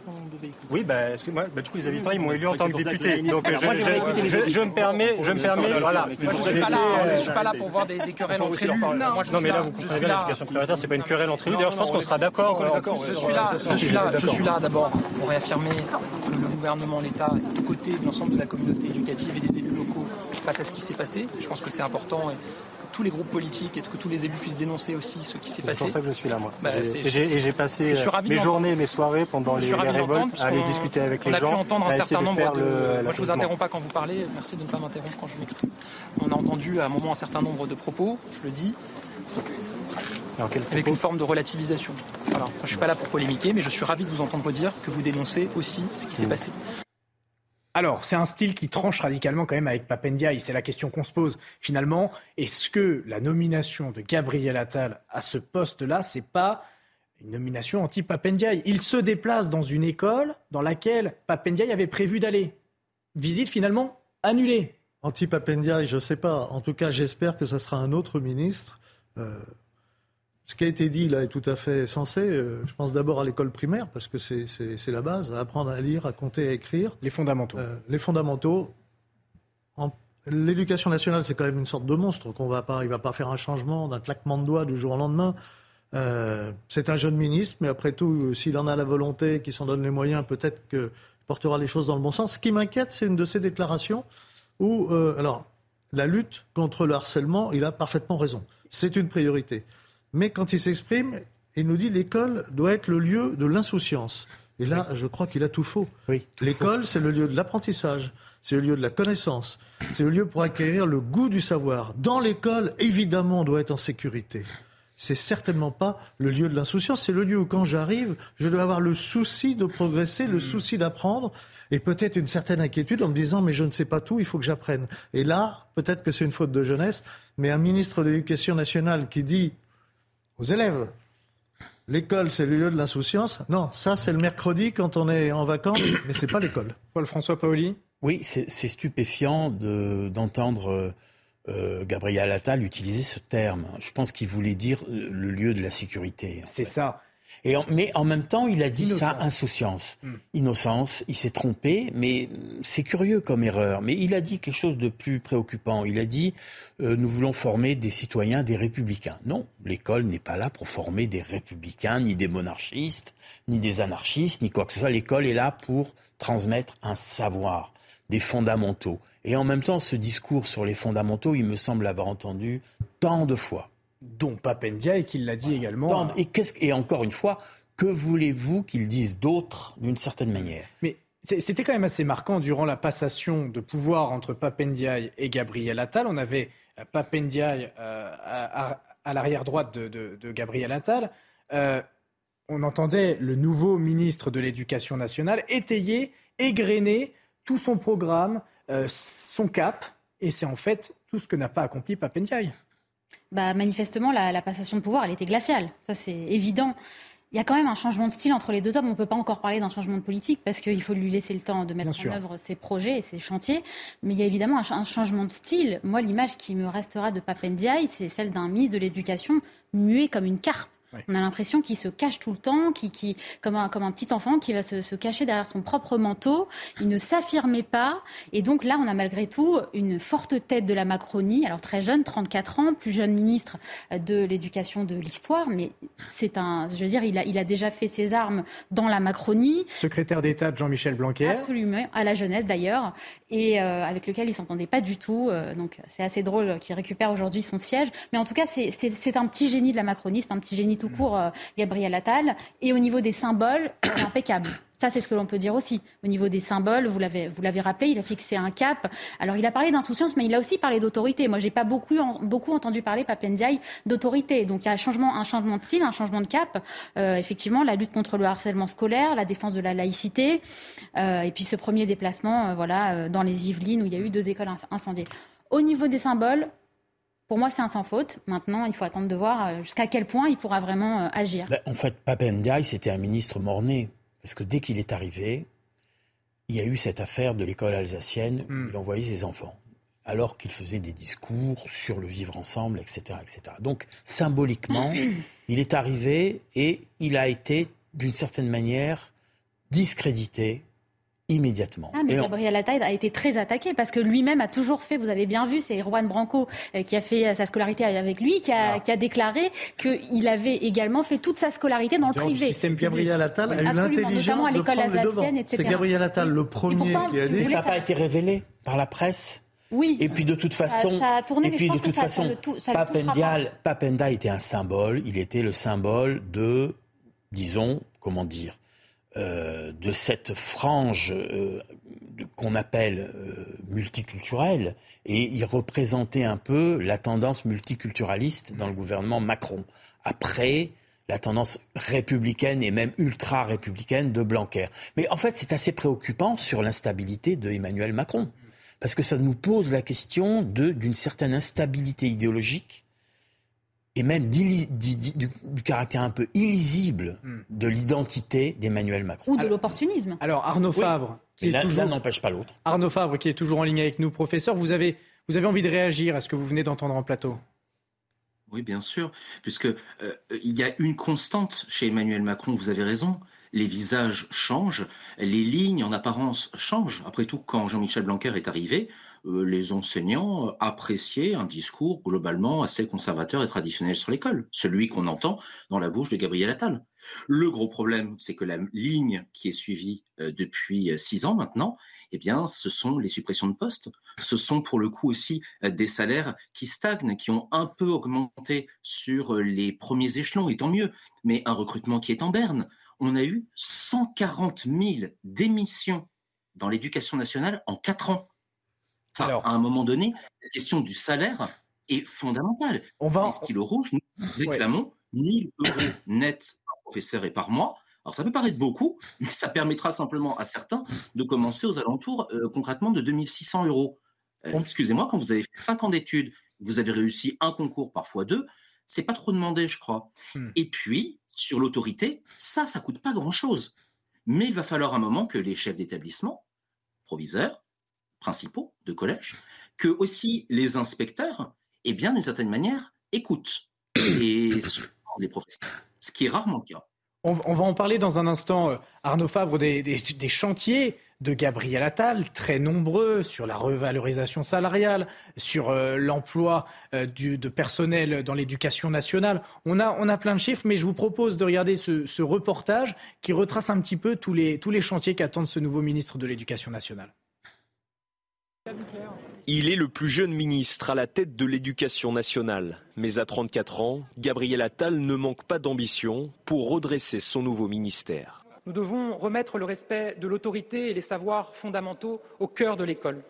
Oui, bah, moi bah, du coup les habitants ils m'ont élu en tant que député. Donc je, je, je, je, me permets, je me permets, voilà. Moi, je suis pas là, je suis pas là pour voir des, des querelles entre élus. Non, non mais là vous comprenez bien l'éducation prioritaire, c'est pas une querelle entre élus. D'ailleurs, je pense qu'on sera d'accord. Je suis là, je suis là, je suis là d'abord pour réaffirmer que le gouvernement, l'État est aux côtés de l'ensemble de la communauté éducative et des élus locaux face à ce qui s'est passé. Je pense que c'est important tous les groupes politiques et que tous les élus puissent dénoncer aussi ce qui s'est passé. C'est pour ça que je suis là, moi. Bah, et j'ai passé mes journées, mes soirées pendant les, révoltes à aller discuter avec les gens. On a pu entendre un certain nombre de... moi, je vous interromps pas quand vous parlez. Merci de ne pas m'interrompre quand je m'exprime. On a entendu à un moment un certain nombre de propos, je le dis, avec une forme de relativisation. Voilà. je ne suis pas là pour polémiquer, mais je suis ravi de vous entendre dire que vous dénoncez aussi ce qui s'est mmh. passé. Alors, c'est un style qui tranche radicalement quand même avec Papendiaï. C'est la question qu'on se pose. Finalement, est-ce que la nomination de Gabriel Attal à ce poste-là, c'est pas une nomination anti-Papendiaï Il se déplace dans une école dans laquelle Papendiaï avait prévu d'aller. Visite finalement annulée. Anti-Papendiaï, je ne sais pas. En tout cas, j'espère que ce sera un autre ministre. Euh, ce qui a été dit là est tout à fait sensé. Euh, je pense d'abord à l'école primaire, parce que c'est la base, apprendre à lire, à compter, à écrire. Les fondamentaux. Euh, les fondamentaux. L'éducation nationale, c'est quand même une sorte de monstre qu'on va pas, il va pas faire un changement d'un claquement de doigts du jour au lendemain. Euh, c'est un jeune ministre, mais après tout, s'il en a la volonté, qu'il s'en donne les moyens, peut-être qu'il portera les choses dans le bon sens. Ce qui m'inquiète, c'est une de ces déclarations où, alors, la lutte contre le harcèlement, il a parfaitement raison. C'est une priorité. Mais quand il s'exprime, il nous dit l'école doit être le lieu de l'insouciance. Et là, je crois qu'il a tout faux. l'école, c'est le lieu de l'apprentissage, c'est le lieu de la connaissance, c'est le lieu pour acquérir le goût du savoir. Dans l'école, évidemment, on doit être en sécurité. C'est certainement pas le lieu de l'insouciance, c'est le lieu où quand j'arrive, je dois avoir le souci de progresser, le souci d'apprendre et peut-être une certaine inquiétude en me disant mais je ne sais pas tout, il faut que j'apprenne. Et là, peut-être que c'est une faute de jeunesse, mais un ministre de l'Éducation nationale qui dit aux élèves. L'école, c'est le lieu de l'insouciance. Non, ça, c'est le mercredi quand on est en vacances, *coughs* mais c'est pas l'école. Paul-François Paoli Oui, c'est stupéfiant d'entendre euh, Gabriel Attal utiliser ce terme. Je pense qu'il voulait dire le lieu de la sécurité. C'est ça mais en même temps, il a dit ça, insouciance. Hmm. Innocence, il s'est trompé, mais c'est curieux comme erreur. Mais il a dit quelque chose de plus préoccupant. Il a dit, euh, nous voulons former des citoyens, des républicains. Non, l'école n'est pas là pour former des républicains, ni des monarchistes, ni des anarchistes, ni quoi que ce soit. L'école est là pour transmettre un savoir, des fondamentaux. Et en même temps, ce discours sur les fondamentaux, il me semble avoir entendu tant de fois dont Papendia et qui l'a dit également. Et, et encore une fois, que voulez-vous qu'ils disent d'autre d'une certaine manière? Mais c'était quand même assez marquant durant la passation de pouvoir entre Papendiaï et Gabriel Attal. On avait euh, Papendiaï euh, à, l'arrière droite de, Gabriel Attal. Euh, on entendait le nouveau ministre de l'Éducation nationale étayer, égrener tout son programme, son cap, et c'est en fait tout ce que n'a pas accompli Papendiaï bah, manifestement, la, passation de pouvoir, elle était glaciale. Ça, c'est évident. Il y a quand même un changement de style entre les deux hommes. On ne peut pas encore parler d'un changement de politique parce qu'il faut lui laisser le temps de mettre en œuvre ses projets et ses chantiers. Mais il y a évidemment un, changement de style. Moi, l'image qui me restera de Papendiaï, c'est celle d'un ministre de l'Éducation muet comme une carpe. On a l'impression qu'il se cache tout le temps, qui, qui, comme, un, comme un petit enfant qui va se, cacher derrière son propre manteau. Il ne s'affirmait pas. Et donc là, on a malgré tout une forte tête de la Macronie. Alors très jeune, 34 ans, plus jeune ministre de l'éducation de l'histoire. Mais c'est un, je veux dire, il a, il a déjà fait ses armes dans la Macronie. Secrétaire d'État de Jean-Michel Blanquer. Absolument, à la jeunesse d'ailleurs. Et euh, avec lequel il s'entendait pas du tout. Euh, donc c'est assez drôle qu'il récupère aujourd'hui son siège. Mais en tout cas, c'est un petit génie de la Macronie, c'est un petit génie tout court, euh, Gabriel Attal. Et au niveau des symboles, *coughs* impeccable. Ça, c'est ce que l'on peut dire aussi. Au niveau des symboles, vous l'avez, vous l'avez rappelé, il a fixé un cap. Alors, il a parlé d'insouciance, mais il a aussi parlé d'autorité. Moi, j'ai pas beaucoup, beaucoup entendu parler, Papendiaï, d'autorité. Donc, il y a un changement, un changement de style, un changement de cap. Euh, effectivement, la lutte contre le harcèlement scolaire, la défense de la laïcité. Euh, et puis, ce premier déplacement, voilà, dans les Yvelines, où il y a eu deux écoles incendiées. Au niveau des symboles, pour moi, c'est un sans faute. Maintenant, il faut attendre de voir euh, jusqu'à quel point il pourra vraiment euh, agir. Ben, en fait, Papendiaï, c'était un ministre morné. Parce que dès qu'il est arrivé, il y a eu cette affaire de l'école alsacienne où hmm. il envoyait ses enfants. Alors qu'il faisait des discours sur le vivre ensemble, etc. etc. Donc, symboliquement, *clears throat* il est arrivé et il a été, d'une certaine manière, discrédité immédiatement. Ah, mais Gabriel Attal a été très attaqué parce que lui-même a toujours fait, vous avez bien vu, c'est Juan Branco euh, qui a fait euh, sa scolarité avec lui, qui a, ah. qui a déclaré qu'il avait également fait toute sa scolarité dans le privé. Le système Gabriel Attal a eu l'intelligence de prendre le devant. C'est Gabriel Attal le premier qui a dit... Ça n'a pas été révélé par la presse Oui. Et puis de toute façon, ça a tourné, et puis de toute ça- façon, Papenda était un symbole. Il était le symbole de, disons, comment dire, euh, de cette frange euh, qu'on appelle euh, multiculturelle. Et il représentait un peu la tendance multiculturaliste dans le gouvernement Macron. Après, la tendance républicaine et même ultra-républicaine de Blanquer. Mais en fait, c'est assez préoccupant sur l'instabilité de Emmanuel Macron. Parce que ça nous pose la question d'une certaine instabilité idéologique et même du, du caractère un peu illisible de l'identité d'Emmanuel Macron. Ou de l'opportunisme. Alors Arnaud Oui. Fabre, qui Mais est l'un- n'empêche pas l'autre. Arnaud Fabre, qui est toujours en ligne avec nous, professeur, vous avez vous avez envie de réagir à ce que vous venez d'entendre en plateau? Oui, bien sûr, puisque euh, il y a une constante chez Emmanuel Macron. Vous avez raison. Les visages changent, les lignes en apparence changent. Après tout, quand Jean-Michel Blanquer est arrivé, les enseignants euh, appréciaient un discours globalement assez conservateur et traditionnel sur l'école, celui qu'on entend dans la bouche de Gabriel Attal. Le gros problème, c'est que la ligne qui est suivie euh, depuis euh, six ans maintenant, eh bien, ce sont les suppressions de postes. Ce sont pour le coup aussi euh, des salaires qui stagnent, qui ont un peu augmenté sur euh, les premiers échelons, et tant mieux, mais un recrutement qui est en berne. On a eu 140 000 démissions dans l'éducation nationale en quatre ans. Enfin, à un moment donné, la question du salaire est fondamentale. On va... Les stylos rouges, nous réclamons 1000 euros net par professeur et par mois? Alors ça peut paraître beaucoup, mais ça permettra simplement à certains de commencer aux alentours euh, concrètement de 2600 euros. Euh, Excusez-moi, quand vous avez fait 5 ans d'études, vous avez réussi un concours, parfois deux, c'est pas trop demandé, je crois. Et puis, sur l'autorité, ça, ça coûte pas grand-chose. Mais il va falloir un moment que les chefs d'établissement, proviseurs, principaux de collège, que aussi les inspecteurs, eh bien, d'une certaine manière, écoutent les professeurs, ce qui est rarement le cas. On, va en parler dans un instant, euh, Arnaud Fabre, des, des- chantiers de Gabriel Attal, très nombreux, sur la revalorisation salariale, sur euh, l'emploi euh, de personnel dans l'éducation nationale. On a, on a plein de chiffres, mais je vous propose de regarder ce, ce reportage qui retrace un petit peu tous les, tous les chantiers qu'attendent ce nouveau ministre de l'Éducation nationale. Il est le plus jeune ministre à la tête de l'éducation nationale. Mais à 34 ans, Gabriel Attal ne manque pas d'ambition pour redresser son nouveau ministère. Nous devons remettre le respect de l'autorité et les savoirs fondamentaux au cœur de l'école.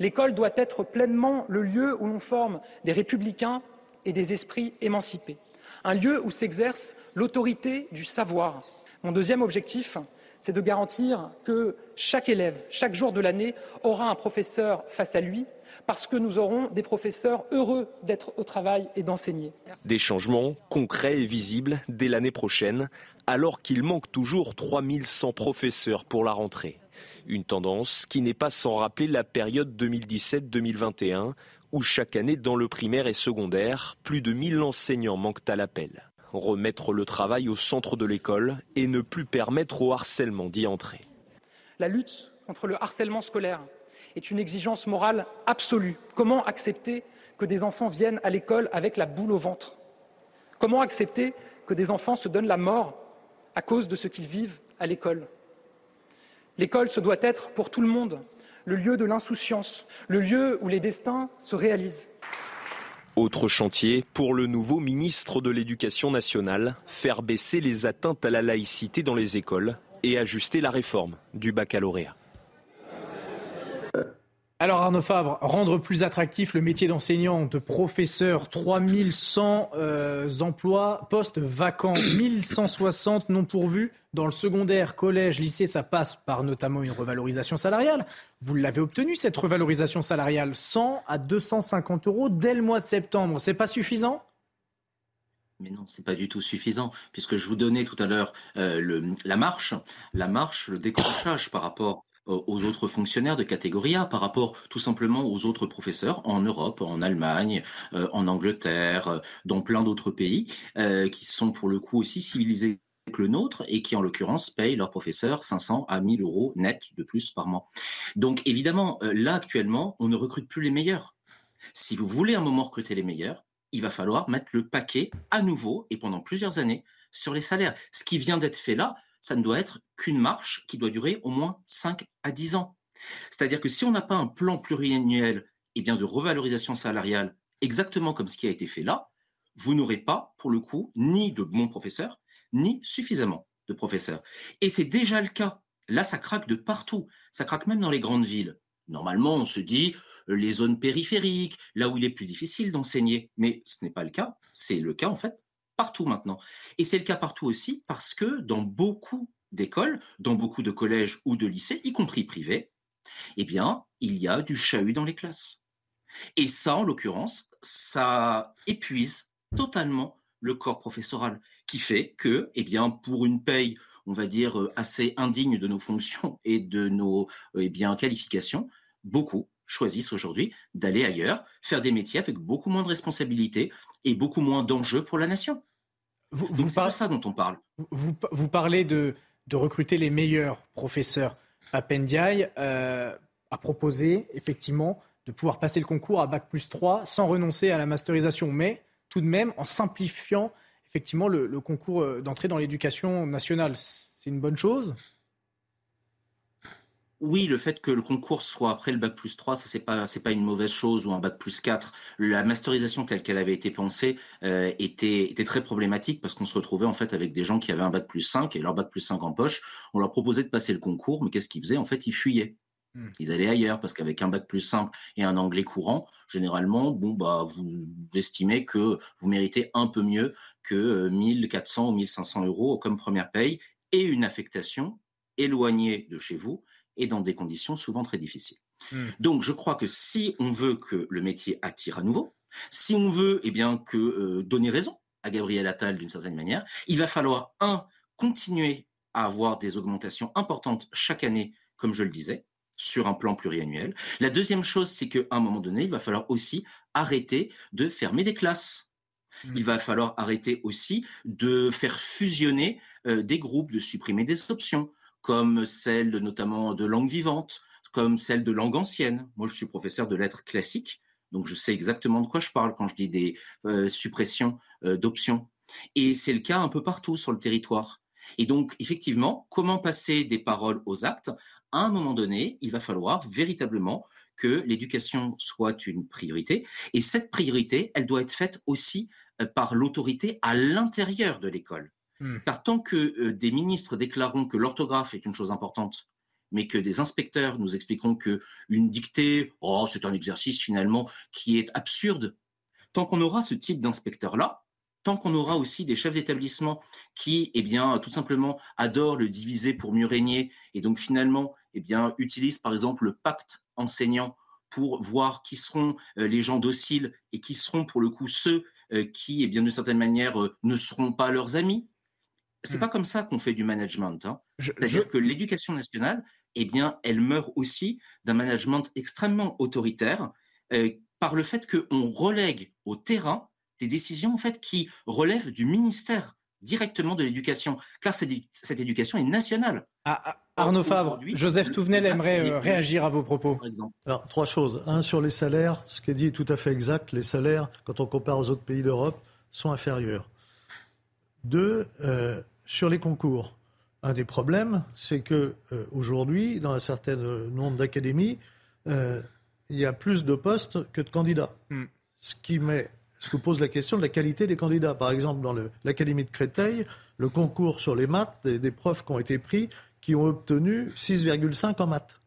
L'école doit être pleinement le lieu où l'on forme des républicains et des esprits émancipés, un lieu où s'exerce l'autorité du savoir. Mon deuxième objectif, c'est de garantir que chaque élève, chaque jour de l'année, aura un professeur face à lui, parce que nous aurons des professeurs heureux d'être au travail et d'enseigner. Des changements concrets et visibles dès l'année prochaine, alors qu'il manque toujours 3100 professeurs pour la rentrée. Une tendance qui n'est pas sans rappeler la période 2017-2021, où chaque année dans le primaire et secondaire, plus de 1000 enseignants manquent à l'appel. Remettre le travail au centre de l'école et ne plus permettre au harcèlement d'y entrer. La lutte contre le harcèlement scolaire est une exigence morale absolue. Comment accepter que des enfants viennent à l'école avec la boule au ventre? Comment accepter que des enfants se donnent la mort à cause de ce qu'ils vivent à l'école? L'école, ce doit être pour tout le monde le lieu de l'insouciance, le lieu où les destins se réalisent. Autre chantier pour le nouveau ministre de l'Éducation nationale, faire baisser les atteintes à la laïcité dans les écoles et ajuster la réforme du baccalauréat. Alors Arnaud Fabre, rendre plus attractif le métier d'enseignant, de professeur, 3100 euh, emplois, postes vacants, *clears throat* 1160 non pourvus. Dans le secondaire, collège, lycée, ça passe par notamment une revalorisation salariale. Vous l'avez obtenu cette revalorisation salariale, 100 à 250 euros dès le mois de septembre. C'est pas suffisant? Mais non, c'est pas du tout suffisant, puisque je vous donnais tout à l'heure euh, la marche, la marche, le décrochage par rapport aux autres fonctionnaires de catégorie A, par rapport tout simplement aux autres professeurs en Europe, en Allemagne, euh, en Angleterre, euh, dans plein d'autres pays, euh, qui sont pour le coup aussi civilisés que le nôtre et qui en l'occurrence payent leurs professeurs 500 à 1000 euros net de plus par mois. Donc évidemment, euh, là actuellement, on ne recrute plus les meilleurs. Si vous voulez un moment recruter les meilleurs, il va falloir mettre le paquet à nouveau et pendant plusieurs années sur les salaires. Ce qui vient d'être fait là, ça ne doit être qu'une marche qui doit durer au moins 5 à 10 ans. C'est-à-dire que si on n'a pas un plan pluriannuel eh bien, de revalorisation salariale, exactement comme ce qui a été fait là, vous n'aurez pas, pour le coup, ni de bons professeurs, ni suffisamment de professeurs. Et c'est déjà le cas. Là, ça craque de partout. Ça craque même dans les grandes villes. Normalement, on se dit euh, les zones périphériques, là où il est plus difficile d'enseigner. Mais ce n'est pas le cas. C'est le cas, en fait, partout maintenant. Et c'est le cas partout aussi parce que dans beaucoup d'écoles, dans beaucoup de collèges ou de lycées, y compris privés, eh bien, il y a du chahut dans les classes. Et ça, en l'occurrence, ça épuise totalement le corps professoral, qui fait que, eh bien, pour une paye, on va dire, euh, assez indigne de nos fonctions et de nos euh, eh qualifications, beaucoup choisissent aujourd'hui d'aller ailleurs, faire des métiers avec beaucoup moins de responsabilités et beaucoup moins d'enjeux pour la nation. Vous, c'est de ça dont on parle. Vous, parlez de, recruter les meilleurs professeurs. Papendiaï euh, a proposé effectivement de pouvoir passer le concours à Bac plus 3 sans renoncer à la masterisation, mais tout de même en simplifiant effectivement le, concours euh, d'entrée dans l'éducation nationale. C'est une bonne chose? Oui, le fait que le concours soit après le bac plus 3, ça c'est pas c'est pas une mauvaise chose ou un bac plus 4. La masterisation telle qu'elle avait été pensée euh, était était très problématique parce qu'on se retrouvait en fait avec des gens qui avaient un bac plus 5 et leur bac plus 5 en poche. On leur proposait de passer le concours, mais qu'est-ce qu'ils faisaient? En fait, ils fuyaient. Hmm. Ils allaient ailleurs parce qu'avec un bac plus simple et un anglais courant, généralement, bon, bah, vous estimez que vous méritez un peu mieux que 1400 euh, ou 1500 euros comme première paye et une affectation éloignée de chez vous et dans des conditions souvent très difficiles. Hmm. Donc, je crois que si on veut que le métier attire à nouveau, si on veut, eh bien, que euh, donner raison à Gabriel Attal d'une certaine manière, il va falloir un continuer à avoir des augmentations importantes chaque année, comme je le disais, sur un plan pluriannuel. La deuxième chose, c'est qu'à un moment donné, il va falloir aussi arrêter de fermer des classes. Mmh. Il va falloir arrêter aussi de faire fusionner euh, des groupes, de supprimer des options, comme celle notamment de langue vivante, comme celle de langue ancienne. Moi, je suis professeur de lettres classiques, donc je sais exactement de quoi je parle quand je dis des euh, suppressions euh, d'options. Et c'est le cas un peu partout sur le territoire. Et donc, effectivement, comment passer des paroles aux actes? À un moment donné, il va falloir véritablement que l'éducation soit une priorité. Et cette priorité, elle doit être faite aussi euh, par l'autorité à l'intérieur de l'école. Hmm. Car tant que euh, des ministres déclareront que l'orthographe est une chose importante, mais que des inspecteurs nous expliqueront que une dictée, oh, c'est un exercice finalement qui est absurde, tant qu'on aura ce type d'inspecteur-là, tant qu'on aura aussi des chefs d'établissement qui, eh bien, tout simplement adorent le diviser pour mieux régner et donc finalement, eh bien, utilisent par exemple le pacte enseignant pour voir qui seront euh, les gens dociles et qui seront pour le coup ceux euh, qui, eh bien, d'une certaine manière, ne seront pas leurs amis. C'est n'est hmm. pas comme ça qu'on fait du management. Hein. C'est-à-dire que l'éducation nationale, eh bien, elle meurt aussi d'un management extrêmement autoritaire par le fait qu'on relègue au terrain des décisions en fait qui relèvent du ministère directement de l'éducation, car cette, cette, éducation est nationale. Ah, ah, Arnaud Fabre, Joseph Touvenel aimerait euh, réagir à vos propos. Alors, trois choses. Un, sur les salaires, ce qui est dit est tout à fait exact. Les salaires, quand on compare aux autres pays d'Europe, sont inférieurs. Deux, euh, sur les concours. Un des problèmes, c'est que euh, aujourd'hui, dans un certain nombre d'académies, il y a plus de postes que de candidats. Hmm. Ce qui met ce que pose la question de la qualité des candidats. Par exemple, dans l'Académie de Créteil, le concours sur les maths, des, des profs qui ont été pris, qui ont obtenu 6,5 en maths.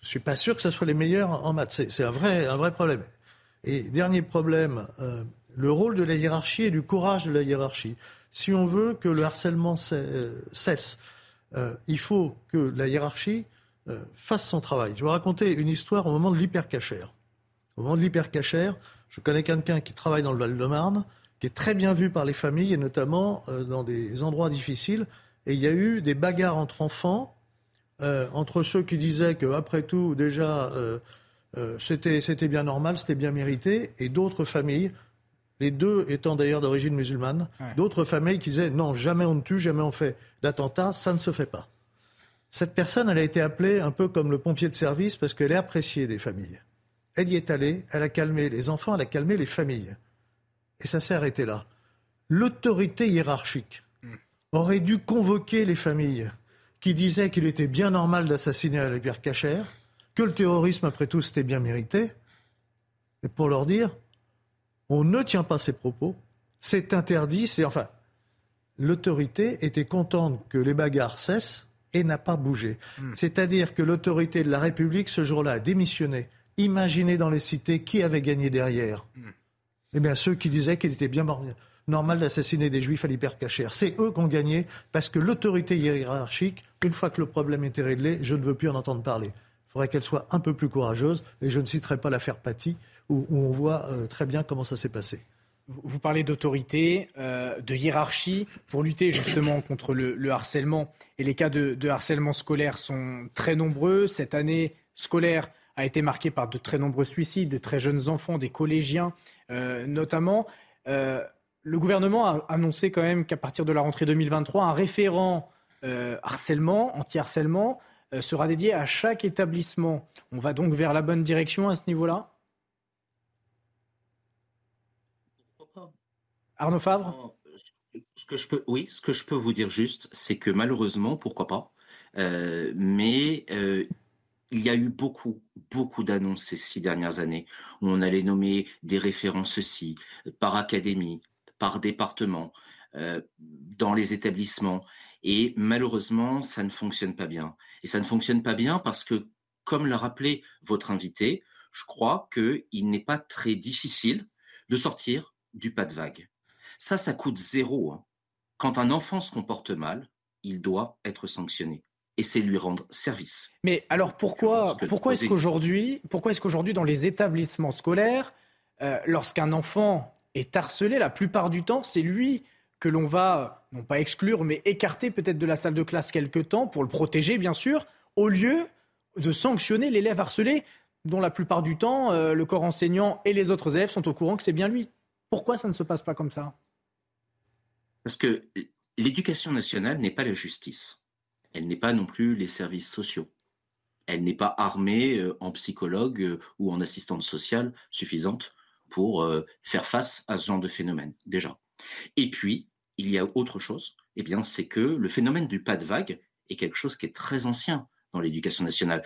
Je ne suis pas sûr que ce soit les meilleurs en maths. C'est un vrai, un vrai problème. Et dernier problème, euh, le rôle de la hiérarchie et du courage de la hiérarchie. Si on veut que le harcèlement euh, cesse, euh, il faut que la hiérarchie fasse son travail. Je vais raconter une histoire au moment de l'hypercachère. Au moment de l'hypercachère, je connais quelqu'un qui travaille dans le Val-de-Marne, qui est très bien vu par les familles et notamment euh, dans des endroits difficiles. Et il y a eu des bagarres entre enfants, euh, entre ceux qui disaient qu'après tout, déjà, euh, c'était bien normal, c'était bien mérité, et d'autres familles, les deux étant d'ailleurs d'origine musulmane, d'autres familles qui disaient non, jamais on ne tue, jamais on fait d'attentat, ça ne se fait pas. Cette personne, elle a été appelée un peu comme le pompier de service parce qu'elle est appréciée des familles. Elle y est allée, elle a calmé les enfants, elle a calmé les familles. Et ça s'est arrêté là. L'autorité hiérarchique aurait dû convoquer les familles qui disaient qu'il était bien normal d'assassiner Pierre Cachère, que le terrorisme, après tout, c'était bien mérité, et pour leur dire on ne tient pas ces propos, c'est interdit, c'est enfin l'autorité était contente que les bagarres cessent et n'a pas bougé. Hmm. C'est-à-dire que l'autorité de la République ce jour-là a démissionné. Imaginez dans les cités qui avait gagné derrière. Hmm. Eh bien ceux qui disaient qu'il était bien normal d'assassiner des juifs à l'hypercachère. C'est eux qui ont gagné parce que l'autorité hiérarchique, une fois que le problème était réglé, je ne veux plus en entendre parler. Il faudrait qu'elle soit un peu plus courageuse et je ne citerai pas l'affaire Paty où, on voit euh, très bien comment ça s'est passé. Vous parlez d'autorité, euh, de hiérarchie pour lutter justement contre le, harcèlement. Et les cas de, harcèlement scolaire sont très nombreux. Cette année scolaire a été marquée par de très nombreux suicides, de très jeunes enfants, des collégiens euh, notamment. le gouvernement a annoncé quand même qu'à partir de la rentrée 2023, un référent harcèlement, anti-harcèlement, sera dédié à chaque établissement. On va donc vers la bonne direction à ce niveau-là? Arnaud Fabre? Ce que je peux, Oui, ce que je peux vous dire juste, c'est que malheureusement, pourquoi pas, euh, mais euh, il y a eu beaucoup, beaucoup d'annonces ces six dernières années où on allait nommer des référents ceci, par académie, par département, euh, dans les établissements. Et malheureusement, ça ne fonctionne pas bien. Et ça ne fonctionne pas bien parce que, comme l'a rappelé votre invité, je crois qu'il n'est pas très difficile de sortir du pas de vague. Ça, ça coûte zéro. Hein. Quand un enfant se comporte mal, il doit être sanctionné. Et c'est lui rendre service. Mais alors pourquoi, pourquoi est-ce qu'aujourd'hui, pourquoi est-ce qu'aujourd'hui dans les établissements scolaires, euh, lorsqu'un enfant est harcelé, la plupart du temps, c'est lui que l'on va, non pas exclure, mais écarter peut-être de la salle de classe quelque temps pour le protéger, bien sûr, au lieu de sanctionner l'élève harcelé, dont la plupart du temps, euh, le corps enseignant et les autres élèves sont au courant que c'est bien lui. Pourquoi ça ne se passe pas comme ça? Parce que l'éducation nationale n'est pas la justice. Elle n'est pas non plus les services sociaux. Elle n'est pas armée euh, en psychologue euh, ou en assistante sociale suffisante pour euh, faire face à ce genre de phénomène, déjà. Et puis, il y a autre chose, eh bien, c'est que le phénomène du pas de vague est quelque chose qui est très ancien dans l'éducation nationale.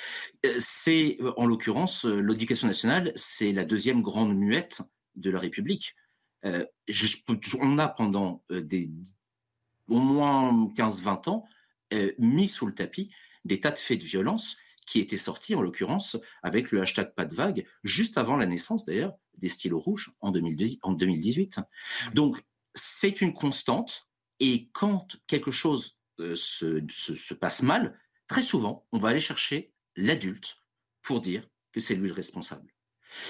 C'est, en l'occurrence, l'éducation nationale, c'est la deuxième grande muette de la République. Euh, on a pendant euh, au moins 15-20 ans euh, mis sous le tapis des tas de faits de violence qui étaient sortis, en l'occurrence, avec le hashtag pas de vague, juste avant la naissance d'ailleurs des stylos rouges en, 2018. Donc, c'est une constante, et quand quelque chose se, passe mal, très souvent, on va aller chercher l'adulte pour dire que c'est lui le responsable.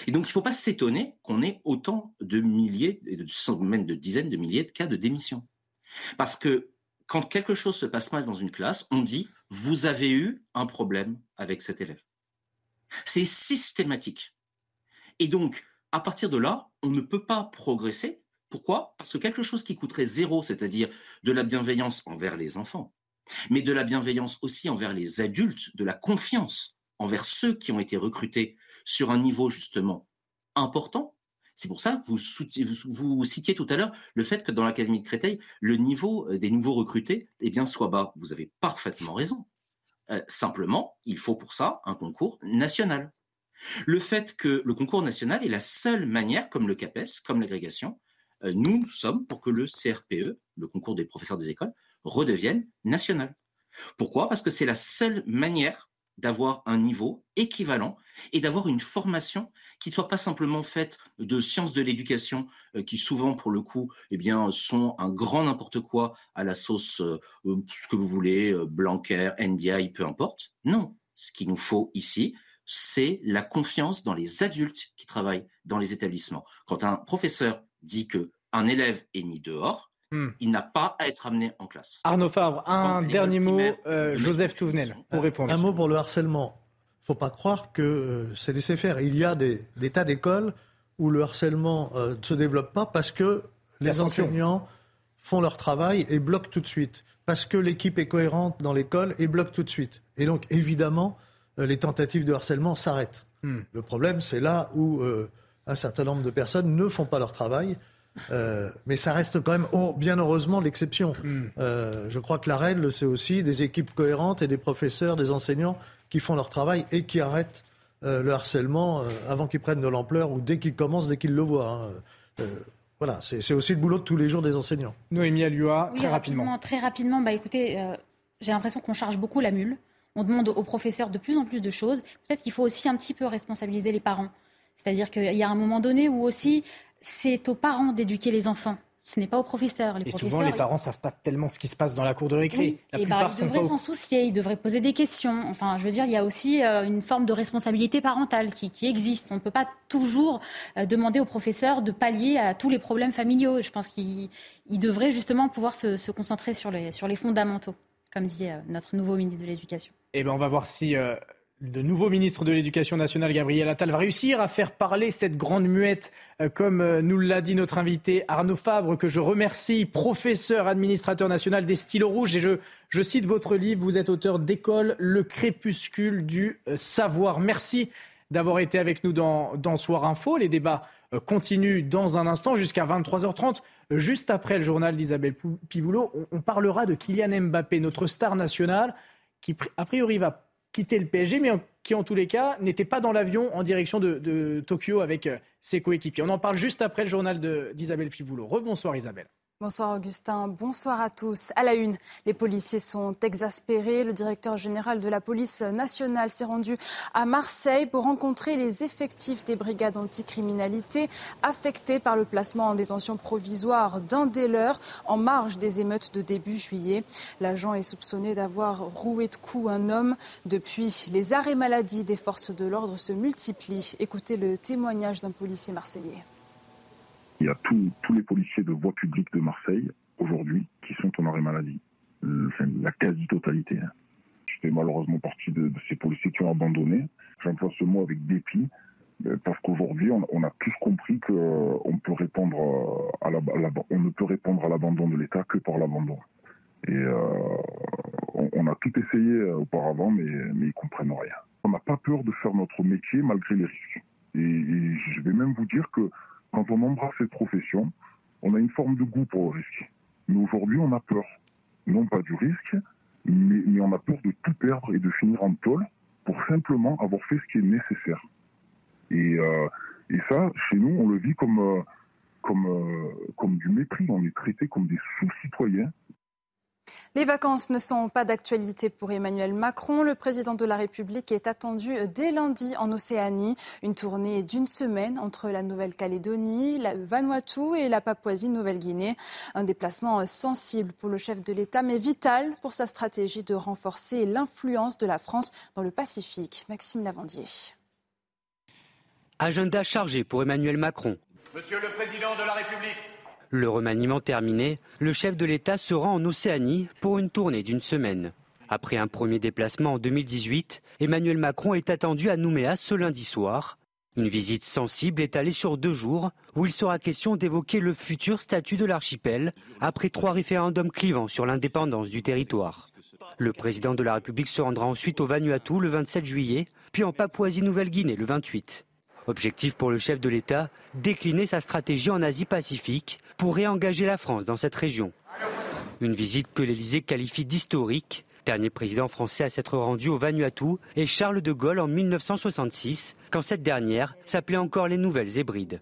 Et donc, il ne faut pas s'étonner qu'on ait autant de milliers, et même de dizaines de milliers de cas de démission. Parce que quand quelque chose se passe mal dans une classe, on dit vous avez eu un problème avec cet élève. C'est systématique. Et donc, à partir de là, on ne peut pas progresser. Pourquoi? Parce que quelque chose qui coûterait zéro, c'est-à-dire de la bienveillance envers les enfants, mais de la bienveillance aussi envers les adultes, de la confiance envers ceux qui ont été recrutés sur un niveau justement important. C'est pour ça que vous, citiez tout à l'heure le fait que dans l'Académie de Créteil, le niveau euh, des nouveaux recrutés eh bien, soit bas. Vous avez parfaitement raison. Euh, simplement, il faut pour ça un concours national. Le fait que le concours national est la seule manière, comme le CAPES, comme l'agrégation, euh, nous sommes pour que le CRPE, le concours des professeurs des écoles, redevienne national. Pourquoi? Parce que c'est la seule manière d'avoir un niveau équivalent et d'avoir une formation qui ne soit pas simplement faite de sciences de l'éducation, euh, qui souvent, pour le coup, eh bien, sont un grand n'importe quoi à la sauce, euh, euh, ce que vous voulez, Blanquer, NDI, peu importe. Non, ce qu'il nous faut ici, c'est la confiance dans les adultes qui travaillent dans les établissements. Quand un professeur dit que un élève est mis dehors, Hmm. Il n'a pas à être amené en classe. Arnaud Fabre, un dernier mot, euh, Joseph Touvenel, pour répondre. Un mot pour le harcèlement. Il ne faut pas croire que euh, c'est laissé faire. Il y a des, tas d'écoles où le harcèlement euh, ne se développe pas parce que les enseignants font leur travail et bloquent tout de suite. Parce que l'équipe est cohérente dans l'école et bloque tout de suite. Et donc, évidemment, les tentatives de harcèlement s'arrêtent. Hmm. Le problème, c'est là où un certain nombre de personnes ne font pas leur travail euh, mais ça reste quand même, oh, bien heureusement, l'exception. Hmm. Euh, je crois que la règle, c'est aussi des équipes cohérentes et des professeurs, des enseignants qui font leur travail et qui arrêtent le harcèlement avant qu'il prenne de l'ampleur ou dès qu'il commence, dès qu'il le voit. Hein. voilà, c'est aussi le boulot de tous les jours des enseignants. Noémie Alua, très rapidement. Très rapidement, bah, écoutez, j'ai l'impression qu'on charge beaucoup la mule. On demande aux professeurs de plus en plus de choses. Peut-être qu'il faut aussi un petit peu responsabiliser les parents. C'est-à-dire qu'il y a un moment donné où aussi c'est aux parents d'éduquer les enfants. Ce n'est pas aux professeurs. Les et souvent, les parents ne savent pas tellement ce qui se passe dans la cour de récré. la et bah, ils devraient s'en soucier, ils devraient poser des questions. Enfin, je veux dire, il y a aussi euh, une forme de responsabilité parentale qui, existe. On ne peut pas toujours euh, demander aux professeurs de pallier à tous les problèmes familiaux. Je pense qu'ils devraient justement pouvoir se, concentrer sur les, sur les fondamentaux, comme dit euh, notre nouveau ministre de l'Éducation. Eh ben, on va voir si le nouveau ministre de l'Éducation nationale, Gabriel Attal, va réussir à faire parler cette grande muette, euh, comme euh, nous l'a dit notre invité Arnaud Fabre, que je remercie, professeur administrateur national des stylos rouges. Et je, cite votre livre, vous êtes auteur d'école, Le crépuscule du euh, savoir. Merci d'avoir été avec nous dans, Soir Info. Les débats continuent dans un instant jusqu'à 23h30. Juste après le journal d'Isabelle Piboulot, on, on parlera de Kylian Mbappé, notre star national, qui a priori va quitter le PSG, mais qui en tous les cas n'était pas dans l'avion en direction de, Tokyo avec euh, ses coéquipiers. On en parle juste après le journal d'Isabelle Piboulot. Rebonsoir Isabelle. Bonsoir Augustin, bonsoir à tous. À la une, les policiers sont exaspérés. Le directeur général de la police nationale s'est rendu à Marseille pour rencontrer les effectifs des brigades anticriminalité affectés par le placement en détention provisoire d'un des leurs en marge des émeutes de début juillet. L'agent est soupçonné d'avoir roué de coups un homme. Depuis, les arrêts maladie des forces de l'ordre se multiplient. Écoutez le témoignage d'un policier marseillais. Il y a tous les policiers de voie publique de Marseille aujourd'hui qui sont en arrêt maladie. Euh, la quasi-totalité. Hein. Je fais malheureusement partie de, ces policiers qui ont abandonné. J'emploie ce mot avec dépit euh, parce qu'aujourd'hui, on, a tous compris qu'on euh, peut répondre à ne peut répondre à l'abandon de l'État que par l'abandon. Et on, a tout essayé auparavant, mais, mais ils comprennent rien. On n'a pas peur de faire notre métier malgré les risques. et je vais même vous dire que quand on embrasse cette profession, on a une forme de goût pour le risque. Mais aujourd'hui, on a peur. Non pas du risque, mais, on a peur de tout perdre et de finir en tôle pour simplement avoir fait ce qui est nécessaire. Et, euh, ça, chez nous, on le vit comme, euh, comme, euh, comme du mépris. On est traité comme des sous-citoyens les vacances ne sont pas d'actualité pour Emmanuel Macron. Le président de la République est attendu dès lundi en Océanie. Une tournée d'une semaine entre la Nouvelle-Calédonie, la Vanuatu et la Papouasie-Nouvelle-Guinée. Un déplacement sensible pour le chef de l'État, mais vital pour sa stratégie de renforcer l'influence de la France dans le Pacifique. Maxime Lavandier. Agenda chargé pour Emmanuel Macron. Monsieur le Président de la République, le remaniement terminé, le chef de l'État se rend en Océanie pour une tournée d'une semaine. Après un premier déplacement en 2018, Emmanuel Macron est attendu à Nouméa ce lundi soir. Une visite sensible étalée sur deux jours où il sera question d'évoquer le futur statut de l'archipel après trois référendums clivants sur l'indépendance du territoire. Le président de la République se rendra ensuite au Vanuatu le 27 juillet, puis en Papouasie-Nouvelle-Guinée le 28. Objectif pour le chef de l'État, décliner sa stratégie en Asie-Pacifique pour réengager la France dans cette région. Une visite que l'Élysée qualifie d'historique. Dernier président français à s'être rendu au Vanuatu et Charles de Gaulle en 1966, quand cette dernière s'appelait encore les Nouvelles Hébrides.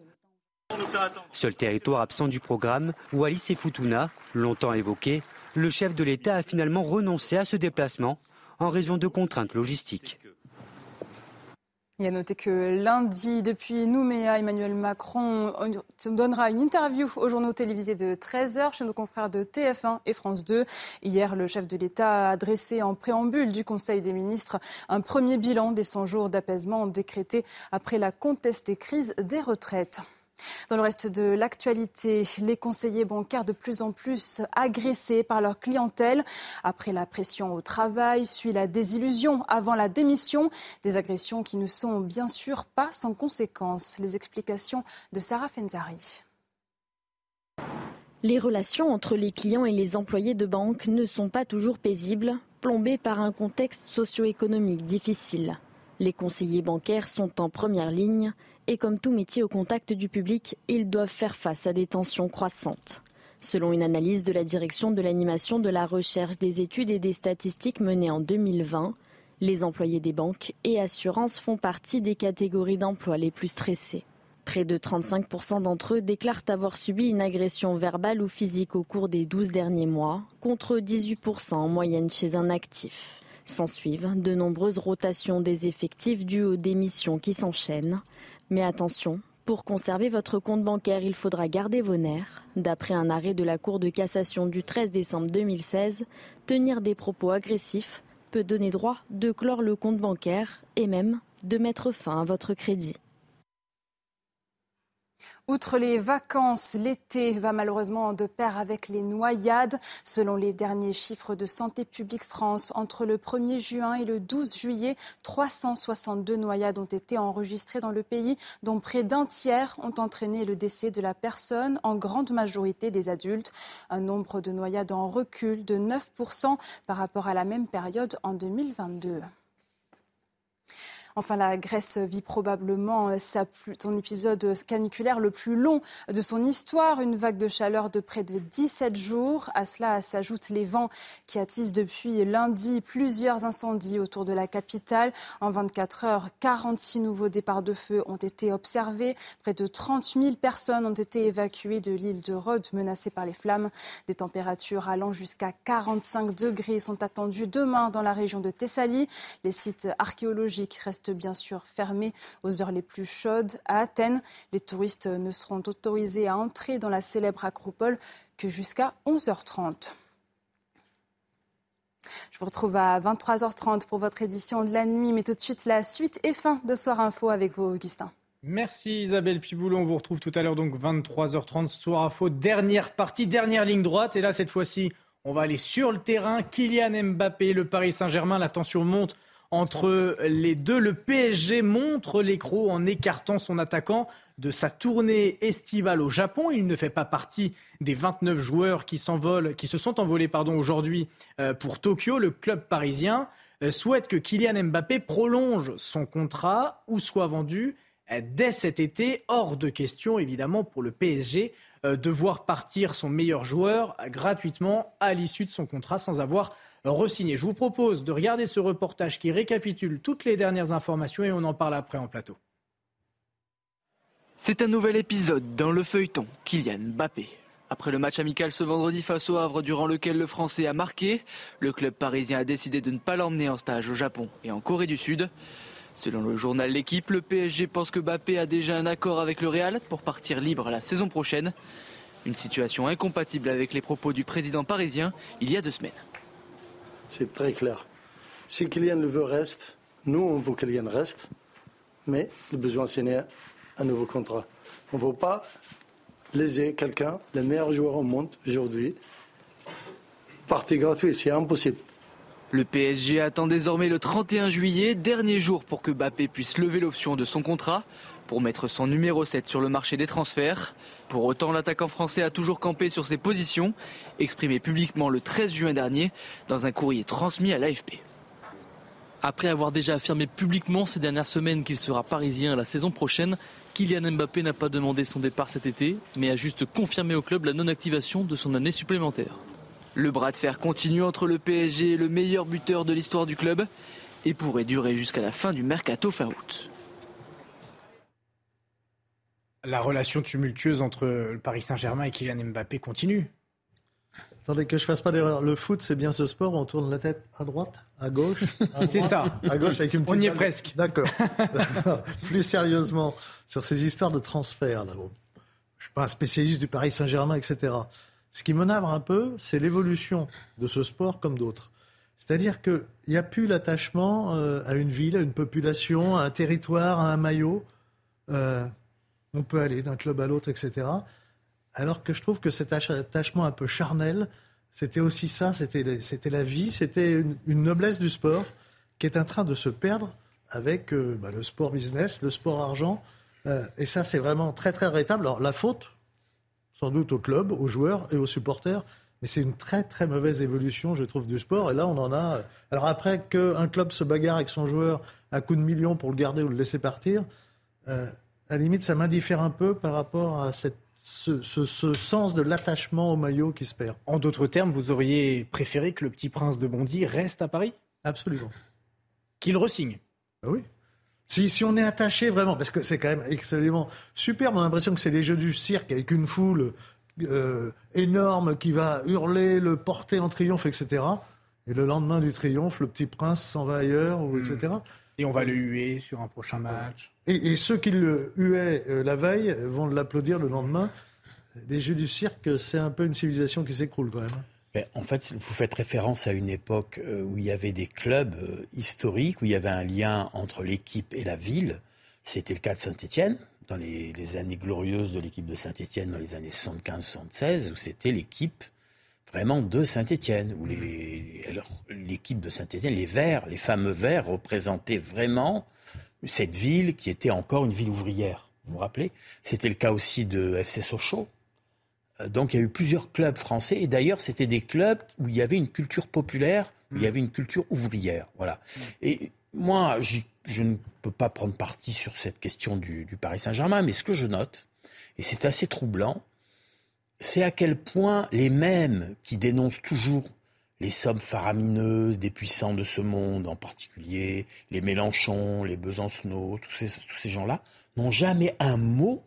Seul territoire absent du programme, Wallis et Futuna, longtemps évoqué, le chef de l'État a finalement renoncé à ce déplacement en raison de contraintes logistiques. Il a noté que lundi, depuis Nouméa, Emmanuel Macron donnera une interview aux journaux télévisés de 13h chez nos confrères de TF1 et France 2. Hier, le chef de l'État a dressé en préambule du Conseil des ministres un premier bilan des 100 jours d'apaisement décrétés après la contestée crise des retraites. Dans le reste de l'actualité, les conseillers bancaires de plus en plus agressés par leur clientèle. Après la pression au travail, suit la désillusion avant la démission. Des agressions qui ne sont bien sûr pas sans conséquences. Les explications de Sarah Fenzari. Les relations entre les clients et les employés de banque ne sont pas toujours paisibles, plombées par un contexte socio-économique difficile. Les conseillers bancaires sont en première ligne et comme tout métier au contact du public, ils doivent faire face à des tensions croissantes. Selon une analyse de la direction de l'animation de la recherche des études et des statistiques menée en 2020, Les employés des banques et assurances font partie des catégories d'emploi les plus stressées. Près de 35% d'entre eux déclarent avoir subi une agression verbale ou physique au cours des 12 derniers mois, contre 18% en moyenne chez un actif. S'ensuivent de nombreuses rotations des effectifs dues aux démissions qui s'enchaînent. Mais attention, pour conserver votre compte bancaire, il faudra garder vos nerfs. D'après un arrêt de la Cour de cassation du 13 décembre 2016, tenir des propos agressifs peut donner droit de clore le compte bancaire et même de mettre fin à votre crédit. Outre les vacances, l'été va malheureusement de pair avec les noyades. Selon les derniers chiffres de Santé publique France, entre le 1er juin et le 12 juillet, 362 noyades ont été enregistrées dans le pays, dont près d'un tiers ont entraîné le décès de la personne, en grande majorité des adultes. Un nombre de noyades en recul de 9% par rapport à la même période en 2022. Enfin, la Grèce vit probablement euh, son épisode caniculaire le plus long de son histoire, une vague de chaleur de près de 17 jours. À cela s'ajoutent les vents qui attisent depuis lundi plusieurs incendies autour de la capitale. En 24 heures, 46 nouveaux départs de feu ont été observés. Près de 30 000 personnes ont été évacuées de l'île de Rhodes menacée par les flammes. Des températures allant jusqu'à 45 degrés sont attendues demain dans la région de Thessalie. Les sites archéologiques restent bien sûr fermé aux heures les plus chaudes. À Athènes, les touristes ne seront autorisés à entrer dans la célèbre acropole que jusqu'à 11h30. Je vous retrouve à 23h30 pour votre édition de la nuit, mais tout de suite la suite et fin de Soir Info avec vous, Augustin. Merci Isabelle Piboulon. On vous retrouve tout à l'heure, donc 23h30, Soir Info, dernière partie, dernière ligne droite. Et là, cette fois-ci, on va aller sur le terrain. Kylian Mbappé, le Paris Saint-Germain, la tension monte entre les deux. Le PSG montre l'écro en écartant son attaquant de sa tournée estivale au Japon. Il ne fait pas partie des 29 joueurs qui s'envolent, qui se sont envolés pardon aujourd'hui euh, pour Tokyo. Le club parisien euh, souhaite que Kylian Mbappé prolonge son contrat ou soit vendu euh, dès cet été. Hors de question évidemment pour le PSG de voir partir son meilleur joueur gratuitement à l'issue de son contrat sans avoir re-signé. Je vous propose de regarder ce reportage qui récapitule toutes les dernières informations et on en parle après en plateau. C'est un nouvel épisode dans le feuilleton Kylian Mbappé. Après le match amical ce vendredi face au Havre durant lequel le Français a marqué, le club parisien a décidé de ne pas l'emmener en stage au Japon et en Corée du Sud. Selon le journal L'équipe, le PSG pense que Mbappé a déjà un accord avec le Real pour partir libre la saison prochaine. Une situation incompatible avec les propos du président parisien il y a deux semaines. C'est très clair. Si Kylian le veut, reste. Nous, on veut que Kylian reste. Mais le besoin, c'est un nouveau contrat. On ne veut pas léser quelqu'un, le meilleur joueur au monde aujourd'hui, partie gratuite. C'est impossible. Le PSG attend désormais le 31 juillet, dernier jour pour que Mbappé puisse lever l'option de son contrat pour mettre son numéro 7 sur le marché des transferts. Pour autant, l'attaquant français a toujours campé sur ses positions, exprimé publiquement le 13 juin dernier dans un courrier transmis à l'AFP. Après avoir déjà affirmé publiquement ces dernières semaines qu'il sera parisien la saison prochaine, Kylian Mbappé n'a pas demandé son départ cet été, mais a juste confirmé au club la non-activation de son année supplémentaire. Le bras de fer continue entre le PSG et le meilleur buteur de l'histoire du club et pourrait durer jusqu'à la fin du mercato fin août la relation tumultueuse entre le Paris Saint-Germain et Kylian Mbappé continue. Attendez que je fasse pas d'erreur. Le foot, c'est bien ce sport où on tourne la tête à droite, à gauche. *laughs* C'est ça. À gauche avec une petite. On y est presque. D'accord. *laughs* *laughs* Plus sérieusement, sur ces histoires de transfert, là, je suis pas un spécialiste du Paris Saint-Germain, etc. Ce qui me navre un peu, c'est l'évolution de ce sport comme d'autres. C'est-à-dire qu'il n'y a plus l'attachement euh, à une ville, à une population, à un territoire, à un maillot. Euh, on peut aller d'un club à l'autre, etc. Alors que je trouve que cet attachement un peu charnel, c'était aussi ça, c'était la vie, c'était une, noblesse du sport qui est en train de se perdre avec euh, bah, le sport business, le sport argent. Euh, et ça, c'est vraiment très, très regrettable. Alors, la faute, sans doute au club, aux joueurs et aux supporters, mais c'est une très, très mauvaise évolution, je trouve, du sport. Et là, on en a. Alors, après qu'un club se bagarre avec son joueur à coups de millions pour le garder ou le laisser partir, euh, à la limite, ça m'indiffère un peu par rapport à cette, ce, sens de l'attachement au maillot qui se perd. En d'autres termes, vous auriez préféré que le petit prince de Bondy reste à Paris? Absolument. qu'il resigne? Ah oui. Si, si on est attaché vraiment, parce que c'est quand même extrêmement superbe, on a l'impression que c'est les jeux du cirque avec une foule euh, énorme qui va hurler, le porter en triomphe, etc. Et le lendemain du triomphe, le petit prince s'en va ailleurs, ou, etc. Et on va le huer sur un prochain match. Et, ceux qui le huaient euh, la veille vont l'applaudir le lendemain. Les jeux du cirque, c'est un peu une civilisation qui s'écroule quand même. en fait, vous faites référence à une époque euh, où il y avait des clubs historiques, où il y avait un lien entre l'équipe et la ville. C'était le cas de Saint-Étienne, dans les, années glorieuses de l'équipe de Saint-Étienne, dans les années 75-76, où c'était l'équipe vraiment de Saint-Étienne, où l'équipe de Saint-Étienne, les Verts, les fameux Verts, représentaient vraiment cette ville qui était encore une ville ouvrière. Vous vous rappelez? C'était le cas aussi de FC Sochaux. Euh, donc il y a eu plusieurs clubs français, et d'ailleurs c'était des clubs où il y avait une culture populaire, où il y avait une culture ouvrière. Voilà. Et moi, je ne peux pas prendre parti sur cette question du, Paris Saint-Germain, mais ce que je note, et c'est assez troublant, c'est à quel point les mêmes qui dénoncent toujours les sommes faramineuses des puissants de ce monde, en particulier les Mélenchon, les Besancenot, tous ces, tous ces gens-là, n'ont jamais un mot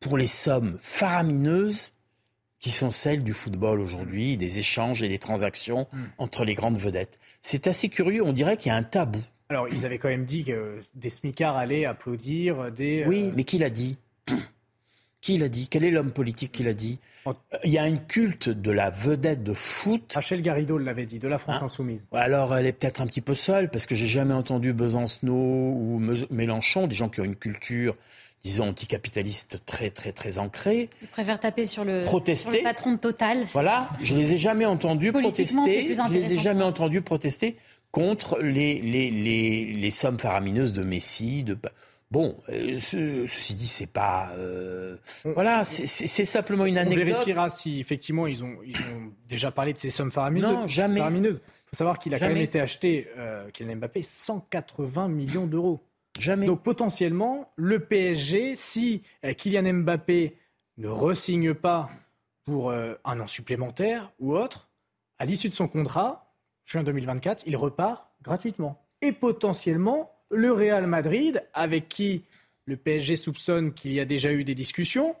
pour les sommes faramineuses qui sont celles du football aujourd'hui, des échanges et des transactions hmm. entre les grandes vedettes. C'est assez curieux, on dirait qu'il y a un tabou. Alors, ils avaient quand même dit que des smicards allaient applaudir des. Oui, euh, mais qui l'a dit? Qui l'a dit? Quel est l'homme politique qui l'a dit? Il y a un culte de la vedette de foot. Rachel Garrido l'avait dit, de la France hein? Insoumise. Alors, elle est peut-être un petit peu seule, parce que j'ai jamais entendu Besancenot ou Mélenchon, des gens qui ont une culture disons, anticapitaliste très, très, très ancrée. Ils préfèrent taper sur le, protester. patron de Total. Voilà, je ne les ai jamais entendus protester. Je les ai jamais entendus protester contre les, les, les, les sommes faramineuses de Messi. De... Bon, euh, ceci dit, c'est pas. Euh, voilà, c'est simplement une anecdote. On vérifiera si effectivement ils ont, ils ont déjà parlé de ces sommes faramineuses. Non, jamais. Faramineuses. Il faut savoir qu'il a quand même été acheté, euh, Kylian Mbappé, 180 millions d'euros. Jamais. Donc potentiellement, le PSG, si Kylian Mbappé ne resigne pas pour un an supplémentaire ou autre, à l'issue de son contrat, juin 2024, il repart gratuitement. Et potentiellement, le Real Madrid, avec qui le PSG soupçonne qu'il y a déjà eu des discussions,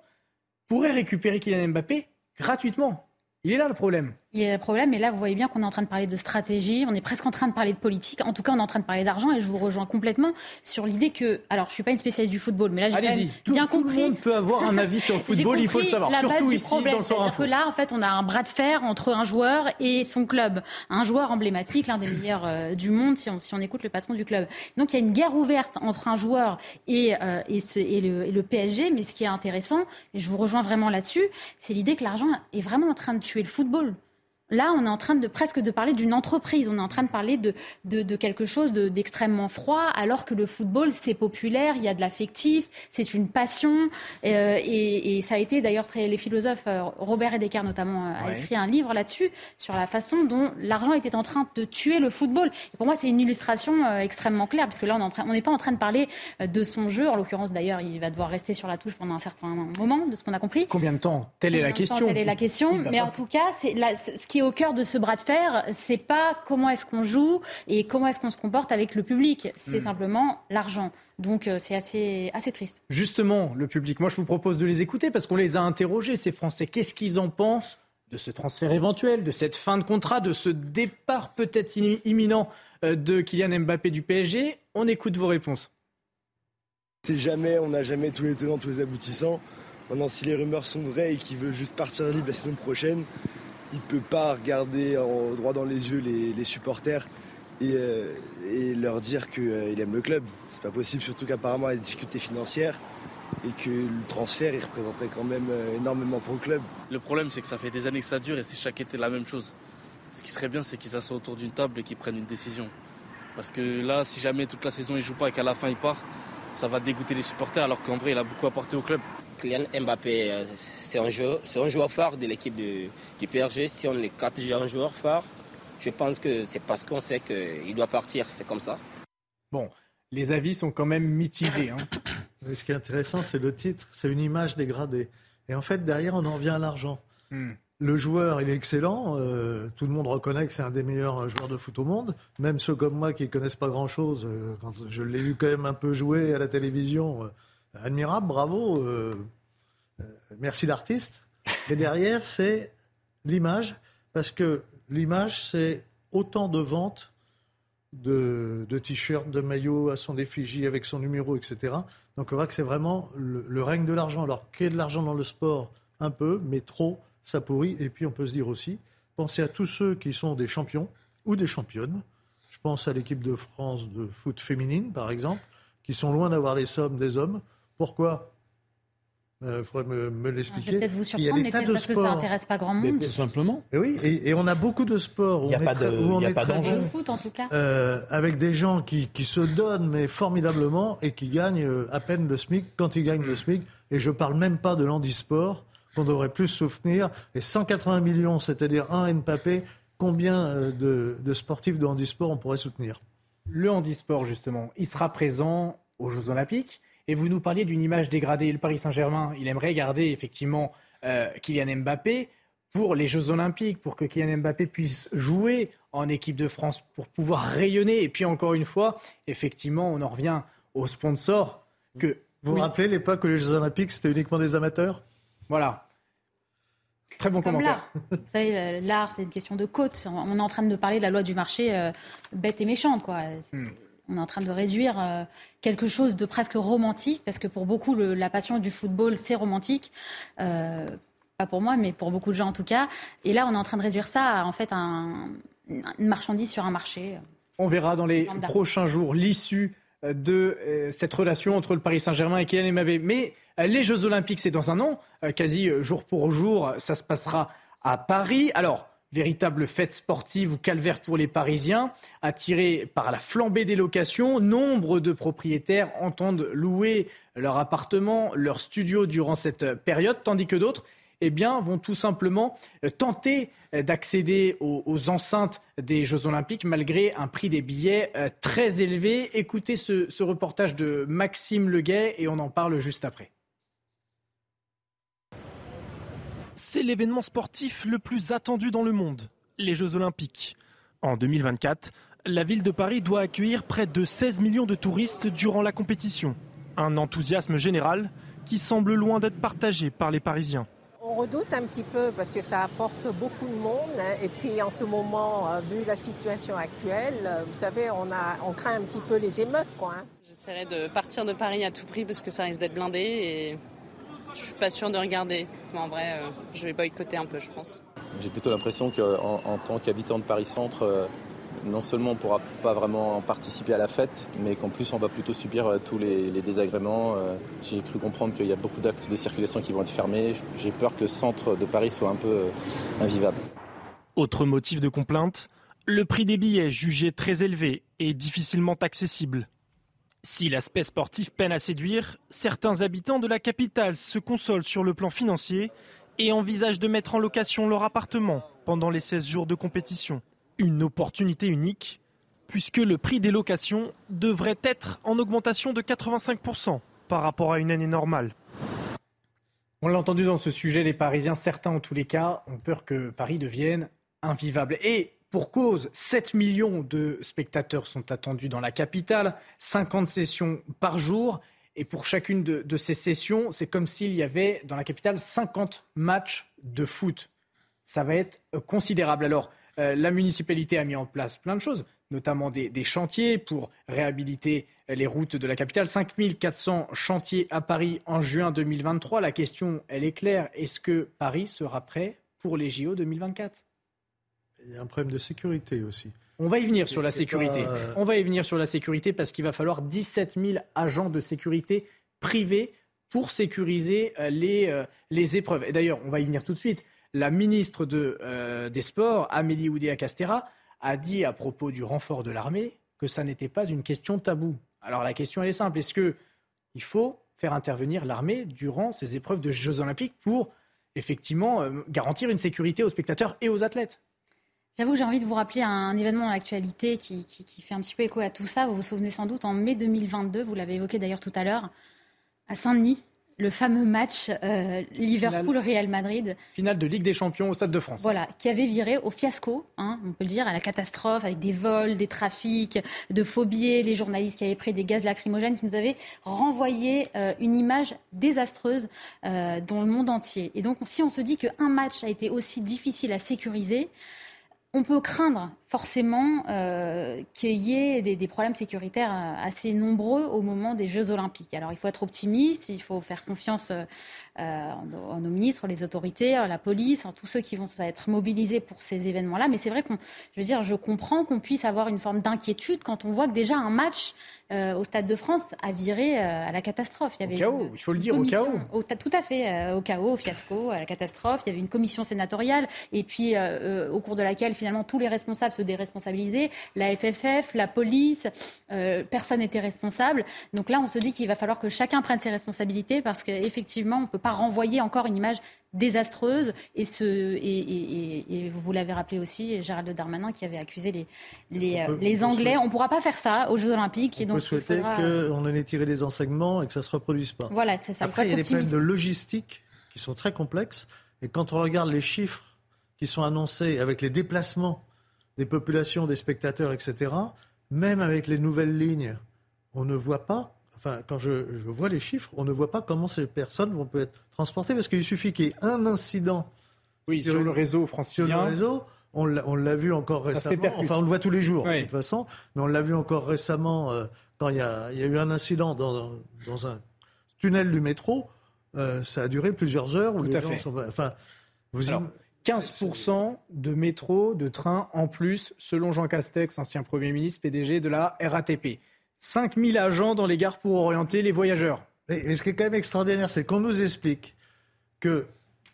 pourrait récupérer Kylian Mbappé gratuitement. Il est là le problème. Il y a le problème, et là, vous voyez bien qu'on est en train de parler de stratégie, on est presque en train de parler de politique. En tout cas, on est en train de parler d'argent, et je vous rejoins complètement sur l'idée que. Alors, je suis pas une spécialiste du football, mais là, j'ai bien compris. Tout le monde peut avoir un avis sur le *laughs* football, il faut le savoir. La Surtout base ici, problème, dans le que là, en fait, on a un bras de fer entre un joueur et son club. Un joueur emblématique, l'un des meilleurs euh, du monde, si on, si on, écoute le patron du club. Donc, il y a une guerre ouverte entre un joueur et, euh, et, ce, et, le, et le PSG, mais ce qui est intéressant, et je vous rejoins vraiment là-dessus, c'est l'idée que l'argent est vraiment en train de tuer le football. Là, on est en train de presque de parler d'une entreprise. On est en train de parler de, de, quelque chose d'extrêmement froid, alors que le football, c'est populaire, il y a de l'affectif, c'est une passion. Euh, et, ça a été d'ailleurs très. Les philosophes, euh, Robert Edeker notamment, euh, a écrit un livre là-dessus, sur la façon dont l'argent était en train de tuer le football. Et pour moi, c'est une illustration extrêmement claire, parce que là, on n'est pas en train de parler de son jeu. En l'occurrence, d'ailleurs, il va devoir rester sur la touche pendant un certain moment, de ce qu'on a compris. Combien de temps? Telle est la question. Telle est la question. Mais en tout cas, c'est ce qui est au cœur de ce bras de fer, c'est pas comment est-ce qu'on joue et comment est-ce qu'on se comporte avec le public, c'est hmm. simplement l'argent. Donc euh, c'est assez, assez triste. Justement, le public, moi je vous propose de les écouter parce qu'on les a interrogés, ces Français. Qu'est-ce qu'ils en pensent de ce transfert éventuel, de cette fin de contrat, de ce départ peut-être imminent euh, de Kylian Mbappé du PSG On écoute vos réponses. C'est jamais, on n'a jamais tous les tenants, tous les aboutissants. Maintenant, si les rumeurs sont vraies et qu'il veut juste partir libre la saison prochaine, il ne peut pas regarder droit dans les yeux les, supporters euh, et, leur dire qu'il euh, aime le club. C'est pas possible, surtout qu'apparemment il y a des difficultés financières et que le transfert il représenterait quand même euh, énormément pour le club. Le problème c'est que ça fait des années que ça dure et c'est chaque été la même chose. Ce qui serait bien c'est qu'ils s'assoient autour d'une table et qu'ils prennent une décision. Parce que là, si jamais toute la saison il joue pas et qu'à la fin il part, ça va dégoûter les supporters alors qu'en vrai il a beaucoup apporté au club. Kylian Mbappé, euh, c'est un, joueur, un joueur phare de l'équipe du, PRG. Si on est quatre un joueur phare, je pense que c'est parce qu'on sait qu'il doit partir. C'est comme ça. Bon, les avis sont quand même mitigés. Hein. *coughs* Ce qui est intéressant, c'est le titre. C'est une image dégradée. Et en fait, derrière, on en vient à l'argent. Hmm. le joueur, il est excellent. Euh, tout le monde reconnaît que c'est un des meilleurs joueurs de foot au monde. Même ceux comme moi qui ne connaissent pas grand-chose, euh, quand je l'ai vu quand même un peu jouer à la télévision, euh, admirable, bravo. merci l'artiste. Mais derrière, c'est l'image, parce que l'image, c'est autant de ventes de, t-shirts, de maillots à son effigie avec son numéro, etc. Donc on voit que c'est vraiment le, règne de l'argent. Alors qu'il y de l'argent dans le sport, un peu, mais trop ça pourrit. Et puis on peut se dire aussi, pensez à tous ceux qui sont des champions ou des championnes. Je pense à l'équipe de France de foot féminine, par exemple, qui sont loin d'avoir les sommes des hommes. Pourquoi? Il euh, faudrait me, l'expliquer. Je vais peut-être vous surprendre, mais peut-être parce que ça n'intéresse pas grand monde. tout simplement. Et oui, et, on a beaucoup de sports où on est, très, où on est très bon. Le foot, en tout cas. Euh, avec des gens qui, qui, se donnent, mais formidablement, et qui gagnent euh, à peine le SMIC quand ils gagnent le SMIC. Et je ne parle même pas de l'handisport, qu'on devrait plus soutenir. Et 180 millions, c'est-à-dire un Mbappé, combien euh, de, de, sportifs de handisport on pourrait soutenir? Le handisport, justement, il sera présent aux Jeux Olympiques. Et vous nous parliez d'une image dégradée. Le Paris Saint-Germain, il aimerait garder effectivement euh, Kylian Mbappé pour les Jeux Olympiques, pour que Kylian Mbappé puisse jouer en équipe de France, pour pouvoir rayonner. Et puis encore une fois, effectivement, on en revient aux sponsors. Que, vous vous rappelez l'époque où les Jeux Olympiques, c'était uniquement des amateurs? Voilà. Très bon commentaire. Vous savez, l'art, c'est une question de côte. On est en train de parler de la loi du marché euh, bête et méchante, quoi. Hmm. On est en train de réduire euh, quelque chose de presque romantique, parce que pour beaucoup, la passion du football, c'est romantique. Euh, pas pour moi, mais pour beaucoup de gens en tout cas. Et là, on est en train de réduire ça à en fait un, une marchandise sur un marché. On verra dans les prochains jours l'issue de cette relation entre le Paris Saint-Germain et Kylian Mbappé. Mais les Jeux Olympiques, c'est dans un an, euh, quasi euh, jour pour jour, ça se passera à Paris. Alors, véritable fête sportive ou calvaire pour les Parisiens, attirés par la flambée des locations, nombre de propriétaires entendent louer leur appartement, leur studio durant cette période, tandis que d'autres eh vont tout simplement euh, tenter d'accéder aux, enceintes des Jeux Olympiques malgré un prix des billets très élevé. Écoutez ce, ce reportage de Maxime Leguet et on en parle juste après. C'est l'événement sportif le plus attendu dans le monde, les Jeux Olympiques. En 2024, la ville de Paris doit accueillir près de 16 millions de touristes durant la compétition. Un enthousiasme général qui semble loin d'être partagé par les Parisiens. On redoute un petit peu parce que ça apporte beaucoup de monde. Hein. Et puis en ce moment, euh, vu la situation actuelle, euh, vous savez, on, a, on craint un petit peu les émeutes. Quoi, hein. J'essaierai de partir de Paris à tout prix parce que ça risque d'être blindé. Et je suis pas sûre de regarder. en vrai, euh, je vais boycotter un peu, je pense. J'ai plutôt l'impression qu'en en, tant qu'habitant de Paris Centre, euh, non seulement on ne pourra pas vraiment participer à la fête, mais qu'en plus on va plutôt subir euh, tous les, désagréments. J'ai cru comprendre qu'il y a beaucoup d'axes de circulation qui vont être fermés. J'ai peur que le centre de Paris soit un peu invivable. Autre motif de complainte, le prix des billets jugé très élevé et difficilement accessible. Si l'aspect sportif peine à séduire, certains habitants de la capitale se consolent sur le plan financier et envisagent de mettre en location leur appartement pendant les 16 jours de compétition. Une opportunité unique, puisque le prix des locations devrait être en augmentation de 85% par rapport à une année normale. On l'a entendu dans ce sujet, les Parisiens, certains en tous les cas, ont peur que Paris devienne invivable. Et pour cause, 7 millions de spectateurs sont attendus dans la capitale, 50 sessions par jour. Et pour chacune de, ces sessions, c'est comme s'il y avait dans la capitale 50 matchs de foot. Ça va être considérable. Alors, euh, la municipalité a mis en place plein de choses, notamment des, des chantiers pour réhabiliter les routes de la capitale. 5400 chantiers à Paris en juin 2023. La question, elle est claire. Est-ce que Paris sera prêt pour les JO 2024 il y a un problème de sécurité aussi. On va y venir sur la sécurité. Euh, On va y venir sur la sécurité parce qu'il va falloir 17 000 agents de sécurité privés pour sécuriser euh, les, euh, les épreuves. Et d'ailleurs, on va y venir tout de suite. La ministre de, des Sports, Amélie Oudéa-Castera, a dit à propos du renfort de l'armée que ça n'était pas une question taboue. Alors la question, elle est simple. Est-ce qu'il faut faire intervenir l'armée durant ces épreuves de Jeux olympiques pour effectivement garantir une sécurité aux spectateurs et aux athlètes? J'avoue que j'ai envie de vous rappeler un événement dans l'actualité qui, fait un petit peu écho à tout ça. Vous vous souvenez sans doute, en mai 2022, vous l'avez évoqué d'ailleurs tout à l'heure, à Saint-Denis, le fameux match euh, Liverpool-Real Madrid. Finale de Ligue des Champions au Stade de France. Voilà, qui avait viré au fiasco, hein, on peut le dire, à la catastrophe, avec des vols, des trafics, de phobies, les journalistes qui avaient pris des gaz lacrymogènes, qui nous avaient renvoyé euh, une image désastreuse euh, dans le monde entier. Et donc, si on se dit qu'un match a été aussi difficile à sécuriser, on peut craindre forcément euh, qu'il y ait des, problèmes sécuritaires euh, assez nombreux au moment des Jeux Olympiques. Alors il faut être optimiste, il faut faire confiance euh, en, nos ministres, les autorités, la police, en tous ceux qui vont être mobilisés pour ces événements-là. Mais c'est vrai qu'on, je veux dire, je comprends qu'on puisse avoir une forme d'inquiétude quand on voit que déjà un match au Stade de France a viré à la catastrophe. Il y avait au chaos, il faut le dire, au chaos. tout à fait, au chaos, au fiasco, à la catastrophe. Il y avait une commission sénatoriale et puis au cours de laquelle finalement tous les responsables se déresponsabiliser. La FFF, la police, euh, personne n'était responsable. Donc là, on se dit qu'il va falloir que chacun prenne ses responsabilités parce qu'effectivement, on ne peut pas renvoyer encore une image désastreuse. Et, ce, et, vous l'avez rappelé aussi, Gérald Darmanin qui avait accusé les, les, les Anglais. On ne pourra pas faire ça aux Jeux Olympiques. On et donc, peut souhaiter qu'on en ait tiré des enseignements et que ça ne se reproduise pas. Voilà, c'est ça. Après, il y a des problèmes de logistique qui sont très complexes. Et quand on regarde les chiffres qui sont annoncés avec les déplacements des populations, des spectateurs, etc., même avec les nouvelles lignes, on ne voit pas, enfin, quand je, vois les chiffres, on ne voit pas comment ces personnes vont peut être transportées, parce qu'il suffit qu'il y ait un incident oui, sur, le réseau francilien. Sur le réseau, on l'a vu encore récemment, enfin on le voit tous les jours de toute façon, mais on l'a vu encore récemment euh, quand il y, a, eu un incident dans, un tunnel du métro, euh, ça a duré plusieurs heures. Où les gens Sont, enfin, vous 15% de métro, de train en plus, selon Jean Castex, ancien Premier ministre, PDG de la RATP. 5000 agents dans les gares pour orienter les voyageurs. Et, ce qui est quand même extraordinaire, c'est qu'on nous explique que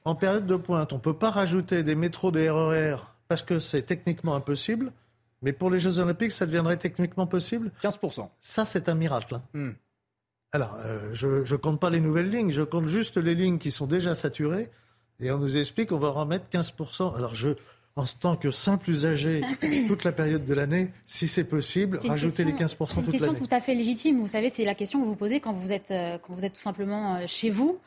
en période de pointe, on ne peut pas rajouter des métros, des RER parce que c'est techniquement impossible. Mais pour les Jeux Olympiques, ça deviendrait techniquement possible 15%. Ça, c'est un miracle. Hein. Hmm. Alors, euh, je ne compte pas les nouvelles lignes, je compte juste les lignes qui sont déjà saturées. Et on nous explique qu'on va remettre 15%. Alors je, en tant que simple usager *coughs* toute la période de l'année, si c'est possible, rajouter les 15% toute l'année. C'est une question tout à fait légitime. Vous savez, c'est la question que vous posez quand vous êtes, euh, quand vous êtes tout simplement euh, chez vous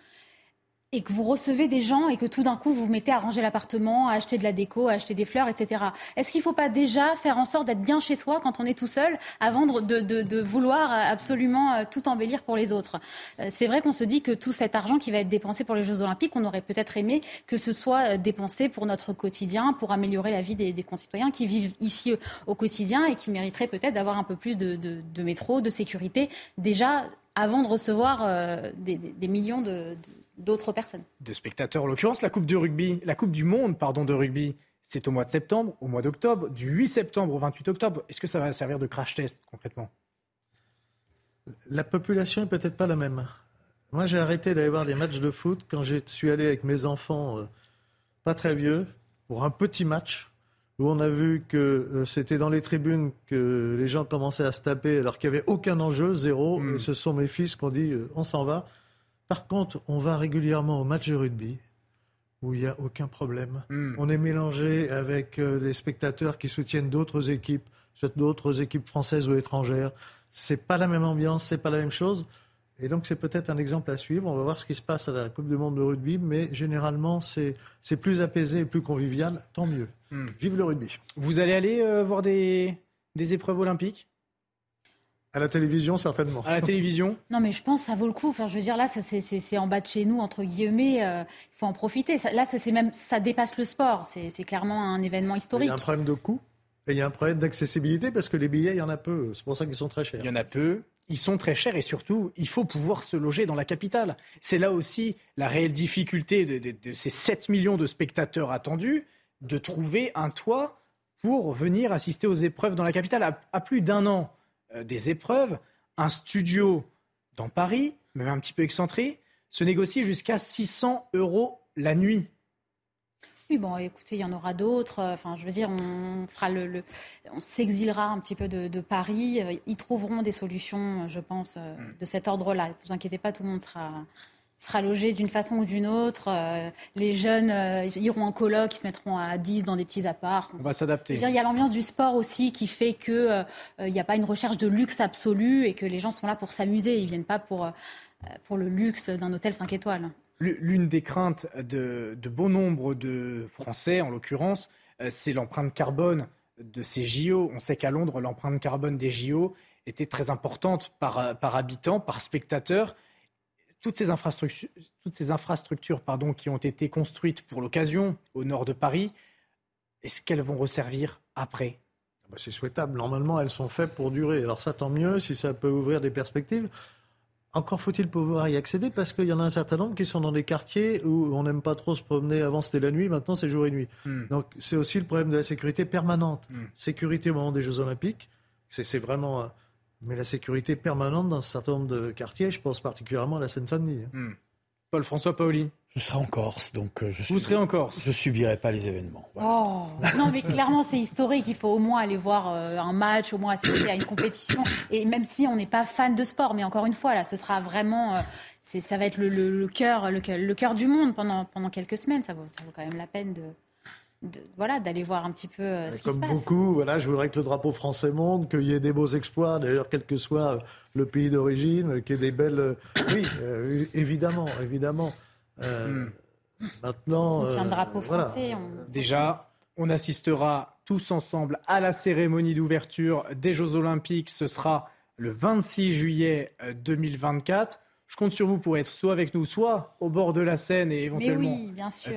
et que vous recevez des gens et que tout d'un coup vous vous mettez à ranger l'appartement, à acheter de la déco, à acheter des fleurs, etc. Est-ce qu'il ne faut pas déjà faire en sorte d'être bien chez soi quand on est tout seul avant de, vouloir absolument euh, tout embellir pour les autres? Euh, C'est vrai qu'on se dit que tout cet argent qui va être dépensé pour les Jeux Olympiques, on aurait peut-être aimé que ce soit euh, dépensé pour notre quotidien, pour améliorer la vie des, concitoyens qui vivent ici au quotidien et qui mériteraient peut-être d'avoir un peu plus de, métro, de sécurité, déjà avant de recevoir des, des, millions de, d'autres personnes. De spectateurs, en l'occurrence, la Coupe de rugby, la Coupe du Monde, pardon, de rugby, c'est au mois de septembre, au mois d'octobre, du 8 septembre au 28 octobre. Est-ce que ça va servir de crash test concrètement? La population n'est peut-être pas la même. Moi, j'ai arrêté d'aller voir des matchs de foot quand je suis allé avec mes enfants, euh, pas très vieux, pour un petit match où on a vu que euh, c'était dans les tribunes que les gens commençaient à se taper alors qu'il n'y avait aucun enjeu, zéro. Hmm. Et ce sont mes fils qui ont dit euh, on s'en va. Par contre, on va régulièrement au match de rugby où il n'y a aucun problème. Hmm. On est mélangé avec euh, les spectateurs qui soutiennent d'autres équipes, soit d'autres équipes françaises ou étrangères. C'est pas la même ambiance, c'est pas la même chose. Et donc c'est peut-être un exemple à suivre. On va voir ce qui se passe à la Coupe du Monde de rugby, mais généralement c'est plus apaisé et plus convivial. Tant mieux. Hmm. Vive le rugby. Vous allez aller euh, voir des épreuves olympiques? À la télévision, certainement. À la télévision *laughs* Non, mais je pense que ça vaut le coup. Enfin, je veux dire, là, c'est en bas de chez nous, entre guillemets. Euh, il faut en profiter. là, ça, même, ça dépasse le sport. C'est clairement un événement historique. Il y a un problème de coût et il y a un problème d'accessibilité parce que les billets, il y en a peu. C'est pour ça qu'ils sont très chers. Il y en a peu. Ils sont très chers et surtout, il faut pouvoir se loger dans la capitale. C'est là aussi la réelle difficulté de, ces 7 millions de spectateurs attendus de trouver un toit pour venir assister aux épreuves dans la capitale à plus d'un an des épreuves, un studio dans Paris, même un petit peu excentré, se négocie jusqu'à 600 euros la nuit. Oui, bon, écoutez, il y en aura d'autres. Enfin, je veux dire, on fera le, on s'exilera un petit peu de, Paris. Ils trouveront des solutions, je pense, euh, mm. de cet ordre-là. Ne vous inquiétez pas, tout le monde sera, sera logé d'une façon ou d'une autre. Euh, les jeunes euh, iront en coloc, ils se mettront à 10 dans des petits apparts. On va s'adapter. Il y a l'ambiance du sport aussi qui fait qu'il euh, n'y a pas une recherche de luxe absolu et que les gens sont là pour s'amuser. Ils ne viennent pas pour pour le luxe d'un hôtel 5 étoiles. L'une des craintes de, de, bon nombre de Français, en l'occurrence, c'est l'empreinte carbone de ces JO. On sait qu'à Londres, l'empreinte carbone des JO était très importante par, par habitant, par spectateur. Toutes ces infrastructures, toutes ces infrastructures pardon, qui ont été construites pour l'occasion au nord de Paris, est-ce qu'elles vont resservir après? Bah, C'est souhaitable. Normalement, elles sont faites pour durer. Alors ça, tant mieux si ça peut ouvrir des perspectives. Encore faut-il pouvoir y accéder parce qu'il y en a un certain nombre qui sont dans des quartiers où on n'aime pas trop se promener. Avant c'était la nuit, maintenant c'est jour et nuit. Hmm. Donc c'est aussi le problème de la sécurité permanente. Hmm. Sécurité au moment des Jeux Olympiques, c'est vraiment. Mais la sécurité permanente dans un certain nombre de quartiers, je pense particulièrement à la Seine-Saint-Denis. Hmm. Paul-François Paoli. Je serai en Corse, donc euh, je Vous serez en Corse Je subirai pas les événements. Oh non, mais clairement c'est historique. Il faut au moins aller voir euh, un match, au moins assister à une compétition. Et même si on n'est pas fan de sport, mais encore une fois là, ce sera vraiment, euh, ça va être le, le, cœur, le, le cœur du monde pendant pendant quelques semaines. Ça vaut, ça vaut quand même la peine de voilà, d'aller voir un petit peu euh, ce Comme qui se passe. beaucoup, voilà, je voudrais que le drapeau français monte, qu'il y ait des beaux exploits, d'ailleurs, quel que soit le pays d'origine, qu'il y ait des belles... Euh, oui, euh, évidemment, évidemment. Hmm. Maintenant... On drapeau français... Déjà, on assistera tous ensemble à la cérémonie d'ouverture des Jeux Olympiques. Ce sera le 26 juillet 2024 je compte sur vous pour être soit avec nous, soit au bord de la Seine et éventuellement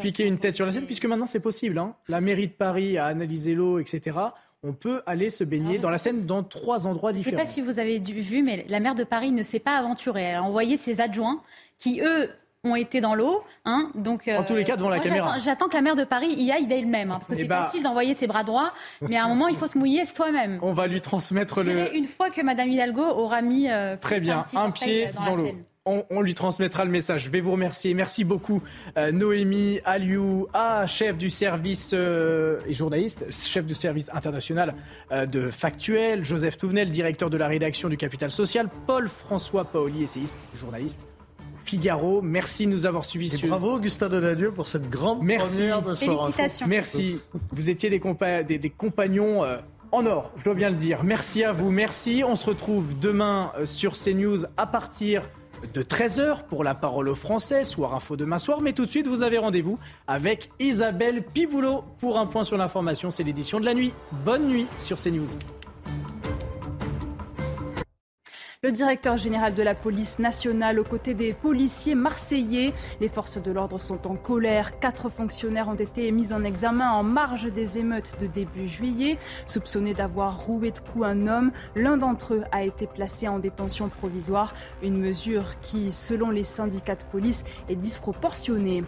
piquer une tête sur la Seine, puisque maintenant c'est possible. Hein. La mairie de Paris a analysé l'eau, etc. On peut aller se baigner dans la Seine dans trois endroits différents. Je ne sais pas si vous avez vu, mais la maire de Paris ne s'est pas aventurée. Elle a envoyé ses adjoints qui, eux, ont été dans l'eau. Hein, donc, en tous les cas, devant la caméra. J'attends que la maire de Paris y aille d'elle-même, hein, parce que eh c'est bah... facile d'envoyer ses bras droits, mais à un moment, il faut se mouiller soi-même. On va lui transmettre le. Une fois que Madame Hidalgo aura mis euh, très bien un, pied dans, l'eau. On, lui transmettra le message. Je vais vous remercier. Merci beaucoup, euh, Noémie Aliou, ah, chef du service euh, et journaliste, chef du service international de Factuel, Joseph Touvenel, directeur de la rédaction du Capital Social, Paul-François Paoli, essayiste, journaliste Figaro. Merci de nous avoir suivis. Et bravo Augustin Donadieu pour cette grande première de Sport Merci. Vous étiez des, des, compagnons euh, en or, je dois bien le dire. Merci à vous. Merci. On se retrouve demain euh, sur CNews à partir de 13h pour la parole aux Français, soir info demain soir. Mais tout de suite, vous avez rendez-vous avec Isabelle Piboulot pour un point sur l'information. C'est l'édition de la nuit. Bonne nuit sur CNews. Le directeur général de la police nationale aux côtés des policiers marseillais. Les forces de l'ordre sont en colère. Quatre fonctionnaires ont été mis en examen en marge des émeutes de début juillet. Soupçonnés d'avoir roué de coups un homme, l'un d'entre eux a été placé en détention provisoire. Une mesure qui, selon les syndicats de police, est disproportionnée.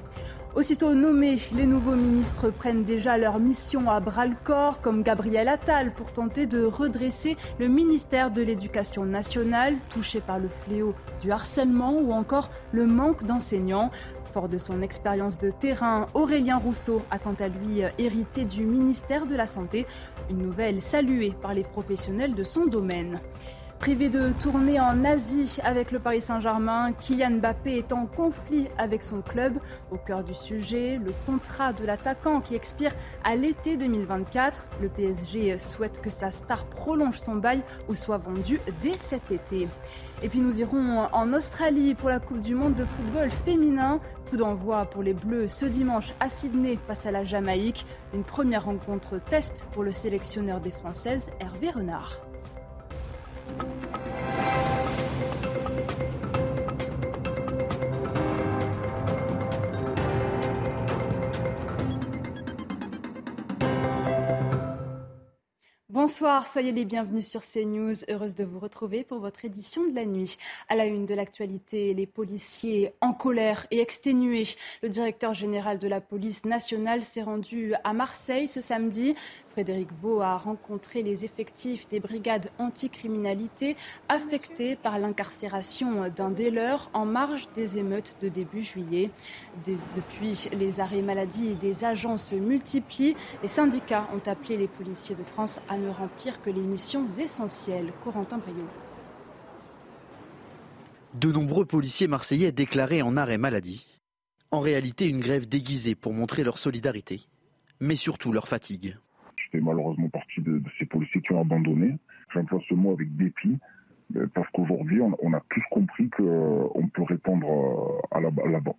Aussitôt nommés, les nouveaux ministres prennent déjà leur mission à bras-le-corps, comme Gabriel Attal, pour tenter de redresser le ministère de l'Éducation nationale, touché par le fléau du harcèlement ou encore le manque d'enseignants. Fort de son expérience de terrain, Aurélien Rousseau a quant à lui hérité du ministère de la Santé, une nouvelle saluée par les professionnels de son domaine. Privé de tournée en Asie avec le Paris Saint-Germain, Kylian Mbappé est en conflit avec son club. Au cœur du sujet, le contrat de l'attaquant qui expire à l'été 2024. Le PSG souhaite que sa star prolonge son bail ou soit vendu dès cet été. Et puis nous irons en Australie pour la Coupe du Monde de football féminin. Coup d'envoi pour les Bleus ce dimanche à Sydney face à la Jamaïque. Une première rencontre test pour le sélectionneur des Françaises, Hervé Renard. Bonsoir, soyez les bienvenus sur CNews. Heureuse de vous retrouver pour votre édition de la nuit. À la une de l'actualité, les policiers en colère et exténués. Le directeur général de la police nationale s'est rendu à Marseille ce samedi. Frédéric Vaux a rencontré les effectifs des brigades anticriminalité affectés par l'incarcération d'un des leurs en marge des émeutes de début juillet. depuis, les arrêts maladie des agents se multiplient. Les syndicats ont appelé les policiers de France à ne remplir que les missions essentielles. Corentin Briot. De nombreux policiers marseillais déclarés en arrêt maladie. En réalité, une grève déguisée pour montrer leur solidarité, mais surtout leur fatigue fais malheureusement partie de, ces policiers qui ont abandonné. J'emploie ce mot avec dépit Parce qu'aujourd'hui, on, a tous compris qu'on peut répondre à la,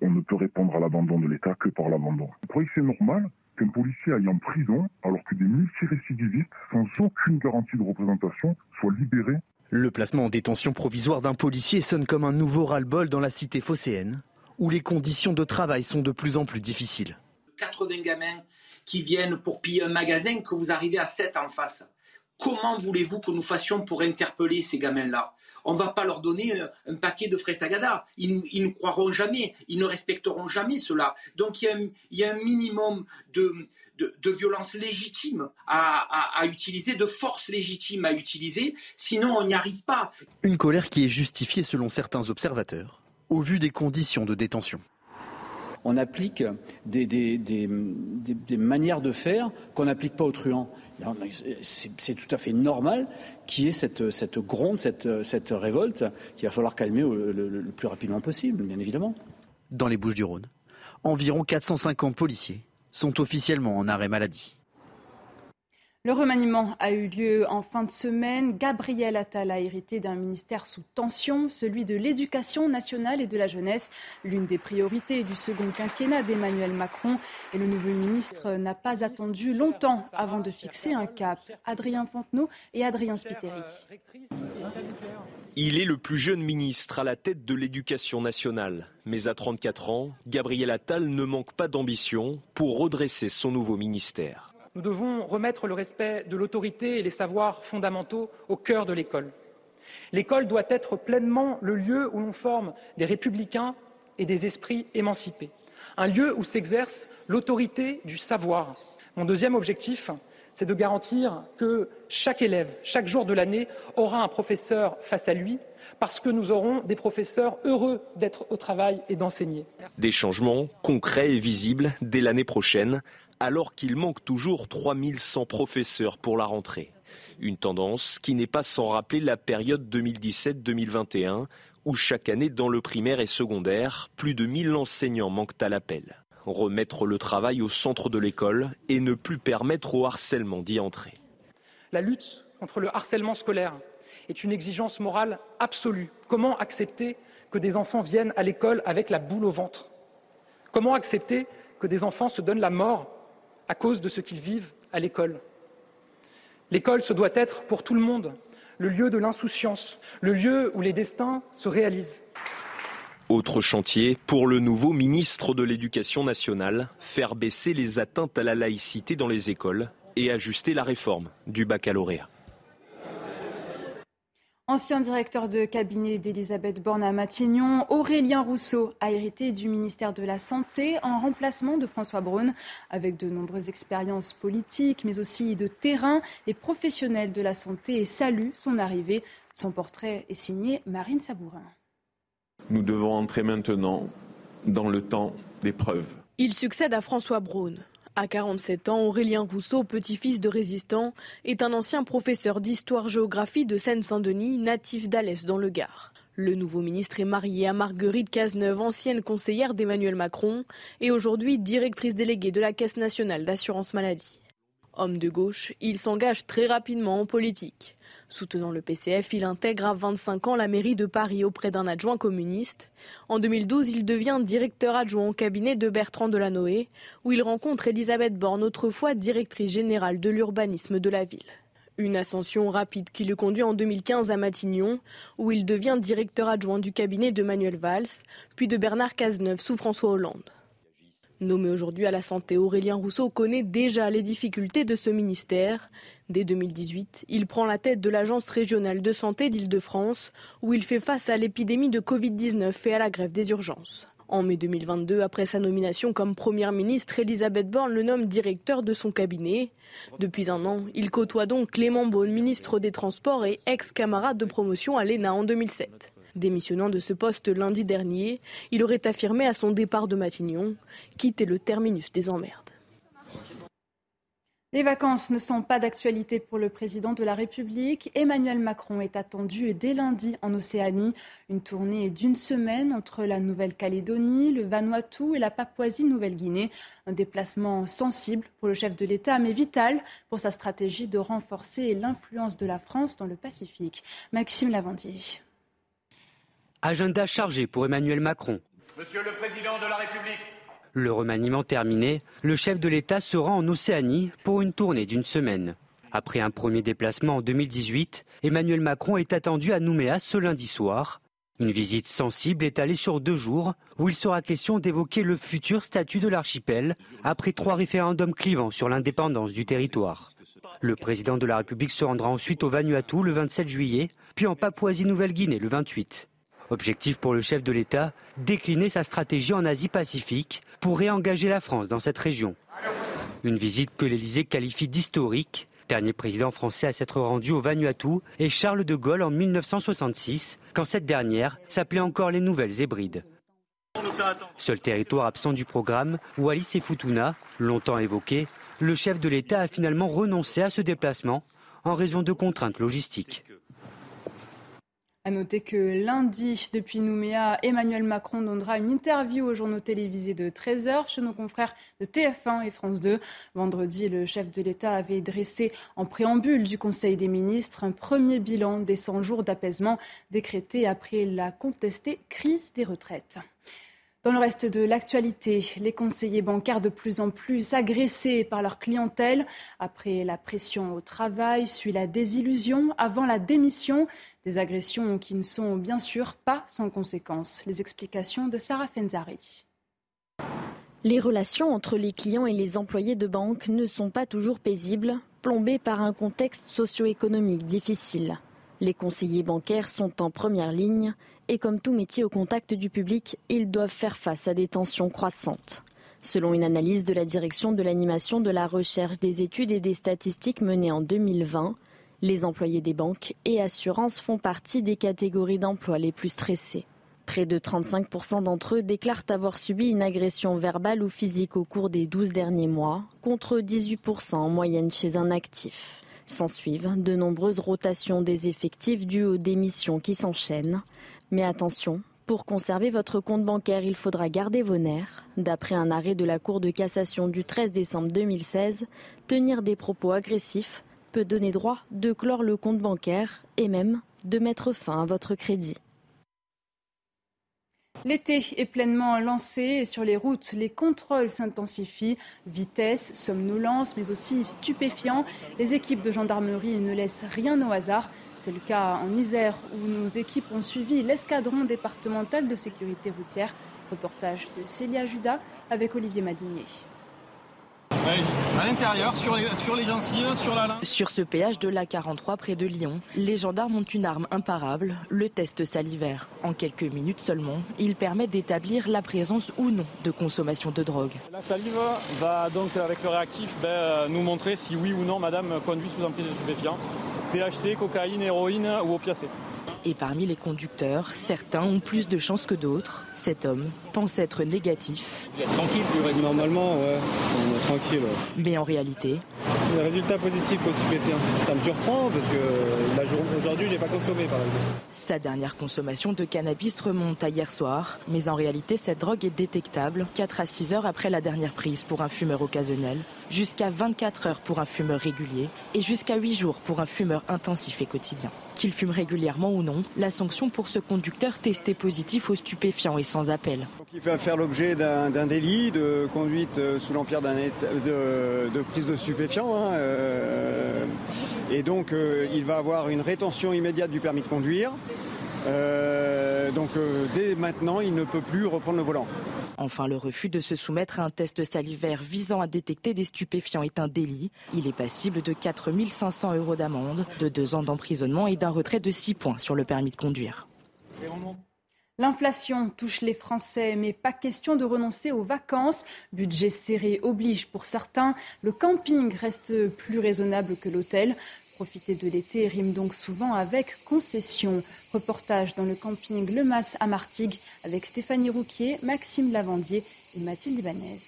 on ne peut répondre à l'abandon de l'État que par l'abandon. Vous croyez que c'est normal qu'un policier aille en prison alors que des multirécidivistes, sans aucune garantie de représentation, soient libérés? Le placement en détention provisoire d'un policier sonne comme un nouveau ras-le-bol dans la cité phocéenne, où les conditions de travail sont de plus en plus difficiles. 80 gamins qui viennent pour piller un magasin que vous arrivez à 7 en face. Comment voulez-vous que nous fassions pour interpeller ces gamins-là? On ne va pas leur donner un, paquet de frestagada. Ils, ils ne croiront jamais, ils ne respecteront jamais cela. Donc il y a un, minimum de, violence légitime à, utiliser, de force légitime à utiliser, sinon on n'y arrive pas. Une colère qui est justifiée selon certains observateurs, au vu des conditions de détention on applique des, manières de faire qu'on n'applique pas aux truands. C'est tout à fait normal qu'il y ait cette, gronde, cette, révolte qu'il va falloir calmer le, plus rapidement possible, bien évidemment. Dans les Bouches du Rhône, environ 450 policiers sont officiellement en arrêt maladie. Le remaniement a eu lieu en fin de semaine. Gabriel Attal a hérité d'un ministère sous tension, celui de l'éducation nationale et de la jeunesse, l'une des priorités du second quinquennat d'Emmanuel Macron. Et le nouveau ministre n'a pas attendu longtemps avant de fixer un cap. Adrien Fontenot et Adrien Spiteri. Il est le plus jeune ministre à la tête de l'éducation nationale. Mais à 34 ans, Gabriel Attal ne manque pas d'ambition pour redresser son nouveau ministère. Nous devons remettre le respect de l'autorité et les savoirs fondamentaux au cœur de l'école. L'école doit être pleinement le lieu où l'on forme des républicains et des esprits émancipés, un lieu où s'exerce l'autorité du savoir. Mon deuxième objectif, c'est de garantir que chaque élève, chaque jour de l'année, aura un professeur face à lui, parce que nous aurons des professeurs heureux d'être au travail et d'enseigner. Des changements concrets et visibles dès l'année prochaine, alors qu'il manque toujours 3100 professeurs pour la rentrée. Une tendance qui n'est pas sans rappeler la période 2017-2021, où chaque année dans le primaire et secondaire, plus de 1000 enseignants manquent à l'appel. Remettre le travail au centre de l'école et ne plus permettre au harcèlement d'y entrer. La lutte contre le harcèlement scolaire est une exigence morale absolue. Comment accepter que des enfants viennent à l'école avec la boule au ventre? Comment accepter que des enfants se donnent la mort à cause de ce qu'ils vivent à l'école. L'école, ce doit être pour tout le monde le lieu de l'insouciance, le lieu où les destins se réalisent. Autre chantier pour le nouveau ministre de l'Éducation nationale, faire baisser les atteintes à la laïcité dans les écoles et ajuster la réforme du baccalauréat. Ancien directeur de cabinet d'Elisabeth Borne à Matignon, Aurélien Rousseau a hérité du ministère de la Santé en remplacement de François Braun. Avec de nombreuses expériences politiques, mais aussi de terrain, les professionnels de la santé saluent son arrivée. Son portrait est signé Marine Sabourin. Nous devons entrer maintenant dans le temps d'épreuve. Il succède à François Braun. À 47 ans, Aurélien Rousseau, petit-fils de résistant, est un ancien professeur d'histoire-géographie de Seine-Saint-Denis, natif d'Alès dans le Gard. Le nouveau ministre est marié à Marguerite Cazeneuve, ancienne conseillère d'Emmanuel Macron et aujourd'hui directrice déléguée de la Caisse nationale d'assurance maladie. Homme de gauche, il s'engage très rapidement en politique. Soutenant le PCF, il intègre à 25 ans la mairie de Paris auprès d'un adjoint communiste. En 2012, il devient directeur adjoint au cabinet de Bertrand Delanoë, où il rencontre Elisabeth Borne, autrefois directrice générale de l'urbanisme de la ville. Une ascension rapide qui le conduit en 2015 à Matignon, où il devient directeur adjoint du cabinet de Manuel Valls, puis de Bernard Cazeneuve sous François Hollande. Nommé aujourd'hui à la santé, Aurélien Rousseau connaît déjà les difficultés de ce ministère. Dès 2018, il prend la tête de l'Agence régionale de santé d'Île-de-France, où il fait face à l'épidémie de Covid-19 et à la grève des urgences. En mai 2022, après sa nomination comme Première ministre, Elisabeth Borne le nomme directeur de son cabinet. Depuis un an, il côtoie donc Clément Beaune, ministre des Transports et ex-camarade de promotion à l'ENA en 2007. Démissionnant de ce poste lundi dernier, il aurait affirmé à son départ de Matignon quitter le terminus des emmerdes. Les vacances ne sont pas d'actualité pour le président de la République. Emmanuel Macron est attendu dès lundi en Océanie. Une tournée d'une semaine entre la Nouvelle-Calédonie, le Vanuatu et la Papouasie-Nouvelle-Guinée. Un déplacement sensible pour le chef de l'État, mais vital pour sa stratégie de renforcer l'influence de la France dans le Pacifique. Maxime Lavandier. Agenda chargé pour Emmanuel Macron. Monsieur le Président de la République, le remaniement terminé, le chef de l'État se rend en Océanie pour une tournée d'une semaine. Après un premier déplacement en 2018, Emmanuel Macron est attendu à Nouméa ce lundi soir. Une visite sensible étalée sur deux jours où il sera question d'évoquer le futur statut de l'archipel après trois référendums clivants sur l'indépendance du territoire. Le président de la République se rendra ensuite au Vanuatu le 27 juillet, puis en Papouasie-Nouvelle-Guinée le 28. Objectif pour le chef de l'État, décliner sa stratégie en Asie-Pacifique pour réengager la France dans cette région. Une visite que l'Élysée qualifie d'historique. Dernier président français à s'être rendu au Vanuatu et Charles de Gaulle en 1966, quand cette dernière s'appelait encore les Nouvelles Hébrides. Seul territoire absent du programme, Wallis et Futuna, longtemps évoqué, le chef de l'État a finalement renoncé à ce déplacement en raison de contraintes logistiques. À noter que lundi, depuis Nouméa, Emmanuel Macron donnera une interview aux journaux télévisés de 13h chez nos confrères de TF1 et France 2. Vendredi, le chef de l'État avait dressé en préambule du Conseil des ministres un premier bilan des 100 jours d'apaisement décrétés après la contestée crise des retraites. Dans le reste de l'actualité, les conseillers bancaires de plus en plus agressés par leur clientèle. Après la pression au travail, suit la désillusion avant la démission. Des agressions qui ne sont bien sûr pas sans conséquences. Les explications de Sarah Fenzari. Les relations entre les clients et les employés de banque ne sont pas toujours paisibles, plombées par un contexte socio-économique difficile. Les conseillers bancaires sont en première ligne et comme tout métier au contact du public, ils doivent faire face à des tensions croissantes. Selon une analyse de la direction de l'animation de la recherche des études et des statistiques menée en 2020, les employés des banques et assurances font partie des catégories d'emploi les plus stressées. Près de 35% d'entre eux déclarent avoir subi une agression verbale ou physique au cours des 12 derniers mois, contre 18% en moyenne chez un actif. S'ensuivent de nombreuses rotations des effectifs dues aux démissions qui s'enchaînent. Mais attention, pour conserver votre compte bancaire, il faudra garder vos nerfs. D'après un arrêt de la Cour de cassation du 13 décembre 2016, tenir des propos agressifs peut donner droit de clore le compte bancaire et même de mettre fin à votre crédit. L'été est pleinement lancé et sur les routes, les contrôles s'intensifient. Vitesse, somnolence, mais aussi stupéfiants. Les équipes de gendarmerie ne laissent rien au hasard. C'est le cas en Isère où nos équipes ont suivi l'escadron départemental de sécurité routière. Reportage de Célia Judas avec Olivier Madinier. À l'intérieur, sur les, sur les gencives, sur la langue. Sur ce péage de l'A43 près de Lyon, les gendarmes ont une arme imparable, le test salivaire. En quelques minutes seulement, il permet d'établir la présence ou non de consommation de drogue. La salive va donc, avec le réactif, ben, nous montrer si oui ou non madame conduit sous emprise de stupéfiants. THC, cocaïne, héroïne ou opiacé. Et parmi les conducteurs, certains ont plus de chance que d'autres. Cet homme pense être négatif. Tranquille, tu normalement, ouais, tranquille. Mais en réalité, le résultat positif au stupéfiant. Ça me surprend parce que aujourd'hui, j'ai pas consommé par exemple. Sa dernière consommation de cannabis remonte à hier soir, mais en réalité, cette drogue est détectable 4 à 6 heures après la dernière prise pour un fumeur occasionnel, jusqu'à 24 heures pour un fumeur régulier et jusqu'à 8 jours pour un fumeur intensif et quotidien. Qu'il fume régulièrement ou non, la sanction pour ce conducteur testé positif aux stupéfiants est sans appel. il va faire l'objet d'un délit de conduite euh, sous l'empire de, de, prise de stupéfiants. Hein, euh, et donc euh, il va avoir une rétention immédiate du permis de conduire. Donc dès maintenant, il ne peut plus reprendre le volant. Enfin, le refus de se soumettre à un test salivaire visant à détecter des stupéfiants est un délit. Il est passible de 4 500 euros d'amende, de deux ans d'emprisonnement et d'un retrait de 6 points sur le permis de conduire. L'inflation touche les Français, mais pas question de renoncer aux vacances. Budget serré oblige pour certains. Le camping reste plus raisonnable que l'hôtel. Profiter de l'été rime donc souvent avec concession. Reportage dans le camping Le Mas à Martigues avec Stéphanie Rouquier, Maxime Lavandier et Mathilde Ibanez.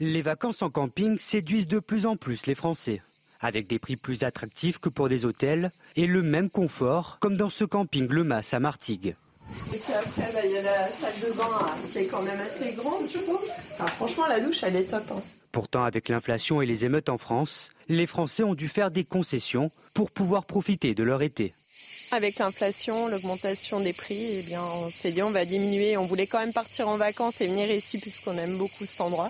Les vacances en camping séduisent de plus en plus les Français, avec des prix plus attractifs que pour des hôtels et le même confort, comme dans ce camping Le Mas à Martigues. Et puis après, bah, il y a la salle de bain hein, qui est quand même assez grande, je trouve. franchement, la douche, elle est top. Hein. Pourtant, avec l'inflation et les émeutes en France, les Français ont dû faire des concessions pour pouvoir profiter de leur été. Avec l'inflation, l'augmentation des prix, eh bien, on s'est dit on va diminuer. On voulait quand même partir en vacances et venir ici puisqu'on aime beaucoup cet endroit.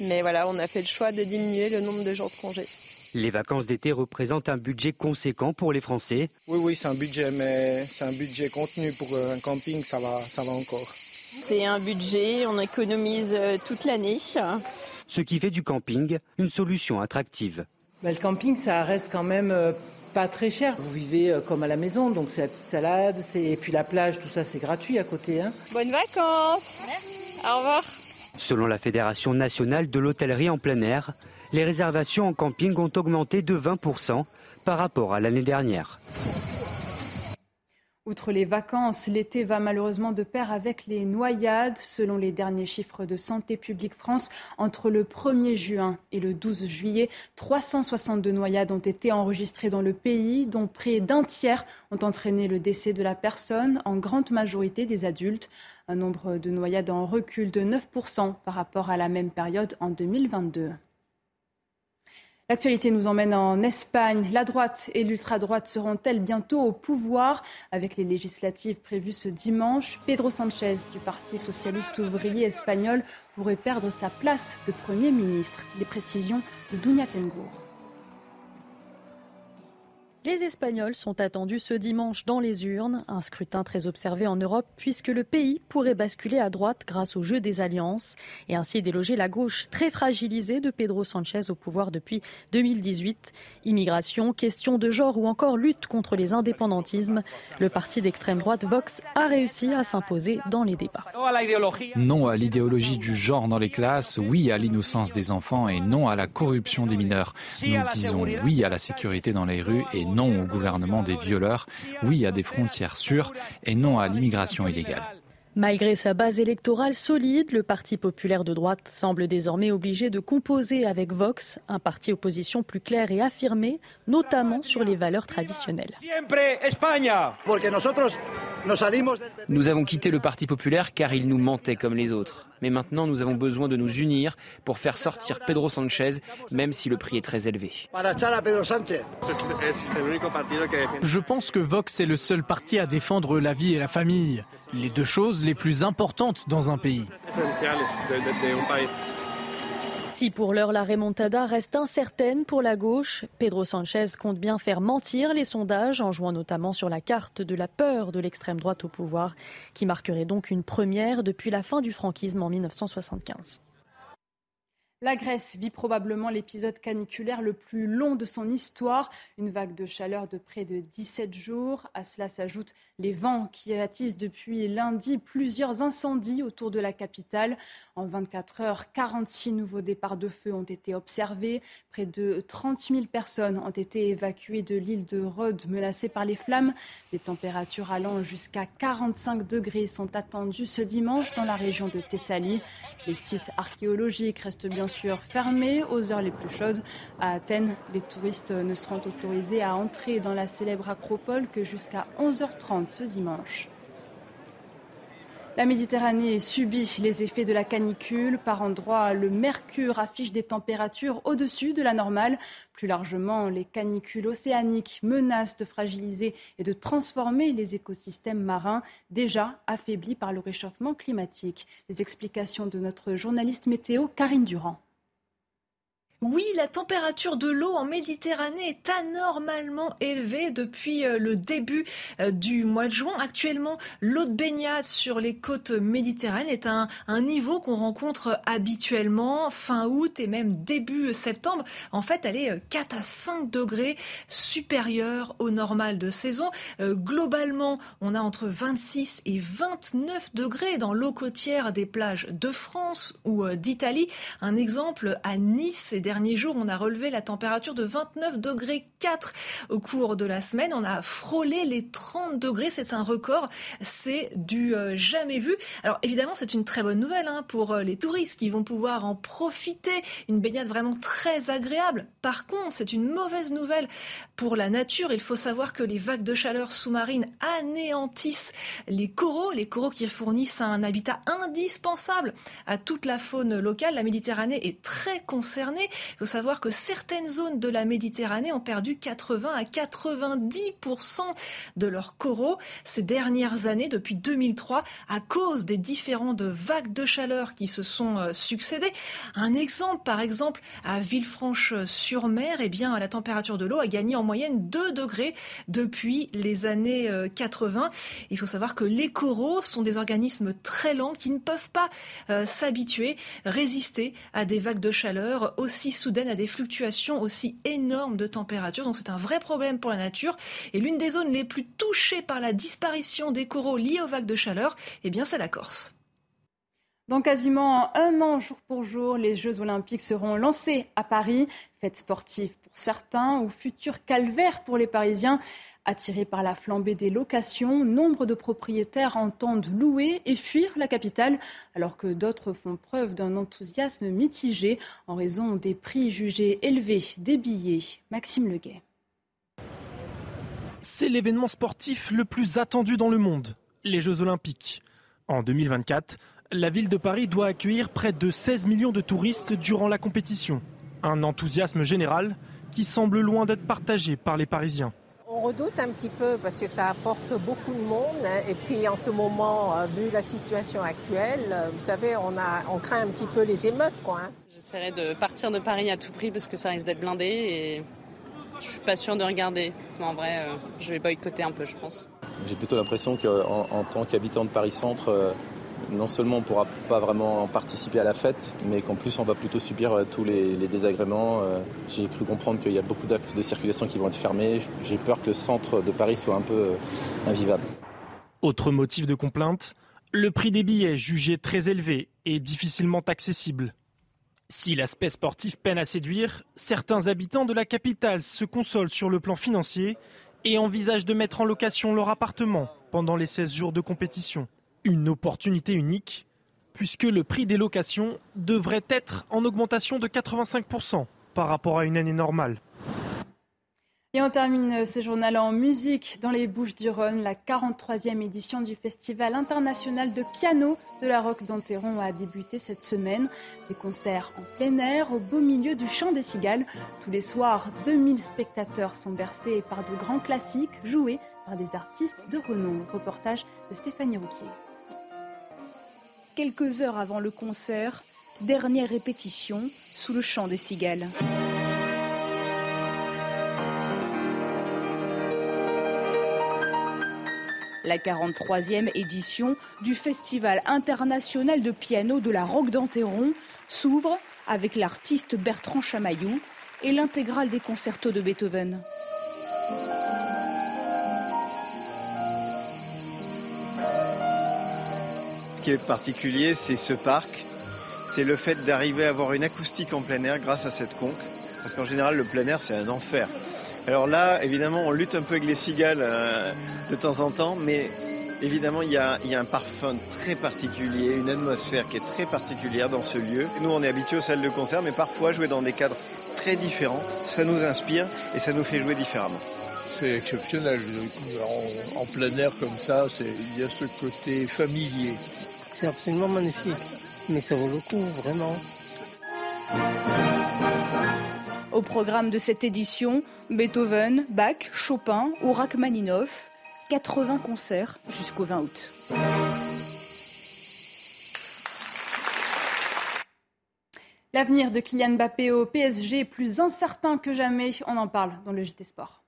Mais voilà, on a fait le choix de diminuer le nombre de jours de congés. Les vacances d'été représentent un budget conséquent pour les Français. Oui, oui, c'est un budget, mais c'est un budget contenu pour un camping, ça va, ça va encore. C'est un budget, on économise euh, toute l'année. Ce qui fait du camping une solution attractive. Bah, le camping, ça reste quand même euh, pas très cher. Vous vivez euh, comme à la maison, donc c'est la petite salade, et puis la plage, tout ça, c'est gratuit à côté. Hein. Bonnes vacances Merci. Au revoir Selon la Fédération nationale de l'hôtellerie en plein air, les réservations en camping ont augmenté de 20% par rapport à l'année dernière. Outre les vacances, l'été va malheureusement de pair avec les noyades. Selon les derniers chiffres de Santé publique France, entre le 1er juin et le 12 juillet, 362 noyades ont été enregistrées dans le pays, dont près d'un tiers ont entraîné le décès de la personne, en grande majorité des adultes. Un nombre de noyades en recul de 9% par rapport à la même période en 2022. L'actualité nous emmène en Espagne. La droite et l'ultra-droite seront-elles bientôt au pouvoir? Avec les législatives prévues ce dimanche, Pedro Sanchez du Parti socialiste ouvrier espagnol pourrait perdre sa place de Premier ministre. Les précisions de Dunia Tengour. Les Espagnols sont attendus ce dimanche dans les urnes, un scrutin très observé en Europe puisque le pays pourrait basculer à droite grâce au jeu des alliances et ainsi déloger la gauche très fragilisée de Pedro Sanchez au pouvoir depuis 2018. Immigration, question de genre ou encore lutte contre les indépendantismes, le parti d'extrême droite Vox a réussi à s'imposer dans les débats. Non à l'idéologie du genre dans les classes, oui à l'innocence des enfants et non à la corruption des mineurs. Nous disons oui à la sécurité dans les rues et non au gouvernement des violeurs, oui à des frontières sûres et non à l'immigration illégale. Malgré sa base électorale solide, le Parti populaire de droite semble désormais obligé de composer avec Vox, un parti opposition plus clair et affirmé, notamment sur les valeurs traditionnelles. Nous avons quitté le Parti populaire car il nous mentait comme les autres. Mais maintenant, nous avons besoin de nous unir pour faire sortir Pedro Sanchez, même si le prix est très élevé. Je pense que Vox est le seul parti à défendre la vie et la famille les deux choses les plus importantes dans un pays. Si pour l'heure la remontada reste incertaine pour la gauche, Pedro Sanchez compte bien faire mentir les sondages en jouant notamment sur la carte de la peur de l'extrême droite au pouvoir, qui marquerait donc une première depuis la fin du franquisme en 1975. La Grèce vit probablement l'épisode caniculaire le plus long de son histoire, une vague de chaleur de près de 17 jours. À cela s'ajoutent les vents qui attisent depuis lundi plusieurs incendies autour de la capitale. En 24 heures, 46 nouveaux départs de feu ont été observés. Près de 30 000 personnes ont été évacuées de l'île de Rhodes menacée par les flammes. Des températures allant jusqu'à 45 degrés sont attendues ce dimanche dans la région de Thessalie. Les sites archéologiques restent bien sûr fermés aux heures les plus chaudes. À Athènes, les touristes ne seront autorisés à entrer dans la célèbre acropole que jusqu'à 11h30 ce dimanche. La Méditerranée subit les effets de la canicule. Par endroits, le mercure affiche des températures au-dessus de la normale. Plus largement, les canicules océaniques menacent de fragiliser et de transformer les écosystèmes marins déjà affaiblis par le réchauffement climatique. Les explications de notre journaliste météo Karine Durand. Oui, la température de l'eau en Méditerranée est anormalement élevée depuis euh, le début euh, du mois de juin. Actuellement, l'eau de baignade sur les côtes méditerranéennes est à un, niveau qu'on rencontre habituellement fin août et même début septembre. En fait, elle est 4 euh, à 5 degrés supérieure au normal de saison. globalement, on a entre 26 et 29 degrés dans l'eau côtière des plages de France ou d'Italie. Un exemple à Nice et derniers jours, on a relevé la température de 29 degrés 4 au cours de la semaine. On a frôlé les 30 degrés. C'est un record. C'est du euh, jamais vu. Alors évidemment, c'est une très bonne nouvelle hein, pour euh, les touristes qui vont pouvoir en profiter. Une baignade vraiment très agréable. Par contre, c'est une mauvaise nouvelle pour la nature. Il faut savoir que les vagues de chaleur sous-marine anéantissent les coraux, les coraux qui fournissent un habitat indispensable à toute la faune locale. La Méditerranée est très concernée. Il faut savoir que certaines zones de la Méditerranée ont perdu 80 à 90% de leurs coraux ces dernières années, depuis 2003, à cause des différentes vagues de chaleur qui se sont euh, succédées. Un exemple, par exemple, à Villefranche-sur-Mer, eh bien, la température de l'eau a gagné en moyenne 2 degrés depuis les années 80. Euh, Il faut savoir que les coraux sont des organismes très lents qui ne peuvent pas euh, s'habituer, résister à des vagues de chaleur aussi soudaines, à des fluctuations aussi énormes de température. Donc c'est un vrai problème pour la nature. Et l'une des zones les plus touchées par la disparition des coraux liés aux vagues de chaleur, eh bien c'est la Corse. Dans quasiment un an, jour pour jour, les Jeux olympiques seront lancés à Paris. Fête sportive pour certains ou futur calvaire pour les Parisiens. Attirés par la flambée des locations, nombre de propriétaires entendent louer et fuir la capitale, alors que d'autres font preuve d'un enthousiasme mitigé en raison des prix jugés élevés des billets. Maxime Leguet. C'est l'événement sportif le plus attendu dans le monde, les Jeux olympiques. En 2024, la ville de Paris doit accueillir près de 16 millions de touristes durant la compétition. Un enthousiasme général qui semble loin d'être partagé par les Parisiens. On redoute un petit peu parce que ça apporte beaucoup de monde. Et puis en ce moment, euh, vu la situation actuelle, euh, vous savez, on, a, on craint un petit peu les émeutes. Quoi, hein. J'essaierai de partir de Paris à tout prix parce que ça risque d'être blindé et je suis pas sûre de regarder. Mais en vrai, euh, je vais boycotter un peu, je pense. J'ai plutôt l'impression qu'en en tant qu'habitant de Paris-Centre, non seulement on ne pourra pas vraiment participer à la fête, mais qu'en plus on va plutôt subir euh, tous les, désagréments. Euh, j'ai cru comprendre qu'il y a beaucoup d'axes de circulation qui vont être fermés. J'ai peur que le centre de Paris soit un peu euh, invivable. Autre motif de complainte, le prix des billets jugé très élevé et difficilement accessible. Si l'aspect sportif peine à séduire, certains habitants de la capitale se consolent sur le plan financier et envisagent de mettre en location leur appartement pendant les 16 jours de compétition. Une opportunité unique, puisque le prix des locations devrait être en augmentation de 85% par rapport à une année normale. Et on termine ce journal en musique dans les Bouches du Rhône. La 43e édition du Festival international de piano de la Roque d'Enterron a débuté cette semaine. Des concerts en plein air au beau milieu du chant des cigales. Tous les soirs, 2000 spectateurs sont bercés par de grands classiques joués par des artistes de renom. Reportage de Stéphanie Rouquier quelques heures avant le concert, dernière répétition sous le chant des cigales. La 43e édition du Festival international de piano de la Roque d'Enterron s'ouvre avec l'artiste Bertrand Chamaillou et l'intégrale des concertos de Beethoven. Qui est particulier, c'est ce parc. C'est le fait d'arriver à avoir une acoustique en plein air grâce à cette conque. Parce qu'en général, le plein air, c'est un enfer. Alors là, évidemment, on lutte un peu avec les cigales euh, de temps en temps, mais évidemment, il y, a, un parfum très particulier, une atmosphère qui est très particulière dans ce lieu. Nous, on est habitués aux salles de concert, mais parfois jouer dans des cadres très différents, ça nous inspire et ça nous fait jouer différemment. C'est exceptionnel. En, en, plein air comme ça, il y a ce côté familier. C'est absolument magnifique. Mais ça vaut le coup, vraiment. Au programme de cette édition, Beethoven, Bach, Chopin ou Rachmaninoff. 80 concerts jusqu'au 20 août. L'avenir de Kylian Mbappé au PSG est plus incertain que jamais. On en parle dans le JT Sport.